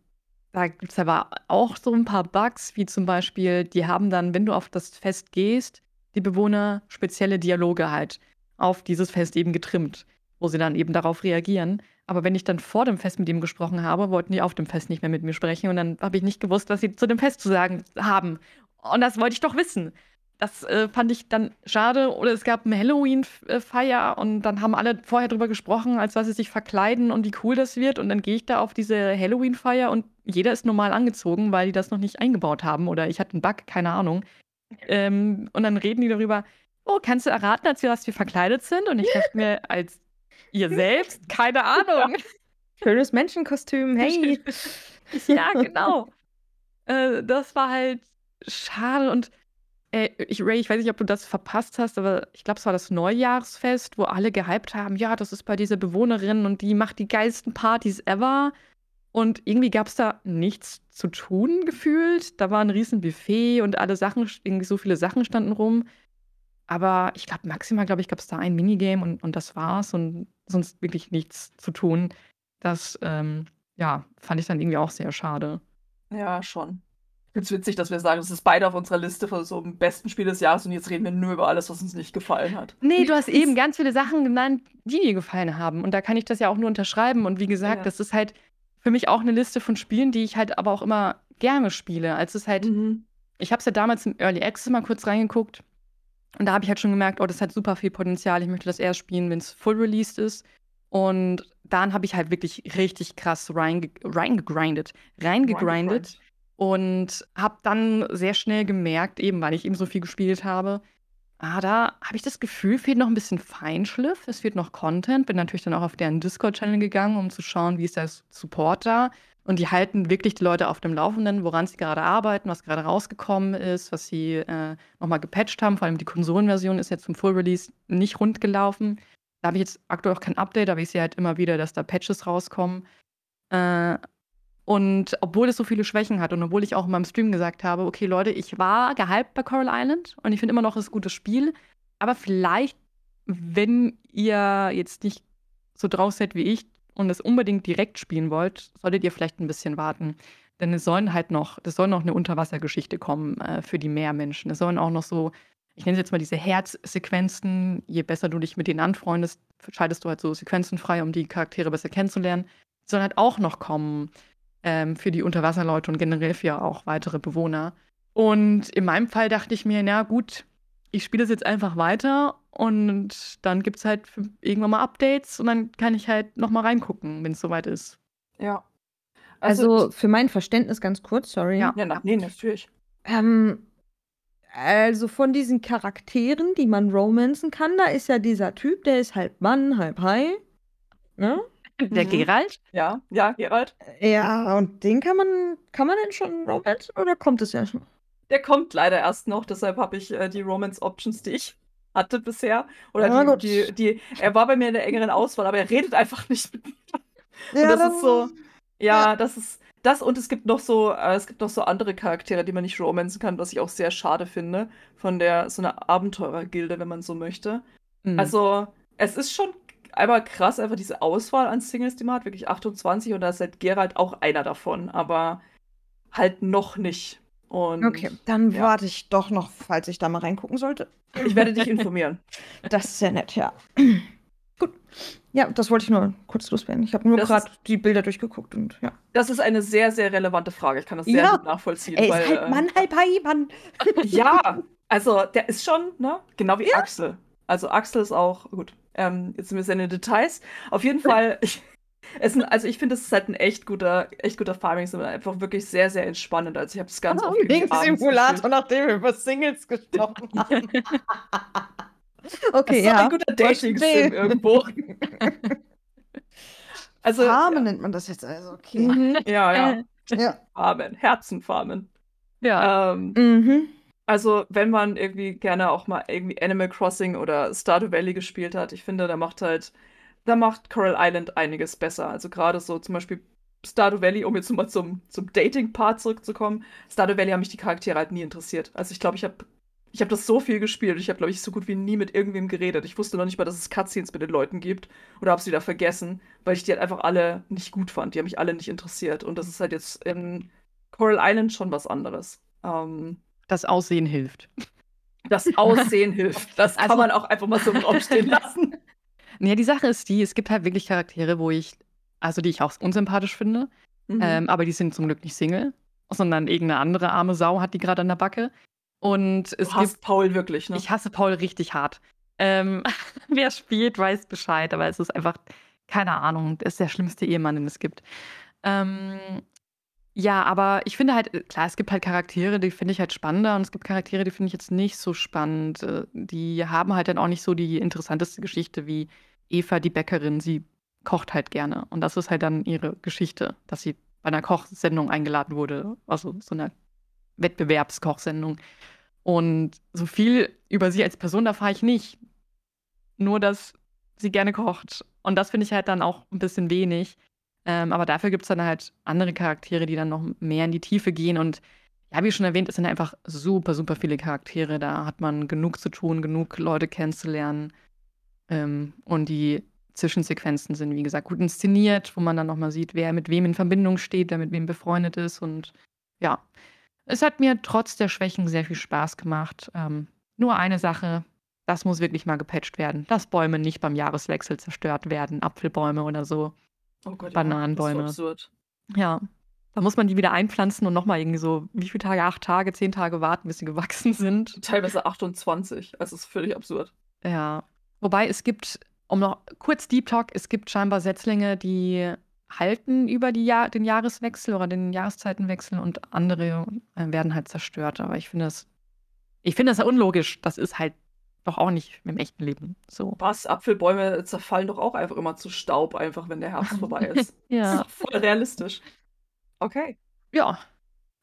da gibt es aber auch so ein paar Bugs, wie zum Beispiel, die haben dann, wenn du auf das Fest gehst, die Bewohner spezielle Dialoge halt auf dieses Fest eben getrimmt, wo sie dann eben darauf reagieren. Aber wenn ich dann vor dem Fest mit ihm gesprochen habe, wollten die auf dem Fest nicht mehr mit mir sprechen und dann habe ich nicht gewusst, was sie zu dem Fest zu sagen haben. Und das wollte ich doch wissen. Das äh, fand ich dann schade. Oder es gab eine Halloween-Feier und dann haben alle vorher drüber gesprochen, als was sie sich verkleiden und wie cool das wird. Und dann gehe ich da auf diese Halloween-Feier und jeder ist normal angezogen, weil die das noch nicht eingebaut haben. Oder ich hatte einen Bug, keine Ahnung. Ähm, und dann reden die darüber, oh, kannst du erraten, als wir, was wir verkleidet sind? Und ich dachte mir, [laughs] als ihr selbst, keine Ahnung. Schönes Menschenkostüm, hey. [laughs] ja, genau. Äh, das war halt schade und äh, ich, Ray, ich weiß nicht, ob du das verpasst hast, aber ich glaube, es war das Neujahrsfest, wo alle gehypt haben, ja, das ist bei dieser Bewohnerin und die macht die geilsten Partys ever. Und irgendwie gab es da nichts zu tun gefühlt. Da war ein riesen Buffet und alle Sachen, irgendwie so viele Sachen standen rum. Aber ich glaube, maximal, glaube ich, gab es da ein Minigame und, und das war's und sonst wirklich nichts zu tun. Das, ähm, ja, fand ich dann irgendwie auch sehr schade. Ja, schon. Finde es witzig, dass wir sagen, das ist beide auf unserer Liste von so dem besten Spiel des Jahres und jetzt reden wir nur über alles, was uns nicht gefallen hat. Nee, du hast eben ganz viele Sachen genannt, die dir gefallen haben. Und da kann ich das ja auch nur unterschreiben. Und wie gesagt, ja. das ist halt für mich auch eine Liste von Spielen, die ich halt aber auch immer gerne spiele. Also es ist halt, mhm. ich habe es ja damals im Early Access mal kurz reingeguckt. Und da habe ich halt schon gemerkt, oh, das hat super viel Potenzial. Ich möchte das erst spielen, wenn es full released ist. Und dann habe ich halt wirklich richtig krass reingegrindet, reingegrindet und habe dann sehr schnell gemerkt, eben weil ich eben so viel gespielt habe, ah, da habe ich das Gefühl, fehlt noch ein bisschen Feinschliff, es fehlt noch Content. Bin natürlich dann auch auf deren Discord-Channel gegangen, um zu schauen, wie ist der Support da. Und die halten wirklich die Leute auf dem Laufenden, woran sie gerade arbeiten, was gerade rausgekommen ist, was sie äh, nochmal gepatcht haben. Vor allem die Konsolenversion ist jetzt zum Full Release nicht rund gelaufen. Da habe ich jetzt aktuell auch kein Update, aber ich sehe halt immer wieder, dass da Patches rauskommen. Äh, und obwohl es so viele Schwächen hat und obwohl ich auch in meinem Stream gesagt habe, okay, Leute, ich war gehypt bei Coral Island und ich finde immer noch, es ist ein gutes Spiel. Aber vielleicht, wenn ihr jetzt nicht so drauf seid wie ich und es unbedingt direkt spielen wollt, solltet ihr vielleicht ein bisschen warten. Denn es sollen halt noch, es soll noch eine Unterwassergeschichte kommen äh, für die Meermenschen. Es sollen auch noch so ich nenne es jetzt mal diese Herzsequenzen. Je besser du dich mit denen anfreundest, schaltest du halt so Sequenzen frei, um die Charaktere besser kennenzulernen. Die sollen halt auch noch kommen ähm, für die Unterwasserleute und generell für auch weitere Bewohner. Und in meinem Fall dachte ich mir, na gut, ich spiele es jetzt einfach weiter und dann gibt es halt irgendwann mal Updates und dann kann ich halt noch mal reingucken, wenn es soweit ist. Ja. Also, also, für mein Verständnis ganz kurz, sorry. Ja, ja nee, natürlich. Ähm, also von diesen Charakteren, die man romanzen kann, da ist ja dieser Typ, der ist halb Mann, halb Hai. Ne? Der mhm. Geralt? Ja, ja, Geralt. Ja, und den kann man, kann man denn schon romanzen oder kommt es ja schon? Der kommt leider erst noch, deshalb habe ich äh, die Romance-Options, die ich hatte bisher. Oder ja, die, die, die, er war bei mir in der engeren Auswahl, aber er redet einfach nicht mit mir. Ja, und das ist so, ja, ja, das ist, das und es gibt noch so, äh, es gibt noch so andere Charaktere, die man nicht romanzen kann, was ich auch sehr schade finde. Von der, so einer Abenteurergilde, wenn man so möchte. Mhm. Also, es ist schon einmal krass, einfach diese Auswahl an Singles, die man hat, wirklich 28 und da ist halt Gerald auch einer davon, aber halt noch nicht. Und, okay, dann ja. warte ich doch noch, falls ich da mal reingucken sollte. Ich werde dich informieren. [laughs] Das ist sehr nett, ja. [clears throat] Gut. Ja, das wollte ich nur kurz loswerden. Ich habe nur gerade die Bilder durchgeguckt und ja. Das ist eine sehr, sehr relevante Frage. Ich kann das sehr ja. gut nachvollziehen. Er weil, ist halb Mann, halb Hai, Mann. ja, [laughs] also der ist schon, ne? Genau wie ja. Axel. Also Axel ist auch, gut, ähm, jetzt sind wir in den Details. Auf jeden Fall, [laughs] ich, es sind, also ich finde, es ist halt ein echt guter, echt guter Farming Sim, einfach wirklich sehr, sehr entspannend. Also ich habe es ganz oh, oft Simulator, nachdem wir über Singles gesprochen [laughs] haben. Okay, das ist ja. ein guter Dating-Sim irgendwo. [laughs] also, Farmen ja. nennt man das jetzt also, okay. Mhm. Ja, ja. ja. Farmen, Herzenfarmen. Ja. Ähm, mhm. Also, wenn man irgendwie gerne auch mal irgendwie Animal Crossing oder Stardew Valley gespielt hat, ich finde, da macht halt, da macht Coral Island einiges besser. Also gerade so zum Beispiel Stardew Valley, um jetzt [laughs] mal zum, zum Dating-Part zurückzukommen. Stardew Valley haben mich die Charaktere halt nie interessiert. Also ich glaube, ich habe ich habe das so viel gespielt. Ich habe, glaube ich, so gut wie nie mit irgendwem geredet. Ich wusste noch nicht mal, dass es Cutscenes mit den Leuten gibt. Oder habe sie da vergessen, weil ich die halt einfach alle nicht gut fand. Die haben mich alle nicht interessiert. Und das ist halt jetzt in Coral Island schon was anderes. Ähm, das Aussehen hilft. Das Aussehen hilft. [laughs] Das kann also, man auch einfach mal so im Raum stehen lassen. [laughs] Ja, die Sache ist die, es gibt halt wirklich Charaktere, wo ich, also die ich auch unsympathisch finde. Mhm. Ähm, aber die sind zum Glück nicht Single, sondern irgendeine andere arme Sau hat die gerade an der Backe. Und es du hasst gibt, Paul wirklich, ne? Ich hasse Paul richtig hart. Ähm, [laughs] wer spielt, weiß Bescheid, aber es ist einfach, keine Ahnung, er ist der schlimmste Ehemann, den es gibt. Ähm, ja, aber ich finde halt, äh, klar, es gibt halt Charaktere, die finde ich halt spannender und es gibt Charaktere, die finde ich jetzt nicht so spannend. Äh, die haben halt dann auch nicht so die interessanteste Geschichte wie Eva, die Bäckerin. Sie kocht halt gerne und das ist halt dann ihre Geschichte, dass sie bei einer Kochsendung eingeladen wurde, also so einer Wettbewerbskochsendung. Und so viel über sie als Person erfahre ich nicht. Nur, dass sie gerne kocht. Und das finde ich halt dann auch ein bisschen wenig. Ähm, aber dafür gibt es dann halt andere Charaktere, die dann noch mehr in die Tiefe gehen. Und ja, wie schon erwähnt, es sind einfach super, super viele Charaktere. Da hat man genug zu tun, genug Leute kennenzulernen. Ähm, und die Zwischensequenzen sind, wie gesagt, gut inszeniert, wo man dann nochmal sieht, wer mit wem in Verbindung steht, wer mit wem befreundet ist. Und ja, Es hat mir trotz der Schwächen sehr viel Spaß gemacht. Ähm, nur eine Sache, das muss wirklich mal gepatcht werden, dass Bäume nicht beim Jahreswechsel zerstört werden, Apfelbäume oder so, Oh Gott, ja, Bananenbäume. das ist so absurd. Ja, da muss man die wieder einpflanzen und nochmal irgendwie so, wie viele Tage, acht Tage, zehn Tage warten, bis sie gewachsen [laughs] sind. Teilweise 28. Also, es ist völlig absurd. Ja. Wobei es gibt, um noch kurz Deep Talk, es gibt scheinbar Setzlinge, die halten über Jahr, den Jahreswechsel oder den Jahreszeitenwechsel und andere äh, werden halt zerstört. Aber ich finde das, ich finde das ja unlogisch. Das ist halt doch auch nicht im echten Leben so. Was? Apfelbäume zerfallen doch auch einfach immer zu Staub, einfach wenn der Herbst vorbei [laughs] ist. Das Ja. ist [laughs] doch voll realistisch. Okay. Ja.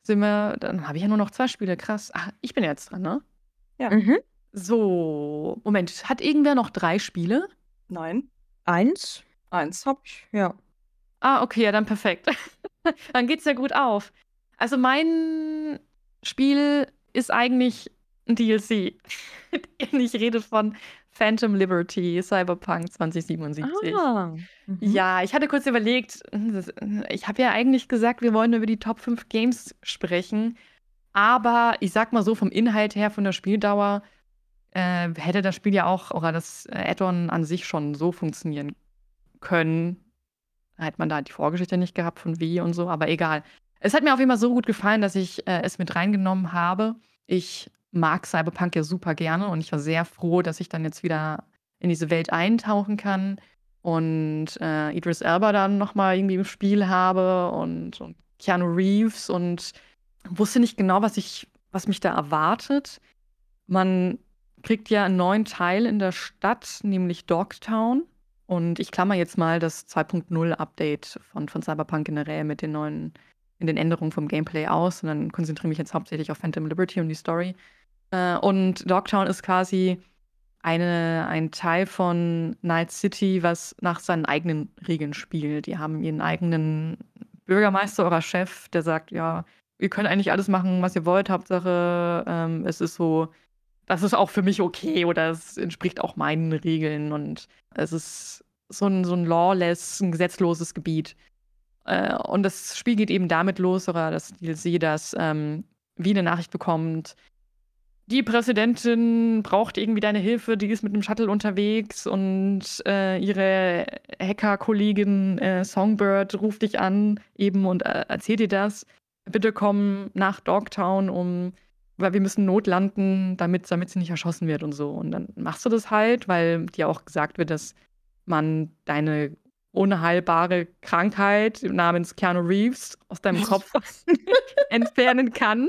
Sind wir, dann habe ich ja nur noch zwei Spiele. Krass. Ach, ich bin jetzt dran, ne? Mhm. So, Moment. Hat irgendwer noch drei Spiele? Nein. Eins Eins. hab ich, ja. Ah, okay, ja, dann perfekt. [laughs] dann geht's ja gut auf. Also mein Spiel ist eigentlich DLC. [laughs] ich rede von Phantom Liberty Cyberpunk 2077. Ah. Mhm. Ja, ich hatte kurz überlegt, ich habe ja eigentlich gesagt, wir wollen über die Top 5 Games sprechen. Aber ich sag mal so, vom Inhalt her, von der Spieldauer, äh, hätte das Spiel ja auch, oder das Add-on an sich schon so funktionieren können. Hätte man da die Vorgeschichte nicht gehabt von wie und so, aber egal. Es hat mir auf jeden Fall so gut gefallen, dass ich äh, es mit reingenommen habe. Ich mag Cyberpunk ja super gerne und ich war sehr froh, dass ich dann jetzt wieder in diese Welt eintauchen kann und äh, Idris Elba dann nochmal irgendwie im Spiel habe und, und Keanu Reeves und wusste nicht genau, was ich, was mich da erwartet. Man kriegt ja einen neuen Teil in der Stadt, nämlich Dogtown. Und ich klammer jetzt mal das 2.0 Update von, von Cyberpunk generell mit den neuen, in den Änderungen vom Gameplay aus und dann konzentriere mich jetzt hauptsächlich auf Phantom Liberty und die Story. Äh, und Dogtown ist quasi eine, ein Teil von Night City, was nach seinen eigenen Regeln spielt. Die haben ihren eigenen Bürgermeister oder Chef, der sagt, ja, ihr könnt eigentlich alles machen, was ihr wollt. Hauptsache, ähm, es ist so, das ist auch für mich okay oder es entspricht auch meinen Regeln und es ist so ein, so ein lawless, ein gesetzloses Gebiet. Äh, und das Spiel geht eben damit los, oder das DLC, dass ähm, wie eine Nachricht bekommt, die Präsidentin braucht irgendwie deine Hilfe, die ist mit einem Shuttle unterwegs und äh, ihre Hacker-Kollegin äh, Songbird ruft dich an eben und äh, erzählt dir das. Bitte komm nach Dogtown, um, weil wir müssen notlanden, damit, damit sie nicht erschossen wird und so. Und dann machst du das halt, weil dir auch gesagt wird, dass man deine unheilbare Krankheit namens Keanu Reeves aus deinem Kopf [laughs] entfernen kann.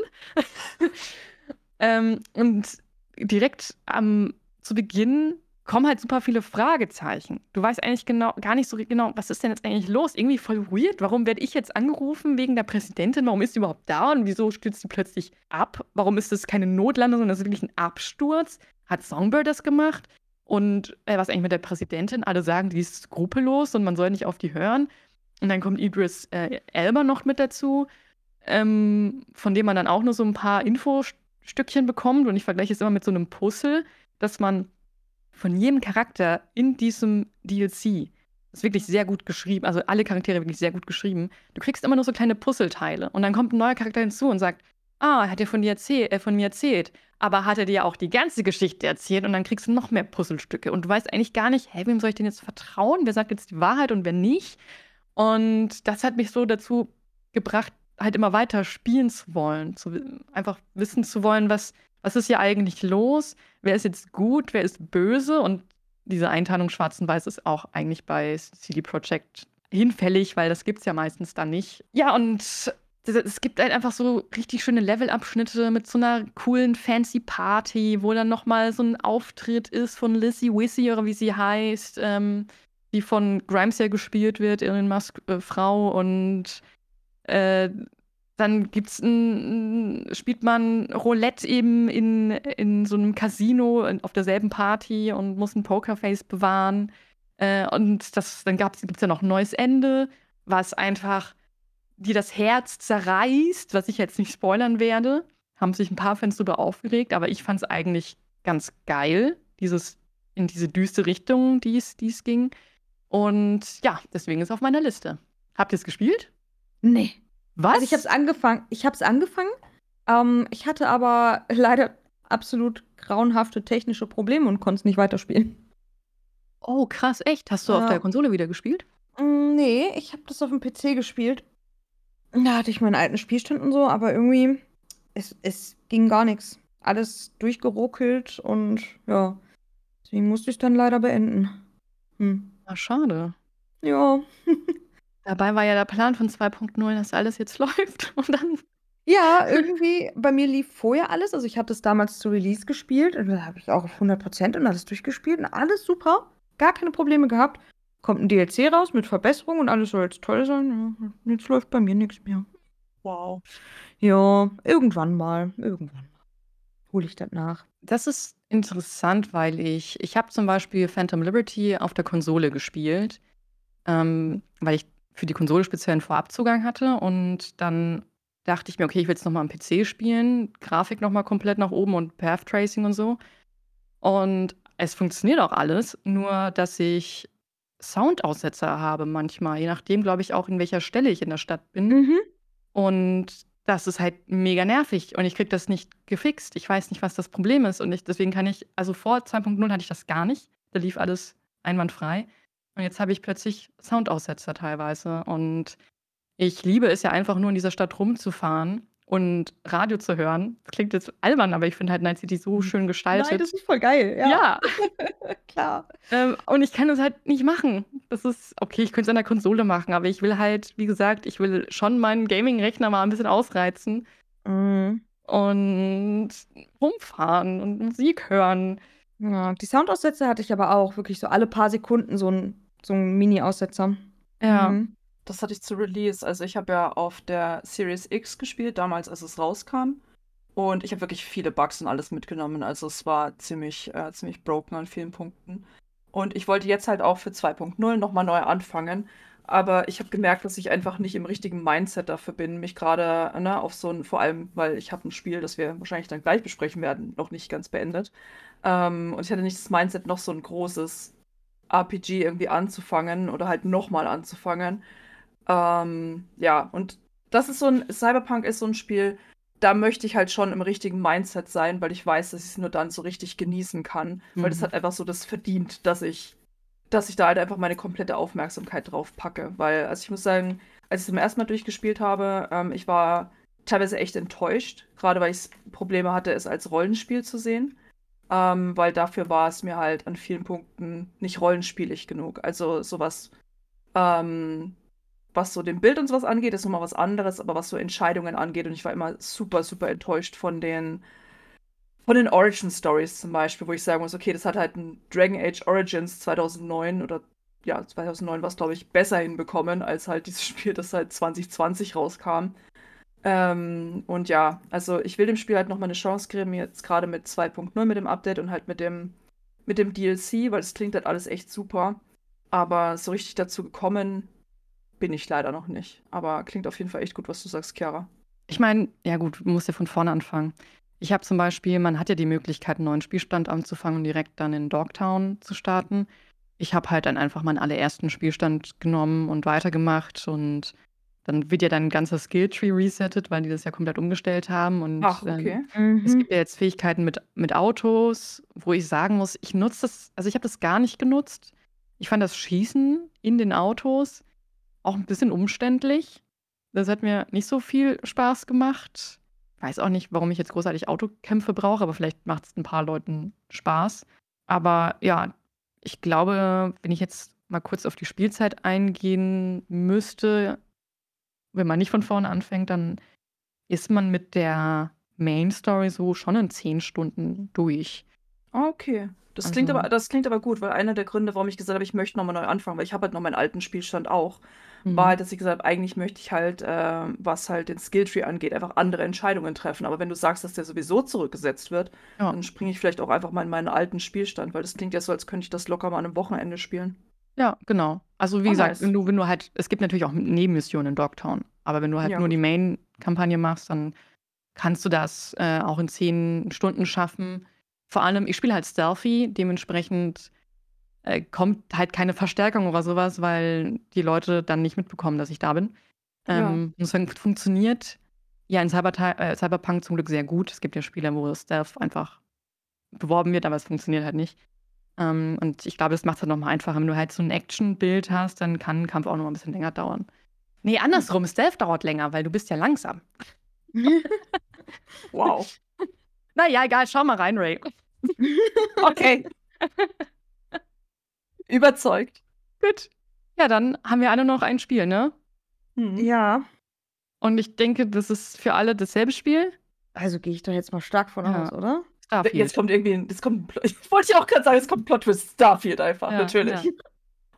Ähm, und direkt am zu Beginn kommen halt super viele Fragezeichen. Du weißt eigentlich genau, gar nicht so genau, was ist denn jetzt eigentlich los? Irgendwie voll weird. Warum werde ich jetzt angerufen wegen der Präsidentin? Warum ist sie überhaupt da? Und wieso stürzt sie plötzlich ab? Warum ist das keine Notlandung, sondern das ist wirklich ein Absturz? Hat Songbird das gemacht? Und äh, was eigentlich mit der Präsidentin? Alle sagen, die ist skrupellos und man soll nicht auf die hören. Und dann kommt Idris äh, Elba noch mit dazu, ähm, von dem man dann auch nur so ein paar Infostückchen bekommt. Und ich vergleiche es immer mit so einem Puzzle, dass man von jedem Charakter in diesem DLC ist wirklich sehr gut geschrieben, also alle Charaktere wirklich sehr gut geschrieben. Du kriegst immer nur so kleine Puzzleteile und dann kommt ein neuer Charakter hinzu und sagt, ah, hat er von dir erzählt, äh, von mir erzählt, aber hat er dir auch die ganze Geschichte erzählt und dann kriegst du noch mehr Puzzlestücke und du weißt eigentlich gar nicht, hä, wem soll ich denn jetzt vertrauen? Wer sagt jetzt die Wahrheit und wer nicht? Und das hat mich so dazu gebracht, halt immer weiter spielen zu wollen, zu, einfach wissen zu wollen, was, was ist hier eigentlich los? Wer ist jetzt gut, wer ist böse? Und diese Einteilung schwarz und weiß ist auch eigentlich bei CD Projekt hinfällig, weil das gibt es ja meistens dann nicht. Ja, und es gibt halt einfach so richtig schöne Levelabschnitte mit so einer coolen fancy Party, wo dann noch mal so ein Auftritt ist von Lizzie Wissy oder wie sie heißt, ähm, die von Grimes ja gespielt wird, Elon Musk äh, Frau und äh, dann gibt's ein, spielt man Roulette eben in, in so einem Casino auf derselben Party und muss ein Pokerface bewahren. Äh, und das, dann gibt es ja noch ein neues Ende, was einfach dir das Herz zerreißt, was ich jetzt nicht spoilern werde. Haben sich ein paar Fans darüber aufgeregt, aber ich fand es eigentlich ganz geil, dieses in diese düste Richtung, die es ging. Und ja, deswegen ist es auf meiner Liste. Habt ihr es gespielt? Nee. Was? Also ich habe es angefangen. Ich habe es angefangen. Ähm, ich hatte aber [laughs] leider absolut grauenhafte technische Probleme und konnte es nicht weiterspielen. Oh, krass, echt? Hast du auf Ja. der Konsole wieder gespielt? Mm, Nee, ich habe das auf dem PC gespielt. Da hatte ich meinen alten Spielstand und so, aber irgendwie, es, es ging gar nichts. Alles durchgeruckelt und ja, deswegen musste ich dann leider beenden. Hm. Ah, schade. Ja. [laughs] Dabei war ja der Plan von 2.0, dass alles jetzt [laughs] läuft. Und dann. Ja, irgendwie, bei mir lief vorher alles. Also ich hatte es damals zu Release gespielt und da habe ich auch auf 100% und alles durchgespielt und alles super. Gar keine Probleme gehabt. Kommt ein DLC raus mit Verbesserungen und alles soll jetzt toll sein. Ja, jetzt läuft bei mir nichts mehr. Wow. Ja, irgendwann mal. Irgendwann mal. Hole ich das nach. Das ist interessant, weil ich, ich habe zum Beispiel Phantom Liberty auf der Konsole gespielt, ähm, weil ich für die Konsole speziell einen Vorabzugang hatte und dann dachte ich mir, okay, ich will jetzt nochmal am PC spielen, Grafik nochmal komplett nach oben und Path Tracing und so. Und es funktioniert auch alles, nur dass ich Soundaussetzer habe manchmal, je nachdem, glaube ich, auch in welcher Stelle ich in der Stadt bin. Mhm. Und das ist halt mega nervig und ich kriege das nicht gefixt. Ich weiß nicht, was das Problem ist und ich, deswegen kann ich, also vor 2.0 hatte ich das gar nicht. Da lief alles einwandfrei. Und jetzt habe ich plötzlich Soundaussetzer teilweise und ich liebe es ja einfach nur in dieser Stadt rumzufahren und Radio zu hören. Das klingt jetzt albern, aber ich finde halt Night City so schön gestaltet. Nein, das ist voll geil. Ja, ja. [laughs] klar. Ähm, und ich kann es halt nicht machen. Das ist, okay, ich könnte es an der Konsole machen, aber ich will halt, wie gesagt, ich will schon meinen Gaming-Rechner mal ein bisschen ausreizen Mhm. und rumfahren und Musik hören. Ja, die Soundaussetzer hatte ich aber auch. Wirklich so alle paar Sekunden so ein, so ein Mini-Aussetzer. Ja. Mhm. Das hatte ich zu Release. Also ich habe ja auf der Series X gespielt, damals als es rauskam. Und ich habe wirklich viele Bugs und alles mitgenommen. Also es war ziemlich, äh, ziemlich broken an vielen Punkten. Und ich wollte jetzt halt auch für 2.0 nochmal neu anfangen. Aber ich habe gemerkt, dass ich einfach nicht im richtigen Mindset dafür bin, mich gerade ne, auf so ein, vor allem, weil ich habe ein Spiel, das wir wahrscheinlich dann gleich besprechen werden, noch nicht ganz beendet. Ähm, und ich hatte nicht das Mindset, noch so ein großes RPG irgendwie anzufangen oder halt nochmal anzufangen. Ähm, ja, und das ist so ein, Cyberpunk ist so ein Spiel, da möchte ich halt schon im richtigen Mindset sein, weil ich weiß, dass ich es nur dann so richtig genießen kann, weil das Mhm. hat einfach so das verdient, dass ich, dass ich da halt einfach meine komplette Aufmerksamkeit drauf packe, weil, also ich muss sagen, als ich es zum ersten Mal durchgespielt habe, ähm, ich war teilweise echt enttäuscht, gerade weil ich Probleme hatte, es als Rollenspiel zu sehen. Ähm, weil dafür war es mir halt an vielen Punkten nicht rollenspielig genug. Also sowas, ähm, was so den Bild und sowas angeht, ist nochmal was anderes, aber was so Entscheidungen angeht, und ich war immer super, super enttäuscht von den, von den Origin Stories zum Beispiel, wo ich sagen muss, okay, das hat halt ein Dragon Age Origins 2009 oder ja, 2009 war es, glaube ich, besser hinbekommen, als halt dieses Spiel, das halt 2020 rauskam. Ähm, und ja, also ich will dem Spiel halt nochmal eine Chance geben, jetzt gerade mit 2.0 mit dem Update und halt mit dem, mit dem DLC, weil es klingt halt alles echt super. Aber so richtig dazu gekommen bin ich leider noch nicht. Aber klingt auf jeden Fall echt gut, was du sagst, Chiara. Ich meine, ja gut, du musst ja von vorne anfangen. Ich habe zum Beispiel, man hat ja die Möglichkeit, einen neuen Spielstand anzufangen und direkt dann in Dogtown zu starten. Ich habe halt dann einfach meinen allerersten Spielstand genommen und weitergemacht und dann wird ja dein ganzer Skilltree resettet, weil die das ja komplett umgestellt haben. Und Ach, ähm, okay. Mhm. es gibt ja jetzt Fähigkeiten mit, mit Autos, wo ich sagen muss, ich nutze das, also ich habe das gar nicht genutzt. Ich fand das Schießen in den Autos auch ein bisschen umständlich. Das hat mir nicht so viel Spaß gemacht. Weiß auch nicht, warum ich jetzt großartig Autokämpfe brauche, aber vielleicht macht es ein paar Leuten Spaß. Aber ja, ich glaube, wenn ich jetzt mal kurz auf die Spielzeit eingehen müsste, wenn man nicht von vorne anfängt, dann ist man mit der Main Story so schon in zehn Stunden durch. Ah, Okay. Das klingt Also- aber, das klingt aber gut, weil einer der Gründe, warum ich gesagt habe, ich möchte nochmal neu anfangen, weil ich habe halt noch meinen alten Spielstand auch, Mhm. war halt, dass ich gesagt habe, eigentlich möchte ich halt, äh, was halt den Skilltree angeht, einfach andere Entscheidungen treffen. Aber wenn du sagst, dass der sowieso zurückgesetzt wird, Ja. dann springe ich vielleicht auch einfach mal in meinen alten Spielstand, weil das klingt ja so, als könnte ich das locker mal an einem Wochenende spielen. Ja, genau. Also wie Oh, gesagt, nice. wenn du, wenn du halt, es gibt natürlich auch Nebenmissionen in Dogtown, aber wenn du halt Ja, nur die Main-Kampagne machst, dann kannst du das äh, auch in zehn Stunden schaffen. Vor allem, ich spiele halt Stealthy, dementsprechend äh, kommt halt keine Verstärkung oder sowas, weil die Leute dann nicht mitbekommen, dass ich da bin. Ja. Ähm, und es fun- funktioniert ja in Cyber äh, Cyberpunk zum Glück sehr gut. Es gibt ja Spiele, wo Stealth einfach beworben wird, aber es funktioniert halt nicht. Ähm, und ich glaube, das macht es halt nochmal einfacher. Wenn du halt so ein Action-Bild hast, dann kann ein Kampf auch noch ein bisschen länger dauern. Nee, andersrum. Stealth dauert länger, weil du bist ja langsam. [laughs] wow. Naja, egal. Schau mal rein, Ray. [laughs] okay. Überzeugt. Gut. Ja, dann haben wir alle noch ein Spiel, ne? Hm. Ja. Und ich denke, das ist für alle dasselbe Spiel. Also gehe ich doch jetzt mal stark von ja. aus, oder? Starfield. Jetzt kommt irgendwie, jetzt kommt, ich wollte ja auch gerade sagen, es kommt Plot Twist Starfield einfach, ja, natürlich. Ja.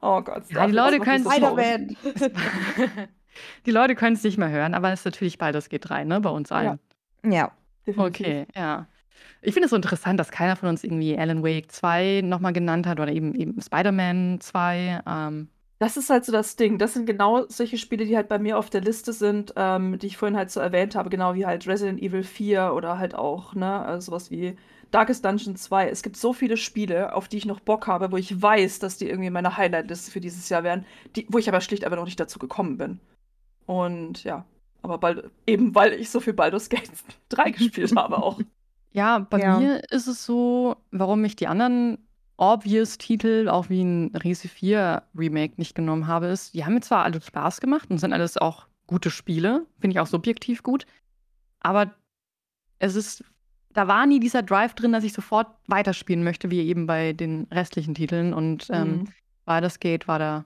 Oh Gott. Starfield, ja, die Leute können es [laughs] Die Leute können es nicht mehr hören, aber es ist natürlich bald das G3, ne, bei uns allen. Ja. ja. Okay, ja. Ich finde es so interessant, dass keiner von uns irgendwie Alan Wake 2 nochmal genannt hat oder eben, eben Spider-Man 2. Ähm. Das ist halt so das Ding. Das sind genau solche Spiele, die halt bei mir auf der Liste sind, ähm, die ich vorhin halt so erwähnt habe, genau wie halt Resident Evil 4 oder halt auch, ne, also sowas wie Darkest Dungeon 2. Es gibt so viele Spiele, auf die ich noch Bock habe, wo ich weiß, dass die irgendwie meine Highlight-Liste für dieses Jahr wären, die, wo ich aber schlicht einfach noch nicht dazu gekommen bin. Und ja, aber bald, eben weil ich so viel Baldur's Gate [laughs] 3 gespielt habe auch. [laughs] Ja, bei ja. mir ist es so, warum ich die anderen obvious Titel, auch wie ein Resi 4 Remake, nicht genommen habe, ist, die haben mir zwar alle Spaß gemacht und sind alles auch gute Spiele, finde ich auch subjektiv gut, aber es ist, da war nie dieser Drive drin, dass ich sofort weiterspielen möchte, wie eben bei den restlichen Titeln und ähm, mhm. Baldur's Gate war da,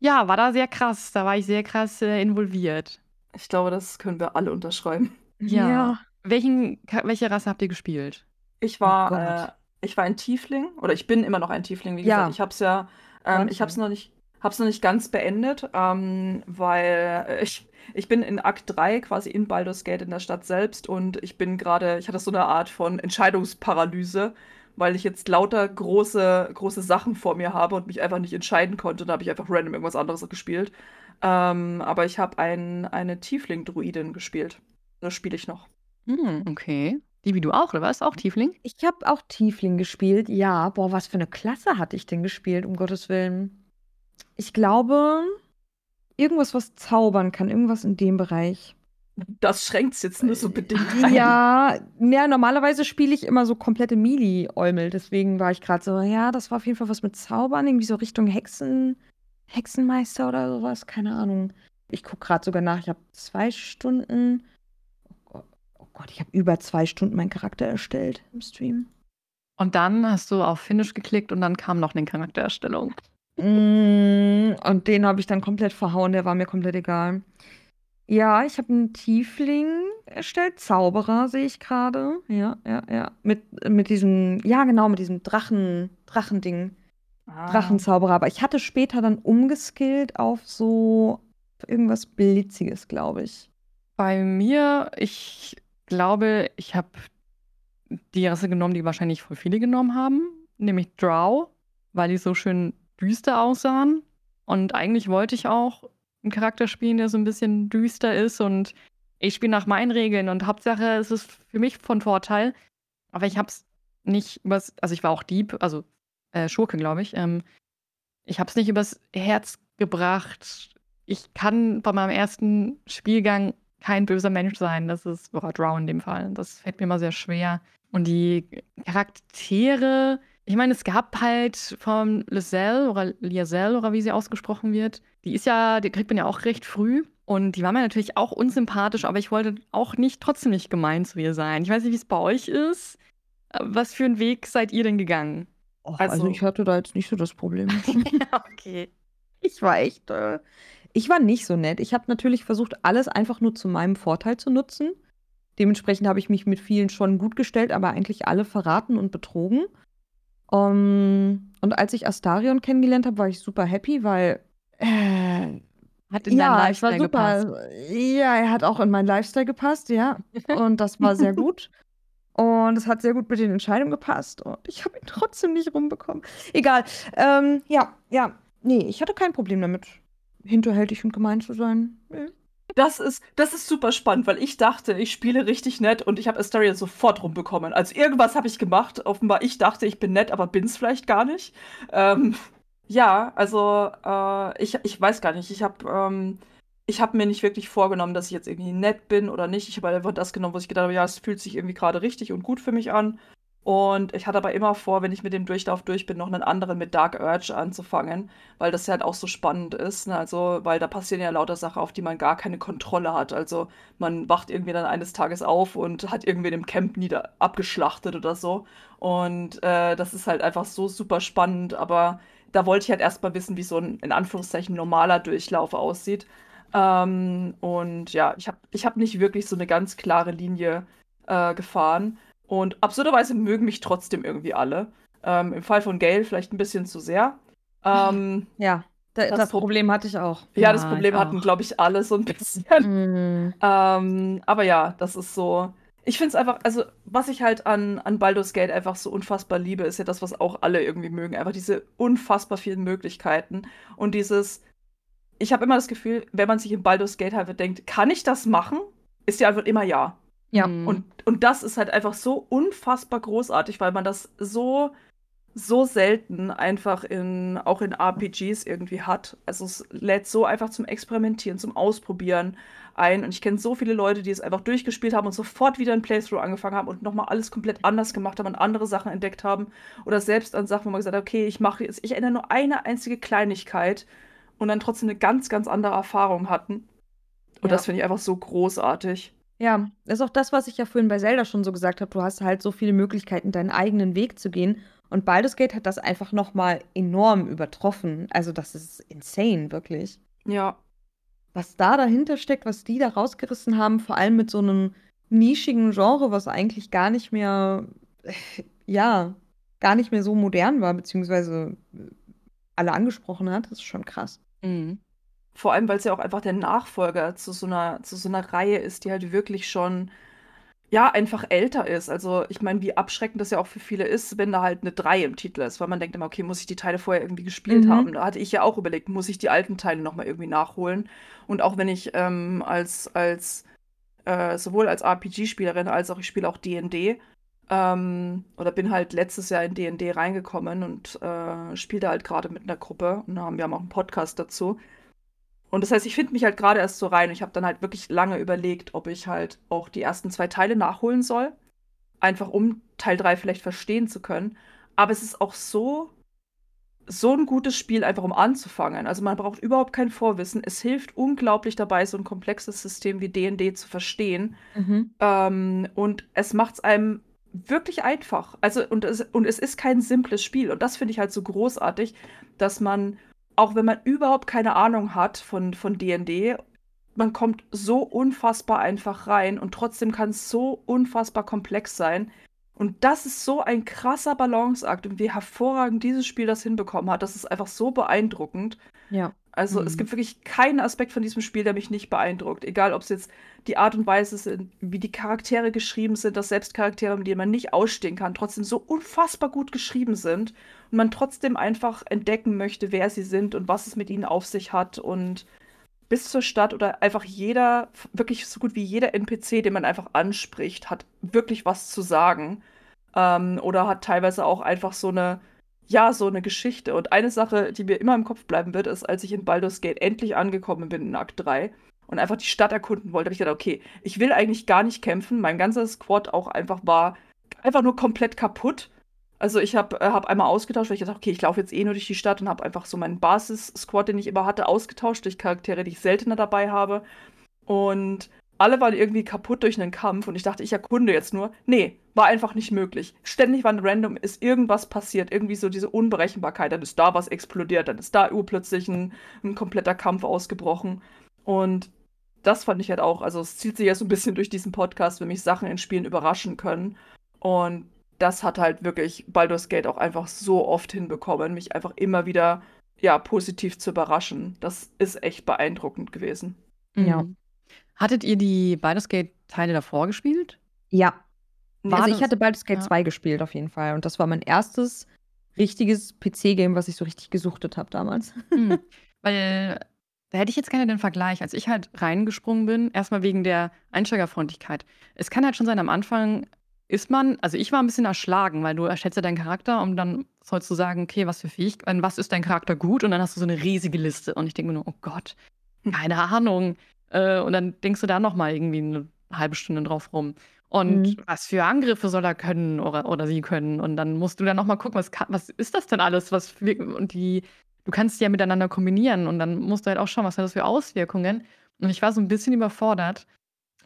ja, war da sehr krass, da war ich sehr krass äh, involviert. Ich glaube, das können wir alle unterschreiben. Ja. ja. Welchen, welche Rasse habt ihr gespielt? Ich war, oh ich war ein Tiefling oder ich bin immer noch ein Tiefling. Wie ja. gesagt, ich habe es ja, ähm, ich habe es noch nicht, hab's noch nicht ganz beendet, ähm, weil ich, ich bin in Akt 3 quasi in Baldur's Gate in der Stadt selbst und ich bin gerade, ich hatte so eine Art von Entscheidungsparalyse, weil ich jetzt lauter große, große Sachen vor mir habe und mich einfach nicht entscheiden konnte. Da habe ich einfach random irgendwas anderes gespielt. Ähm, aber ich habe ein, eine Tiefling-Druidin gespielt. Das spiele ich noch. Hm, okay. Die wie du auch, oder was? Auch Tiefling? Ich habe auch Tiefling gespielt, ja. Boah, was für eine Klasse hatte ich denn gespielt, um Gottes Willen? Ich glaube, irgendwas, was zaubern kann, irgendwas in dem Bereich. Das schränkt es jetzt nur so bedingt ein. Ja, ja normalerweise spiele ich immer so komplette Mili-Eumel. Deswegen war ich gerade so, ja, das war auf jeden Fall was mit Zaubern, irgendwie so Richtung Hexen, Hexenmeister oder sowas, keine Ahnung. Ich gucke gerade sogar nach, ich habe zwei Stunden Gott, ich habe über zwei Stunden meinen Charakter erstellt im Stream. Und dann hast du auf Finish geklickt und dann kam noch eine Charaktererstellung. Mm, und den habe ich dann komplett verhauen, der war mir komplett egal. Ja, ich habe einen Tiefling erstellt, Zauberer sehe ich gerade. Ja, ja, ja. Mit, mit diesem, ja genau, mit diesem Drachen, Drachending. Ah. Drachenzauberer. Aber ich hatte später dann umgeskillt auf so irgendwas Blitziges, glaube ich. Bei mir, ich glaube, ich habe die Rasse genommen, die wahrscheinlich voll viele genommen haben, nämlich Drow, weil die so schön düster aussahen. Und eigentlich wollte ich auch einen Charakter spielen, der so ein bisschen düster ist und ich spiele nach meinen Regeln und Hauptsache es ist für mich von Vorteil. Aber ich habe es nicht übers, also ich war auch Dieb, also äh, Schurke, glaube ich. Ähm, ich habe es nicht übers Herz gebracht. Ich kann bei meinem ersten Spielgang kein böser Mensch sein. Das ist boah, Drow in dem Fall. Das fällt mir immer sehr schwer. Und die Charaktere, ich meine, es gab halt von Lizelle oder Liazelle oder wie sie ausgesprochen wird, die ist ja, die kriegt man ja auch recht früh. Und die war mir natürlich auch unsympathisch, aber ich wollte auch nicht, trotzdem nicht gemein zu ihr sein. Ich weiß nicht, wie es bei euch ist. Was für einen Weg seid ihr denn gegangen? Och, also, also, ich hatte da jetzt nicht so das Problem. [laughs] ja, okay. Ich war echt äh, ich war nicht so nett. Ich habe natürlich versucht, alles einfach nur zu meinem Vorteil zu nutzen. Dementsprechend habe ich mich mit vielen schon gut gestellt, aber eigentlich alle verraten und betrogen. Um, und als ich Astarion kennengelernt habe, war ich super happy, weil äh, hat in ja, Lifestyle war super. gepasst. Ja, er hat auch in meinen Lifestyle gepasst, ja. [laughs] Und das war sehr gut. Und es hat sehr gut mit den Entscheidungen gepasst. Und ich habe ihn trotzdem nicht rumbekommen. Egal. Ähm, ja, ja. Nee, ich hatte kein Problem damit hinterhältig und gemein zu sein. Das ist, das ist super spannend, weil ich dachte, ich spiele richtig nett und ich habe Asteria sofort rumbekommen. Also irgendwas habe ich gemacht. Offenbar, ich dachte, ich bin nett, aber bin es vielleicht gar nicht. Ähm, ja, also äh, ich, ich weiß gar nicht. Ich habe ähm, ich habe mir nicht wirklich vorgenommen, dass ich jetzt irgendwie nett bin oder nicht. Ich habe einfach das genommen, was ich gedacht habe, ja, es fühlt sich irgendwie gerade richtig und gut für mich an. Und ich hatte aber immer vor, wenn ich mit dem Durchlauf durch bin, noch einen anderen mit Dark Urge anzufangen, weil das ja halt auch so spannend ist. Ne? Also, weil da passieren ja lauter Sachen, auf die man gar keine Kontrolle hat. Also, man wacht irgendwie dann eines Tages auf und hat irgendwen im Camp nieder abgeschlachtet oder so. Und äh, das ist halt einfach so super spannend. Aber da wollte ich halt erstmal wissen, wie so ein in Anführungszeichen normaler Durchlauf aussieht. Ähm, und ja, ich habe ich hab nicht wirklich so eine ganz klare Linie äh, gefahren. Und absurderweise mögen mich trotzdem irgendwie alle. Ähm, Im Fall von Gail vielleicht ein bisschen zu sehr. Ähm, [laughs] ja, da, das, das, Problem hatte ich auch. Ja, das Problem hatten, glaube ich, alle so ein bisschen. [laughs] Mm. Ähm, aber ja, das ist so. Ich finde es einfach, also was ich halt an, an Baldur's Gate einfach so unfassbar liebe, ist ja das, was auch alle irgendwie mögen. Einfach diese unfassbar vielen Möglichkeiten und dieses. Ich habe immer das Gefühl, wenn man sich in Baldur's Gate halt denkt, kann ich das machen? Ist die Antwort immer ja. Ja. Mhm. Und, und das ist halt einfach so unfassbar großartig, weil man das so, so selten einfach in, auch in RPGs irgendwie hat. Also es lädt so einfach zum Experimentieren, zum Ausprobieren ein. Und ich kenne so viele Leute, die es einfach durchgespielt haben und sofort wieder ein Playthrough angefangen haben und nochmal alles komplett anders gemacht haben und andere Sachen entdeckt haben. Oder selbst an Sachen, wo man gesagt hat, okay, ich mache jetzt, ich ändere nur eine einzige Kleinigkeit und dann trotzdem eine ganz, ganz andere Erfahrung hatten. Und ja. das finde ich einfach so großartig. Ja, ist auch das, was ich ja vorhin bei Zelda schon so gesagt habe. Du hast halt so viele Möglichkeiten, deinen eigenen Weg zu gehen. Und Baldur's Gate hat das einfach noch mal enorm übertroffen. Also das ist insane, wirklich. Ja. Was da dahinter steckt, was die da rausgerissen haben, vor allem mit so einem nischigen Genre, was eigentlich gar nicht mehr, [laughs] ja, gar nicht mehr so modern war, beziehungsweise alle angesprochen hat, das ist schon krass. Mhm. Vor allem, weil es ja auch einfach der Nachfolger zu so einer, zu so einer Reihe ist, die halt wirklich schon, ja, einfach älter ist. Also, ich meine, wie abschreckend das ja auch für viele ist, wenn da halt eine 3 im Titel ist, weil man denkt immer, okay, muss ich die Teile vorher irgendwie gespielt mhm. haben? Da hatte ich ja auch überlegt, muss ich die alten Teile nochmal irgendwie nachholen? Und auch wenn ich ähm, als, als äh, sowohl als RPG-Spielerin als auch ich spiele auch DD, ähm, oder bin halt letztes Jahr in DD reingekommen und äh, spiele da halt gerade mit einer Gruppe und haben, wir haben auch einen Podcast dazu. Und das heißt, ich finde mich halt gerade erst so rein. Ich habe dann halt wirklich lange überlegt, ob ich halt auch die ersten zwei Teile nachholen soll. Einfach um Teil 3 vielleicht verstehen zu können. Aber es ist auch so, so ein gutes Spiel, einfach um anzufangen. Also man braucht überhaupt kein Vorwissen. Es hilft unglaublich dabei, so ein komplexes System wie DD zu verstehen. Mhm. Ähm, und es macht es einem wirklich einfach. Also, und es, und es ist kein simples Spiel. Und das finde ich halt so großartig, dass man auch wenn man überhaupt keine Ahnung hat von, von DD, man kommt so unfassbar einfach rein und trotzdem kann es so unfassbar komplex sein. Und das ist so ein krasser Balanceakt und wie hervorragend dieses Spiel das hinbekommen hat. Das ist einfach so beeindruckend. Ja. Also mhm. es gibt wirklich keinen Aspekt von diesem Spiel, der mich nicht beeindruckt. Egal, ob es jetzt die Art und Weise ist, wie die Charaktere geschrieben sind, dass selbst Charaktere, mit denen man nicht ausstehen kann, trotzdem so unfassbar gut geschrieben sind und man trotzdem einfach entdecken möchte, wer sie sind und was es mit ihnen auf sich hat und bis zur Stadt oder einfach jeder, wirklich so gut wie jeder NPC, den man einfach anspricht, hat wirklich was zu sagen. Ähm, oder hat teilweise auch einfach so eine, ja, so eine Geschichte. Und eine Sache, die mir immer im Kopf bleiben wird, ist, als ich in Baldur's Gate endlich angekommen bin in Akt 3 und einfach die Stadt erkunden wollte, habe ich gedacht, okay, ich will eigentlich gar nicht kämpfen. Mein ganzer Squad auch einfach war einfach nur komplett kaputt. Also ich habe äh, hab einmal ausgetauscht, weil ich dachte, okay, ich laufe jetzt eh nur durch die Stadt und habe einfach so meinen Basis-Squad, den ich immer hatte, ausgetauscht durch Charaktere, die ich seltener dabei habe. Und alle waren irgendwie kaputt durch einen Kampf und ich dachte, ich erkunde jetzt nur. Nee, war einfach nicht möglich. Ständig war ein random, ist irgendwas passiert, irgendwie so diese Unberechenbarkeit. Dann ist da was explodiert, dann ist da urplötzlich ein, ein kompletter Kampf ausgebrochen. Und das fand ich halt auch, also es zieht sich ja so ein bisschen durch diesen Podcast, wenn mich Sachen in Spielen überraschen können. Und das hat halt wirklich Baldur's Gate auch einfach so oft hinbekommen, mich einfach immer wieder ja positiv zu überraschen. Das ist echt beeindruckend gewesen. Ja. Mhm. Hattet ihr die Baldur's Gate Teile davor gespielt? Ja. War also ich hatte Baldur's Gate ja. 2 gespielt auf jeden Fall und das war mein erstes richtiges PC-Game, was ich so richtig gesuchtet habe damals. Mhm. [laughs] Weil da hätte ich jetzt gerne den Vergleich. Als ich halt reingesprungen bin, erstmal wegen der Einsteigerfreundlichkeit. Es kann halt schon sein, am Anfang ist man, also ich war ein bisschen erschlagen, weil du erschätzt ja deinen Charakter, um dann sollst du sagen, okay, was für Fähigkeiten, was ist dein Charakter gut? Und dann hast du so eine riesige Liste. Und ich denke mir nur, oh Gott, keine Ahnung. Äh, und dann denkst du da noch mal irgendwie eine halbe Stunde drauf rum. Und Mhm. was für Angriffe soll er können oder, oder sie können? Und dann musst du dann noch mal gucken, was, kann, was ist das denn alles? Was und die, du kannst die ja miteinander kombinieren und dann musst du halt auch schauen, was hat das für Auswirkungen. Und ich war so ein bisschen überfordert äh,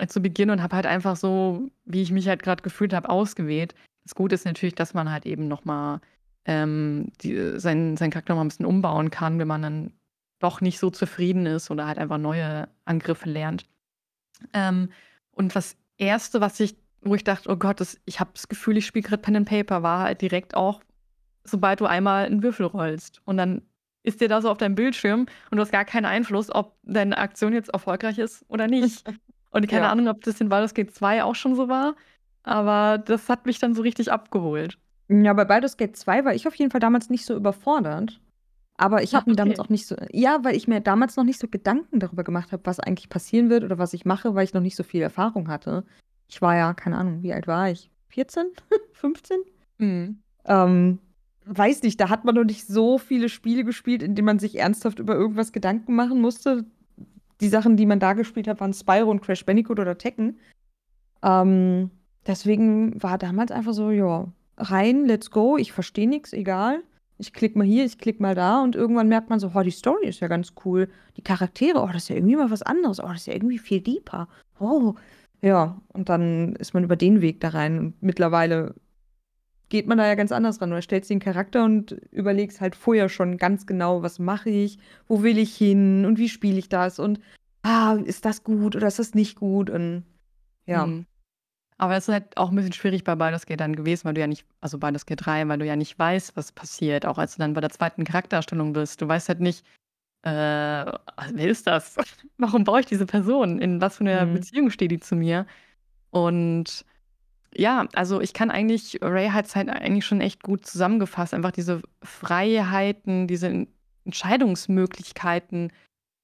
zu Beginn und habe halt einfach so, wie ich mich halt gerade gefühlt habe, ausgewählt. Das Gute ist natürlich, dass man halt eben noch mal ähm, seinen, seinen Charakter noch mal ein bisschen umbauen kann, wenn man dann doch nicht so zufrieden ist oder halt einfach neue Angriffe lernt. Ähm, und das Erste, was ich, wo ich dachte, oh Gott, das, ich habe das Gefühl, ich spiele gerade Pen and Paper, war halt direkt auch, sobald du einmal einen Würfel rollst. Und dann ist dir da so auf deinem Bildschirm und du hast gar keinen Einfluss, ob deine Aktion jetzt erfolgreich ist oder nicht. [laughs] Und keine Ja. Ahnung, ob das in Baldur's Gate 2 auch schon so war, aber das hat mich dann so richtig abgeholt. Ja, bei Baldur's Gate 2 war ich auf jeden Fall damals nicht so überfordert. Aber ich Ah, habe mir damals okay. auch nicht so. Ja, weil ich mir damals noch nicht so Gedanken darüber gemacht habe, was eigentlich passieren wird oder was ich mache, weil ich noch nicht so viel Erfahrung hatte. Ich war ja, keine Ahnung, wie alt war ich? 14? 15? [laughs] Mhm. Ähm, weiß nicht, da hat man noch nicht so viele Spiele gespielt, in denen man sich ernsthaft über irgendwas Gedanken machen musste. Die Sachen, die man da gespielt hat, waren Spyro und Crash Bandicoot oder Tekken. Ähm, deswegen war damals einfach so, ja, rein, let's go, ich verstehe nichts, egal. Ich klick mal hier, ich klick mal da und irgendwann merkt man so, oh, die Story ist ja ganz cool. Die Charaktere, oh, das ist ja irgendwie mal was anderes. Oh, das ist ja irgendwie viel deeper. Oh, ja, und dann ist man über den Weg da rein. Und mittlerweile geht man da ja ganz anders ran. Du stellst den Charakter und überlegst halt vorher schon ganz genau, was mache ich, wo will ich hin und wie spiele ich das und ah, ist das gut oder ist das nicht gut und ja. Mhm. Aber es ist halt auch ein bisschen schwierig bei Baldur's Gate dann gewesen, weil du ja nicht, also Baldur's Gate 3, weil du ja nicht weißt, was passiert, auch als du dann bei der zweiten Charakterstellung bist. Du weißt halt nicht, äh, wer ist das? [laughs] Warum brauche ich diese Person? In was für einer Mhm. Beziehung steht die zu mir? Und ja, also ich kann eigentlich, Ray hat es halt eigentlich schon echt gut zusammengefasst, einfach diese Freiheiten, diese Entscheidungsmöglichkeiten,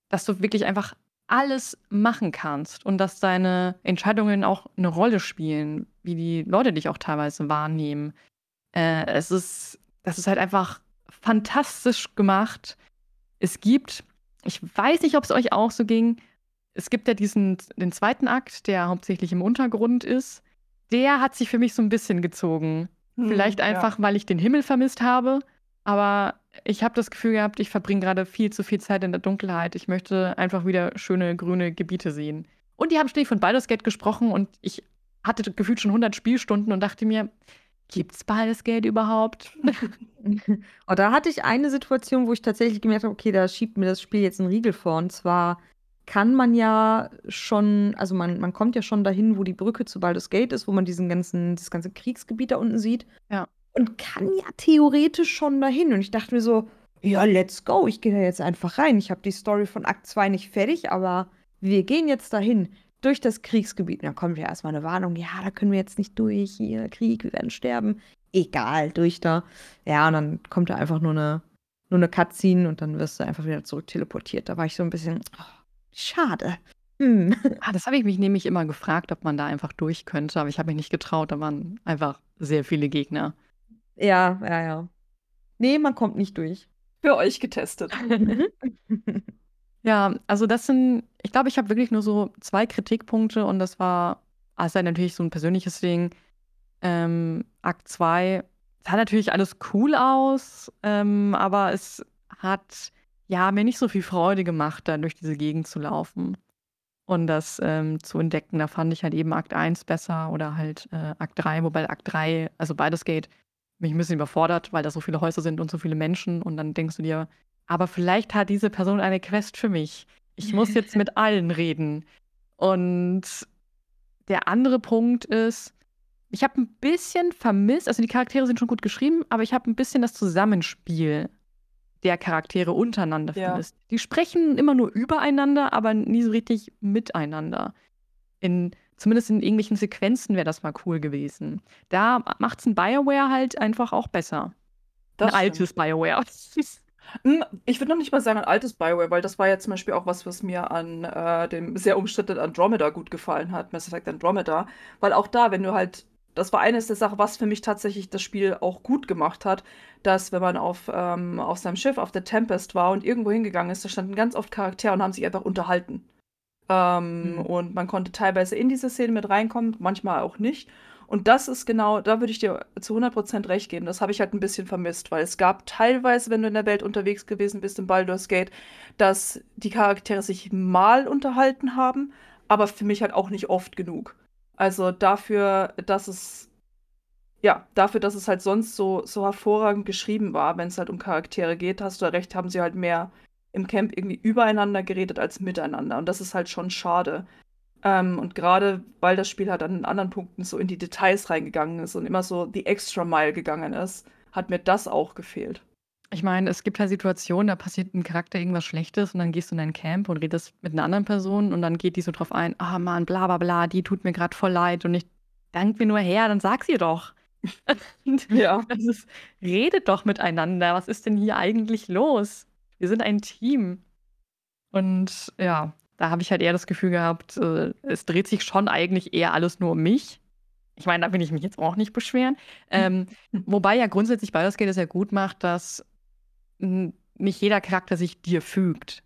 dass du wirklich einfach alles machen kannst und dass deine Entscheidungen auch eine Rolle spielen, wie die Leute dich auch teilweise wahrnehmen. Äh, es ist, das ist halt einfach fantastisch gemacht. Es gibt, ich weiß nicht, ob es euch auch so ging, es gibt ja diesen, den zweiten Akt, der hauptsächlich im Untergrund ist. Der hat sich für mich so ein bisschen gezogen. Hm, Vielleicht ja. einfach, weil ich den Himmel vermisst habe. Aber ich habe das Gefühl gehabt, ich verbringe gerade viel zu viel Zeit in der Dunkelheit. Ich möchte einfach wieder schöne grüne Gebiete sehen. Und die haben ständig von Baldur's Gate gesprochen und ich hatte gefühlt schon 100 Spielstunden und dachte mir, gibt's Baldur's Gate überhaupt? [laughs] Oh, da hatte ich eine Situation, wo ich tatsächlich gemerkt habe, okay, da schiebt mir das Spiel jetzt einen Riegel vor. Und zwar kann man ja schon, also man, man kommt ja schon dahin, wo die Brücke zu Baldur's Gate ist, wo man diesen ganzen, das ganze Kriegsgebiet da unten sieht. Ja. Und kann ja theoretisch schon dahin. Und ich dachte mir so, ja, let's go. Ich gehe da jetzt einfach rein. Ich habe die Story von Akt 2 nicht fertig, aber wir gehen jetzt dahin. Durch das Kriegsgebiet. Und dann kommt ja erstmal eine Warnung. Ja, da können wir jetzt nicht durch. Hier, Krieg, wir werden sterben. Egal, durch da. Ja, und dann kommt da einfach nur eine, nur eine Cutscene und dann wirst du einfach wieder zurück teleportiert. Da war ich so ein bisschen, oh, schade. Hm. [laughs] Ah, das habe ich mich nämlich immer gefragt, ob man da einfach durch könnte, aber ich habe mich nicht getraut. Da waren einfach sehr viele Gegner. Ja, ja, ja. Nee, man kommt nicht durch. Für euch getestet. [laughs] Ja, also das sind, ich glaube, ich habe wirklich nur so zwei Kritikpunkte und das war, also halt natürlich so ein persönliches Ding. Ähm, Akt 2 sah natürlich alles cool aus, ähm, aber es hat ja mir nicht so viel Freude gemacht, da durch diese Gegend zu laufen und das ähm, zu entdecken. Da fand ich halt eben Akt 1 besser oder halt äh, Akt 3, wobei Akt 3, also beides geht, mich ein bisschen überfordert, weil da so viele Häuser sind und so viele Menschen und dann denkst du dir, aber vielleicht hat diese Person eine Quest für mich. Ich muss jetzt [laughs] mit allen reden. Und der andere Punkt ist, ich habe ein bisschen vermisst, also die Charaktere sind schon gut geschrieben, aber ich habe ein bisschen das Zusammenspiel der Charaktere untereinander Ja. vermisst. Die sprechen immer nur übereinander, aber nie so richtig miteinander. In, zumindest in irgendwelchen Sequenzen wäre das mal cool gewesen. Da macht es ein Bioware halt einfach auch besser. Das ein altes Bioware. [laughs] Hm, Ich würde noch nicht mal sagen ein altes Bioware, weil das war ja zum Beispiel auch was, was mir an äh, dem sehr umstrittenen Andromeda gut gefallen hat, Mass Effect Andromeda. Weil auch da, wenn du halt das war eines der Sachen, was für mich tatsächlich das Spiel auch gut gemacht hat, dass wenn man auf, ähm, auf seinem Schiff, auf der Tempest war und irgendwo hingegangen ist, da standen ganz oft Charaktere und haben sich einfach unterhalten. Ähm, mhm. Und man konnte teilweise in diese Szene mit reinkommen, manchmal auch nicht. Und das ist genau, da würde ich dir zu 100% recht geben. Das habe ich halt ein bisschen vermisst, weil es gab teilweise, wenn du in der Welt unterwegs gewesen bist im Baldur's Gate, dass die Charaktere sich mal unterhalten haben, aber für mich halt auch nicht oft genug. Also dafür, dass es ja, dafür, dass es halt sonst so, so hervorragend geschrieben war, wenn es halt um Charaktere geht, hast du recht, haben sie halt mehr im Camp irgendwie übereinander geredet als miteinander. Und das ist halt schon schade. Ähm, und gerade weil das Spiel halt an anderen Punkten so in die Details reingegangen ist und immer so die Extra Mile gegangen ist, hat mir das auch gefehlt. Ich meine, es gibt halt Situationen, da passiert ein Charakter irgendwas Schlechtes und dann gehst du in dein Camp und redest mit einer anderen Person und dann geht die so drauf ein, ah oh Mann, bla bla bla, die tut mir gerade voll leid und ich dank mir nur her, dann sag sie doch. [laughs] ja. Das ist, redet doch miteinander. Was ist denn hier eigentlich los? Wir sind ein Team. Und ja, da habe ich halt eher das Gefühl gehabt, äh, es dreht sich schon eigentlich eher alles nur um mich. Ich meine, da will ich mich jetzt auch nicht beschweren. [laughs] Ähm, wobei ja grundsätzlich Baldur's Gate es ja gut macht, dass nicht jeder Charakter sich dir fügt.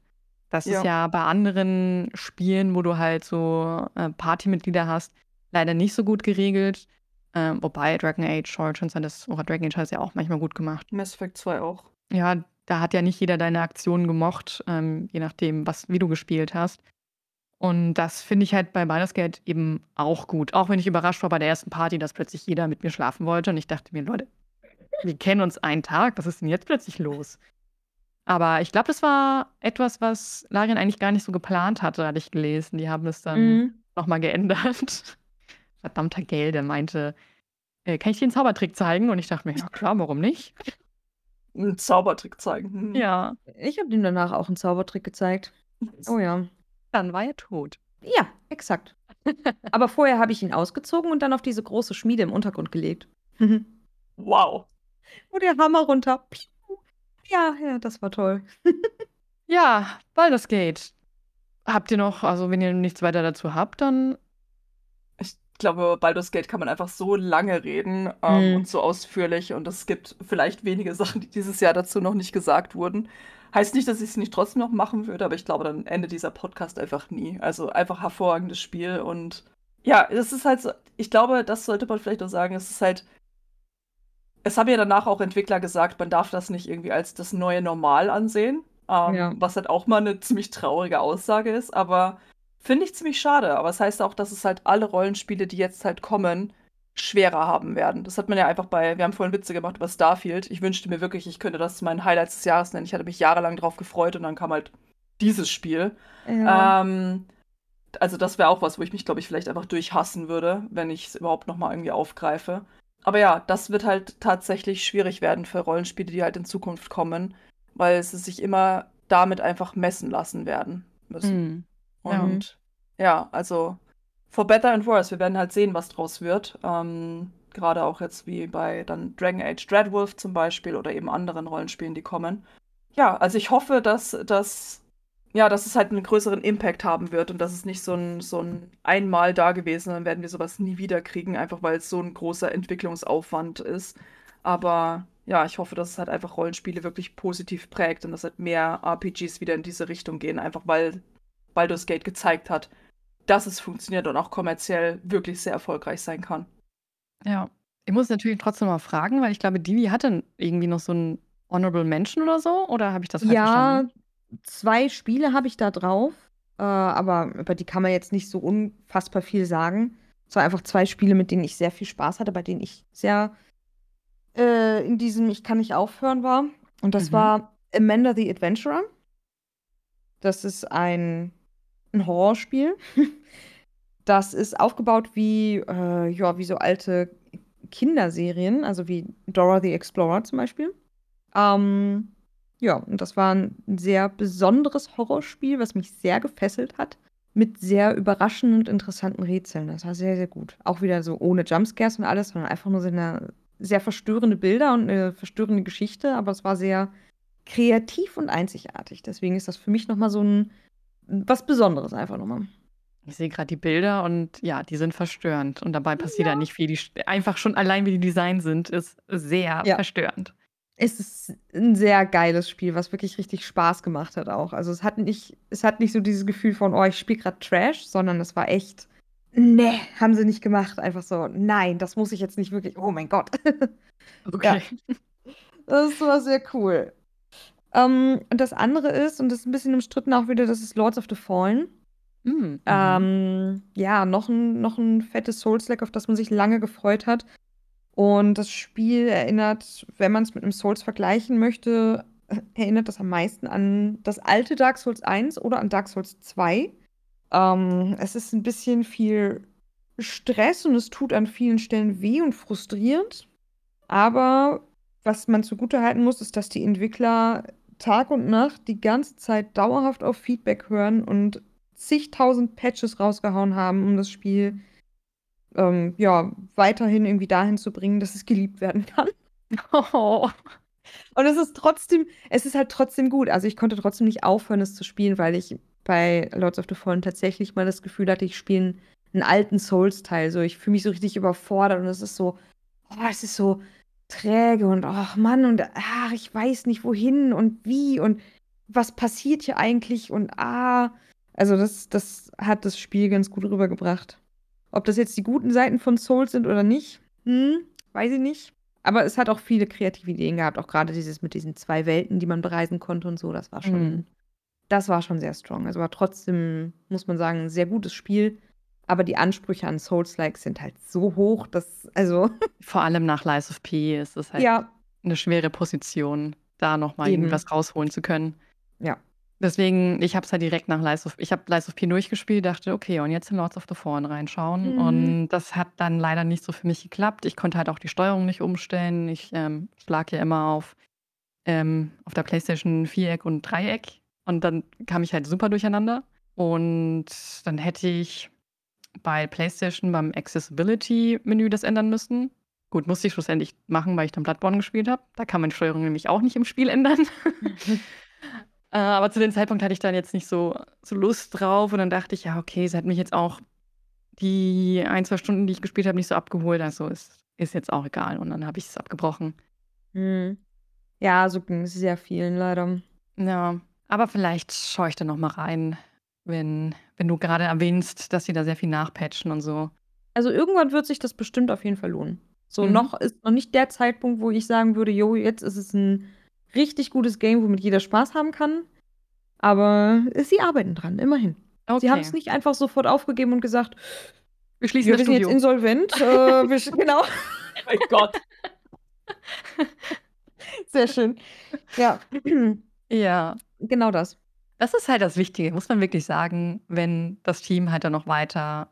Das ja. ist ja bei anderen Spielen, wo du halt so äh, Partymitglieder hast, leider nicht so gut geregelt. Ähm, wobei Dragon Age Origins das, oder Dragon Age hat es ja auch manchmal gut gemacht. Mass Effect 2 auch. Ja, da hat ja nicht jeder deine Aktionen gemocht, ähm, je nachdem, was, wie du gespielt hast. Und das finde ich halt bei Baldur's Gate eben auch gut. Auch wenn ich überrascht war bei der ersten Party, dass plötzlich jeder mit mir schlafen wollte. Und ich dachte mir, Leute, wir kennen uns einen Tag, was ist denn jetzt plötzlich los? Aber ich glaube, das war etwas, was Larian eigentlich gar nicht so geplant hatte, hatte ich gelesen. Die haben es dann mhm. nochmal geändert. [laughs] Verdammter Geld, der meinte, äh, kann ich dir einen Zaubertrick zeigen? Und ich dachte mir, ja klar, warum nicht? Einen Zaubertrick zeigen. Hm. Ja. Ich habe ihm danach auch einen Zaubertrick gezeigt. Oh ja. Dann war er tot. Ja, exakt. Aber vorher habe ich ihn ausgezogen und dann auf diese große Schmiede im Untergrund gelegt. wow. Wo der Hammer runter. Ja, ja, das war toll. [laughs] ja, Baldur's Gate. Habt ihr noch, also wenn ihr nichts weiter dazu habt, dann glaube, über Baldur's Gate kann man einfach so lange reden ähm, mhm. und so ausführlich. Und es gibt vielleicht wenige [laughs] Sachen, die dieses Jahr dazu noch nicht gesagt wurden. Heißt nicht, dass ich es nicht trotzdem noch machen würde, aber ich glaube, dann endet dieser Podcast einfach nie. Also einfach hervorragendes Spiel. Und ja, es ist halt so, ich glaube, das sollte man vielleicht auch sagen, es ist halt. Es haben ja danach auch Entwickler gesagt, man darf das nicht irgendwie als das neue Normal ansehen. Ähm, ja. Was halt auch mal eine ziemlich traurige Aussage ist, aber Finde ich ziemlich schade, aber es das heißt auch, dass es halt alle Rollenspiele, die jetzt halt kommen, schwerer haben werden. Das hat man ja einfach bei, wir haben vorhin Witze gemacht über Starfield. Ich wünschte mir wirklich, ich könnte das zu meinen Highlights des Jahres nennen. Ich hatte mich jahrelang drauf gefreut und dann kam halt dieses Spiel. Ja. Ähm, also das wäre auch was, wo ich mich, glaube ich, vielleicht einfach durchhassen würde, wenn ich es überhaupt noch mal irgendwie aufgreife. Aber ja, das wird halt tatsächlich schwierig werden für Rollenspiele, die halt in Zukunft kommen, weil sie sich immer damit einfach messen lassen werden müssen. Mhm. Und ja, ja also for better and worse, wir werden halt sehen, was draus wird. Ähm, Gerade auch jetzt wie bei dann Dragon Age Dreadwolf zum Beispiel oder eben anderen Rollenspielen, die kommen. Ja, also ich hoffe, dass, dass, ja, dass es halt einen größeren Impact haben wird und dass es nicht so ein, so ein einmal da gewesen, dann werden wir sowas nie wieder kriegen, einfach weil es so ein großer Entwicklungsaufwand ist. Aber ja, ich hoffe, dass es halt einfach Rollenspiele wirklich positiv prägt und dass halt mehr RPGs wieder in diese Richtung gehen, einfach weil Baldur's Gate gezeigt hat, dass es funktioniert und auch kommerziell wirklich sehr erfolgreich sein kann. Ja, ich muss natürlich trotzdem mal fragen, weil ich glaube, Divi hatte irgendwie noch so ein Honorable Mention oder so, oder habe ich das falsch ja, verstanden? Ja, zwei Spiele habe ich da drauf, äh, aber über die kann man jetzt nicht so unfassbar viel sagen. Es waren einfach zwei Spiele, mit denen ich sehr viel Spaß hatte, bei denen ich sehr äh, in diesem Ich kann nicht aufhören war. Und das mhm. war Amanda the Adventurer. Das ist ein ein Horrorspiel. [laughs] Das ist aufgebaut wie, äh, ja, wie so alte Kinderserien, also wie Dora the Explorer zum Beispiel. Ähm, ja, und das war ein sehr besonderes Horrorspiel, was mich sehr gefesselt hat, mit sehr überraschenden und interessanten Rätseln. Das war sehr, sehr gut. Auch wieder so ohne Jumpscares und alles, sondern einfach nur so eine sehr verstörende Bilder und eine verstörende Geschichte, aber es war sehr kreativ und einzigartig. Deswegen ist das für mich nochmal so ein was Besonderes einfach nochmal. Ich sehe gerade die Bilder und ja, die sind verstörend. Und dabei passiert ja, nicht viel. Die, einfach schon allein, wie die Design sind, ist sehr ja. verstörend. Es ist ein sehr geiles Spiel, was wirklich richtig Spaß gemacht hat auch. Also es hat nicht, es hat nicht so dieses Gefühl von, oh, ich spiele gerade Trash, sondern es war echt, nee, haben sie nicht gemacht. Einfach so, nein, das muss ich jetzt nicht wirklich, oh mein Gott. [laughs] Okay. Ja. Das war sehr cool. Ähm, und das andere ist, und das ist ein bisschen umstritten auch wieder, das ist Lords of the Fallen. Mhm. Ähm, ja, noch ein, noch ein fettes Souls-like, auf das man sich lange gefreut hat. Und das Spiel erinnert, wenn man es mit einem Souls vergleichen möchte, erinnert das am meisten an das alte Dark Souls 1 oder an Dark Souls 2. Ähm, es ist ein bisschen viel Stress und es tut an vielen Stellen weh und frustrierend. Aber was man zugutehalten muss, ist, dass die Entwickler Tag und Nacht die ganze Zeit dauerhaft auf Feedback hören und zigtausend Patches rausgehauen haben, um das Spiel ähm, ja, weiterhin irgendwie dahin zu bringen, dass es geliebt werden kann. Oh. Und es ist trotzdem, es ist halt trotzdem gut. Also ich konnte trotzdem nicht aufhören, es zu spielen, weil ich bei Lords of the Fallen tatsächlich mal das Gefühl hatte, ich spiele einen alten Souls-Teil. So, ich fühle mich so richtig überfordert und es ist so, oh, es ist so träge und ach oh Mann und ach, ich weiß nicht wohin und wie und was passiert hier eigentlich und ah. Also das, das hat das Spiel ganz gut rübergebracht. Ob das jetzt die guten Seiten von Souls sind oder nicht, hm, weiß ich nicht. Aber es hat auch viele kreative Ideen gehabt, auch gerade dieses mit diesen zwei Welten, die man bereisen konnte und so, das war schon, mhm. das war schon sehr strong. Also war trotzdem, muss man sagen, ein sehr gutes Spiel. Aber die Ansprüche an Souls-like sind halt so hoch, dass, also. [laughs] Vor allem nach Lies of P ist es halt ja. eine schwere Position, da nochmal irgendwas rausholen zu können. Ja. Deswegen, ich habe es halt direkt nach Lies of ich habe Lies of P durchgespielt, dachte, okay, und jetzt in Lords of the Fallen reinschauen. Mhm. Und das hat dann leider nicht so für mich geklappt. Ich konnte halt auch die Steuerung nicht umstellen. Ich ähm, schlag ja immer auf, ähm, auf der Playstation Viereck und Dreieck. Und dann kam ich halt super durcheinander. Und dann hätte ich bei PlayStation beim Accessibility-Menü das ändern müssen. Gut, musste ich schlussendlich machen, weil ich dann Bloodborne gespielt habe. Da kann man die Steuerung nämlich auch nicht im Spiel ändern. [laughs] Äh, aber zu dem Zeitpunkt hatte ich dann jetzt nicht so, so Lust drauf und dann dachte ich, ja, okay, es hat mich jetzt auch die ein, zwei Stunden, die ich gespielt habe, nicht so abgeholt. Also ist, ist jetzt auch egal. Und dann habe ich es abgebrochen. Hm. Ja, so ging es sehr vielen leider. Ja, aber vielleicht schaue ich da noch mal rein, wenn, wenn du gerade erwähnst, dass sie da sehr viel nachpatchen und so. Also irgendwann wird sich das bestimmt auf jeden Fall lohnen. So mhm. noch ist noch nicht der Zeitpunkt, wo ich sagen würde, jo, jetzt ist es ein richtig gutes Game, womit jeder Spaß haben kann. Aber sie arbeiten dran, immerhin. Okay. Sie haben es nicht einfach sofort aufgegeben und gesagt, wir schließen wir das sind Studio. jetzt insolvent. äh, [laughs] wir, genau. Oh mein Gott. [laughs] Sehr schön. Ja. Ja. Genau das. Das ist halt das Wichtige, muss man wirklich sagen, wenn das Team halt dann noch weiter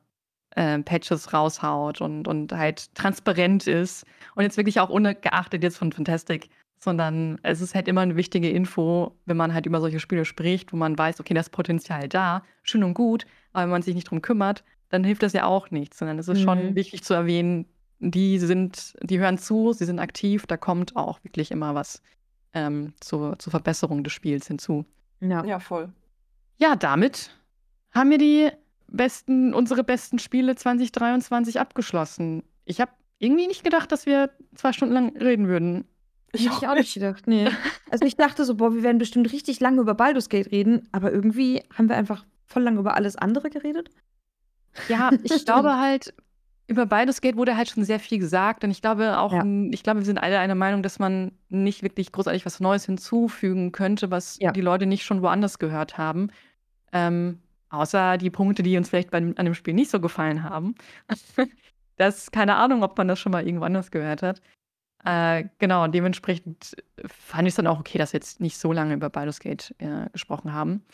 äh, Patches raushaut und, und halt transparent ist und jetzt wirklich auch ungeachtet jetzt von Fantastic sondern es ist halt immer eine wichtige Info, wenn man halt über solche Spiele spricht, wo man weiß, okay, das Potenzial da, schön und gut, aber wenn man sich nicht drum kümmert, dann hilft das ja auch nichts, sondern es ist mhm. schon wichtig zu erwähnen, die sind, die hören zu, sie sind aktiv, da kommt auch wirklich immer was ähm, zur, zur Verbesserung des Spiels hinzu. Ja. ja, voll. Ja, damit haben wir die besten, unsere besten Spiele 2023 abgeschlossen. Ich habe irgendwie nicht gedacht, dass wir zwei Stunden lang reden würden. Ich Hätte ich auch nicht gedacht, nee. [laughs] Also ich dachte so, boah, wir werden bestimmt richtig lange über Baldur's Gate reden, aber irgendwie haben wir einfach voll lange über alles andere geredet. Ja, ich [laughs] glaube halt, über Baldur's Gate wurde halt schon sehr viel gesagt und ich glaube auch, ja. ich glaube, wir sind alle einer Meinung, dass man nicht wirklich großartig was Neues hinzufügen könnte, was ja. die Leute nicht schon woanders gehört haben. Ähm, außer die Punkte, die uns vielleicht bei, an dem Spiel nicht so gefallen haben. [laughs] das, keine Ahnung, ob man das schon mal irgendwo anders gehört hat. Äh, genau, dementsprechend fand ich es dann auch okay, dass wir jetzt nicht so lange über Baldur's Gate äh, gesprochen haben.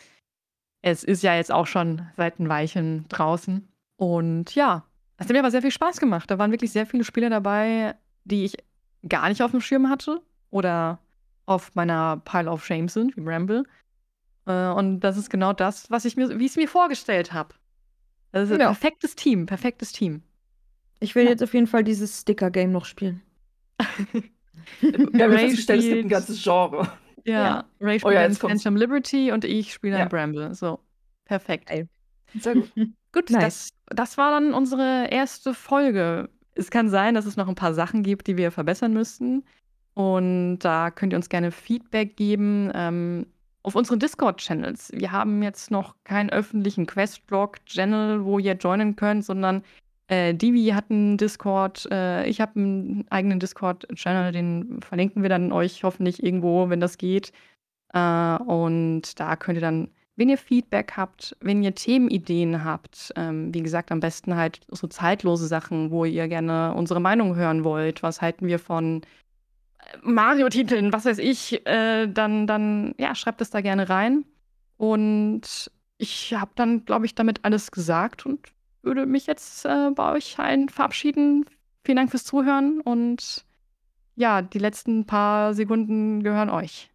Es ist ja jetzt auch schon seit ein Weilchen draußen. Und ja, es hat mir aber sehr viel Spaß gemacht. Da waren wirklich sehr viele Spiele dabei, die ich gar nicht auf dem Schirm hatte oder auf meiner Pile of Shame sind, wie Ramble. Äh, und das ist genau das, was ich mir, wie ich es mir vorgestellt habe. Das ist ein ja. perfektes Team, perfektes Team. Ich will ja. jetzt auf jeden Fall dieses Sticker-Game noch spielen. Wir haben festgestellt, es gibt ein ganzes Genre. Ja, ja. Ray spielt oh ja, Phantom Liberty und ich spiele ja. ein Bramble. So, perfekt. Ey. Sehr gut. [laughs] Gut, Nice. das, das war dann unsere erste Folge. Es kann sein, dass es noch ein paar Sachen gibt, die wir verbessern müssten. Und da könnt ihr uns gerne Feedback geben ähm, auf unseren Discord-Channels. Wir haben jetzt noch keinen öffentlichen Quest-Blog-Channel, wo ihr joinen könnt, sondern äh, Divi hat einen Discord, äh, ich habe einen eigenen Discord-Channel, den verlinken wir dann euch hoffentlich irgendwo, wenn das geht. Äh, und da könnt ihr dann, wenn ihr Feedback habt, wenn ihr Themenideen habt, ähm, wie gesagt, am besten halt so zeitlose Sachen, wo ihr gerne unsere Meinung hören wollt. Was halten wir von äh, Mario-Titeln, was weiß ich, äh, dann, dann, ja, schreibt es da gerne rein. Und ich habe dann, glaube ich, damit alles gesagt und würde mich jetzt äh, bei euch allen verabschieden. Vielen Dank fürs Zuhören und ja, die letzten paar Sekunden gehören euch.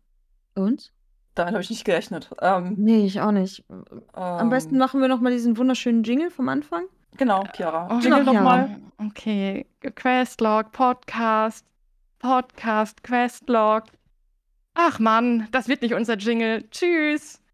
Und? Damit habe ich nicht gerechnet. Ähm, Nee, ich auch nicht. Am ähm, besten machen wir noch mal diesen wunderschönen Jingle vom Anfang. Genau, Chiara. Oh, Jingle nochmal. Okay, Questlog, Podcast, Podcast, Questlog. Ach Mann, das wird nicht unser Jingle. Tschüss.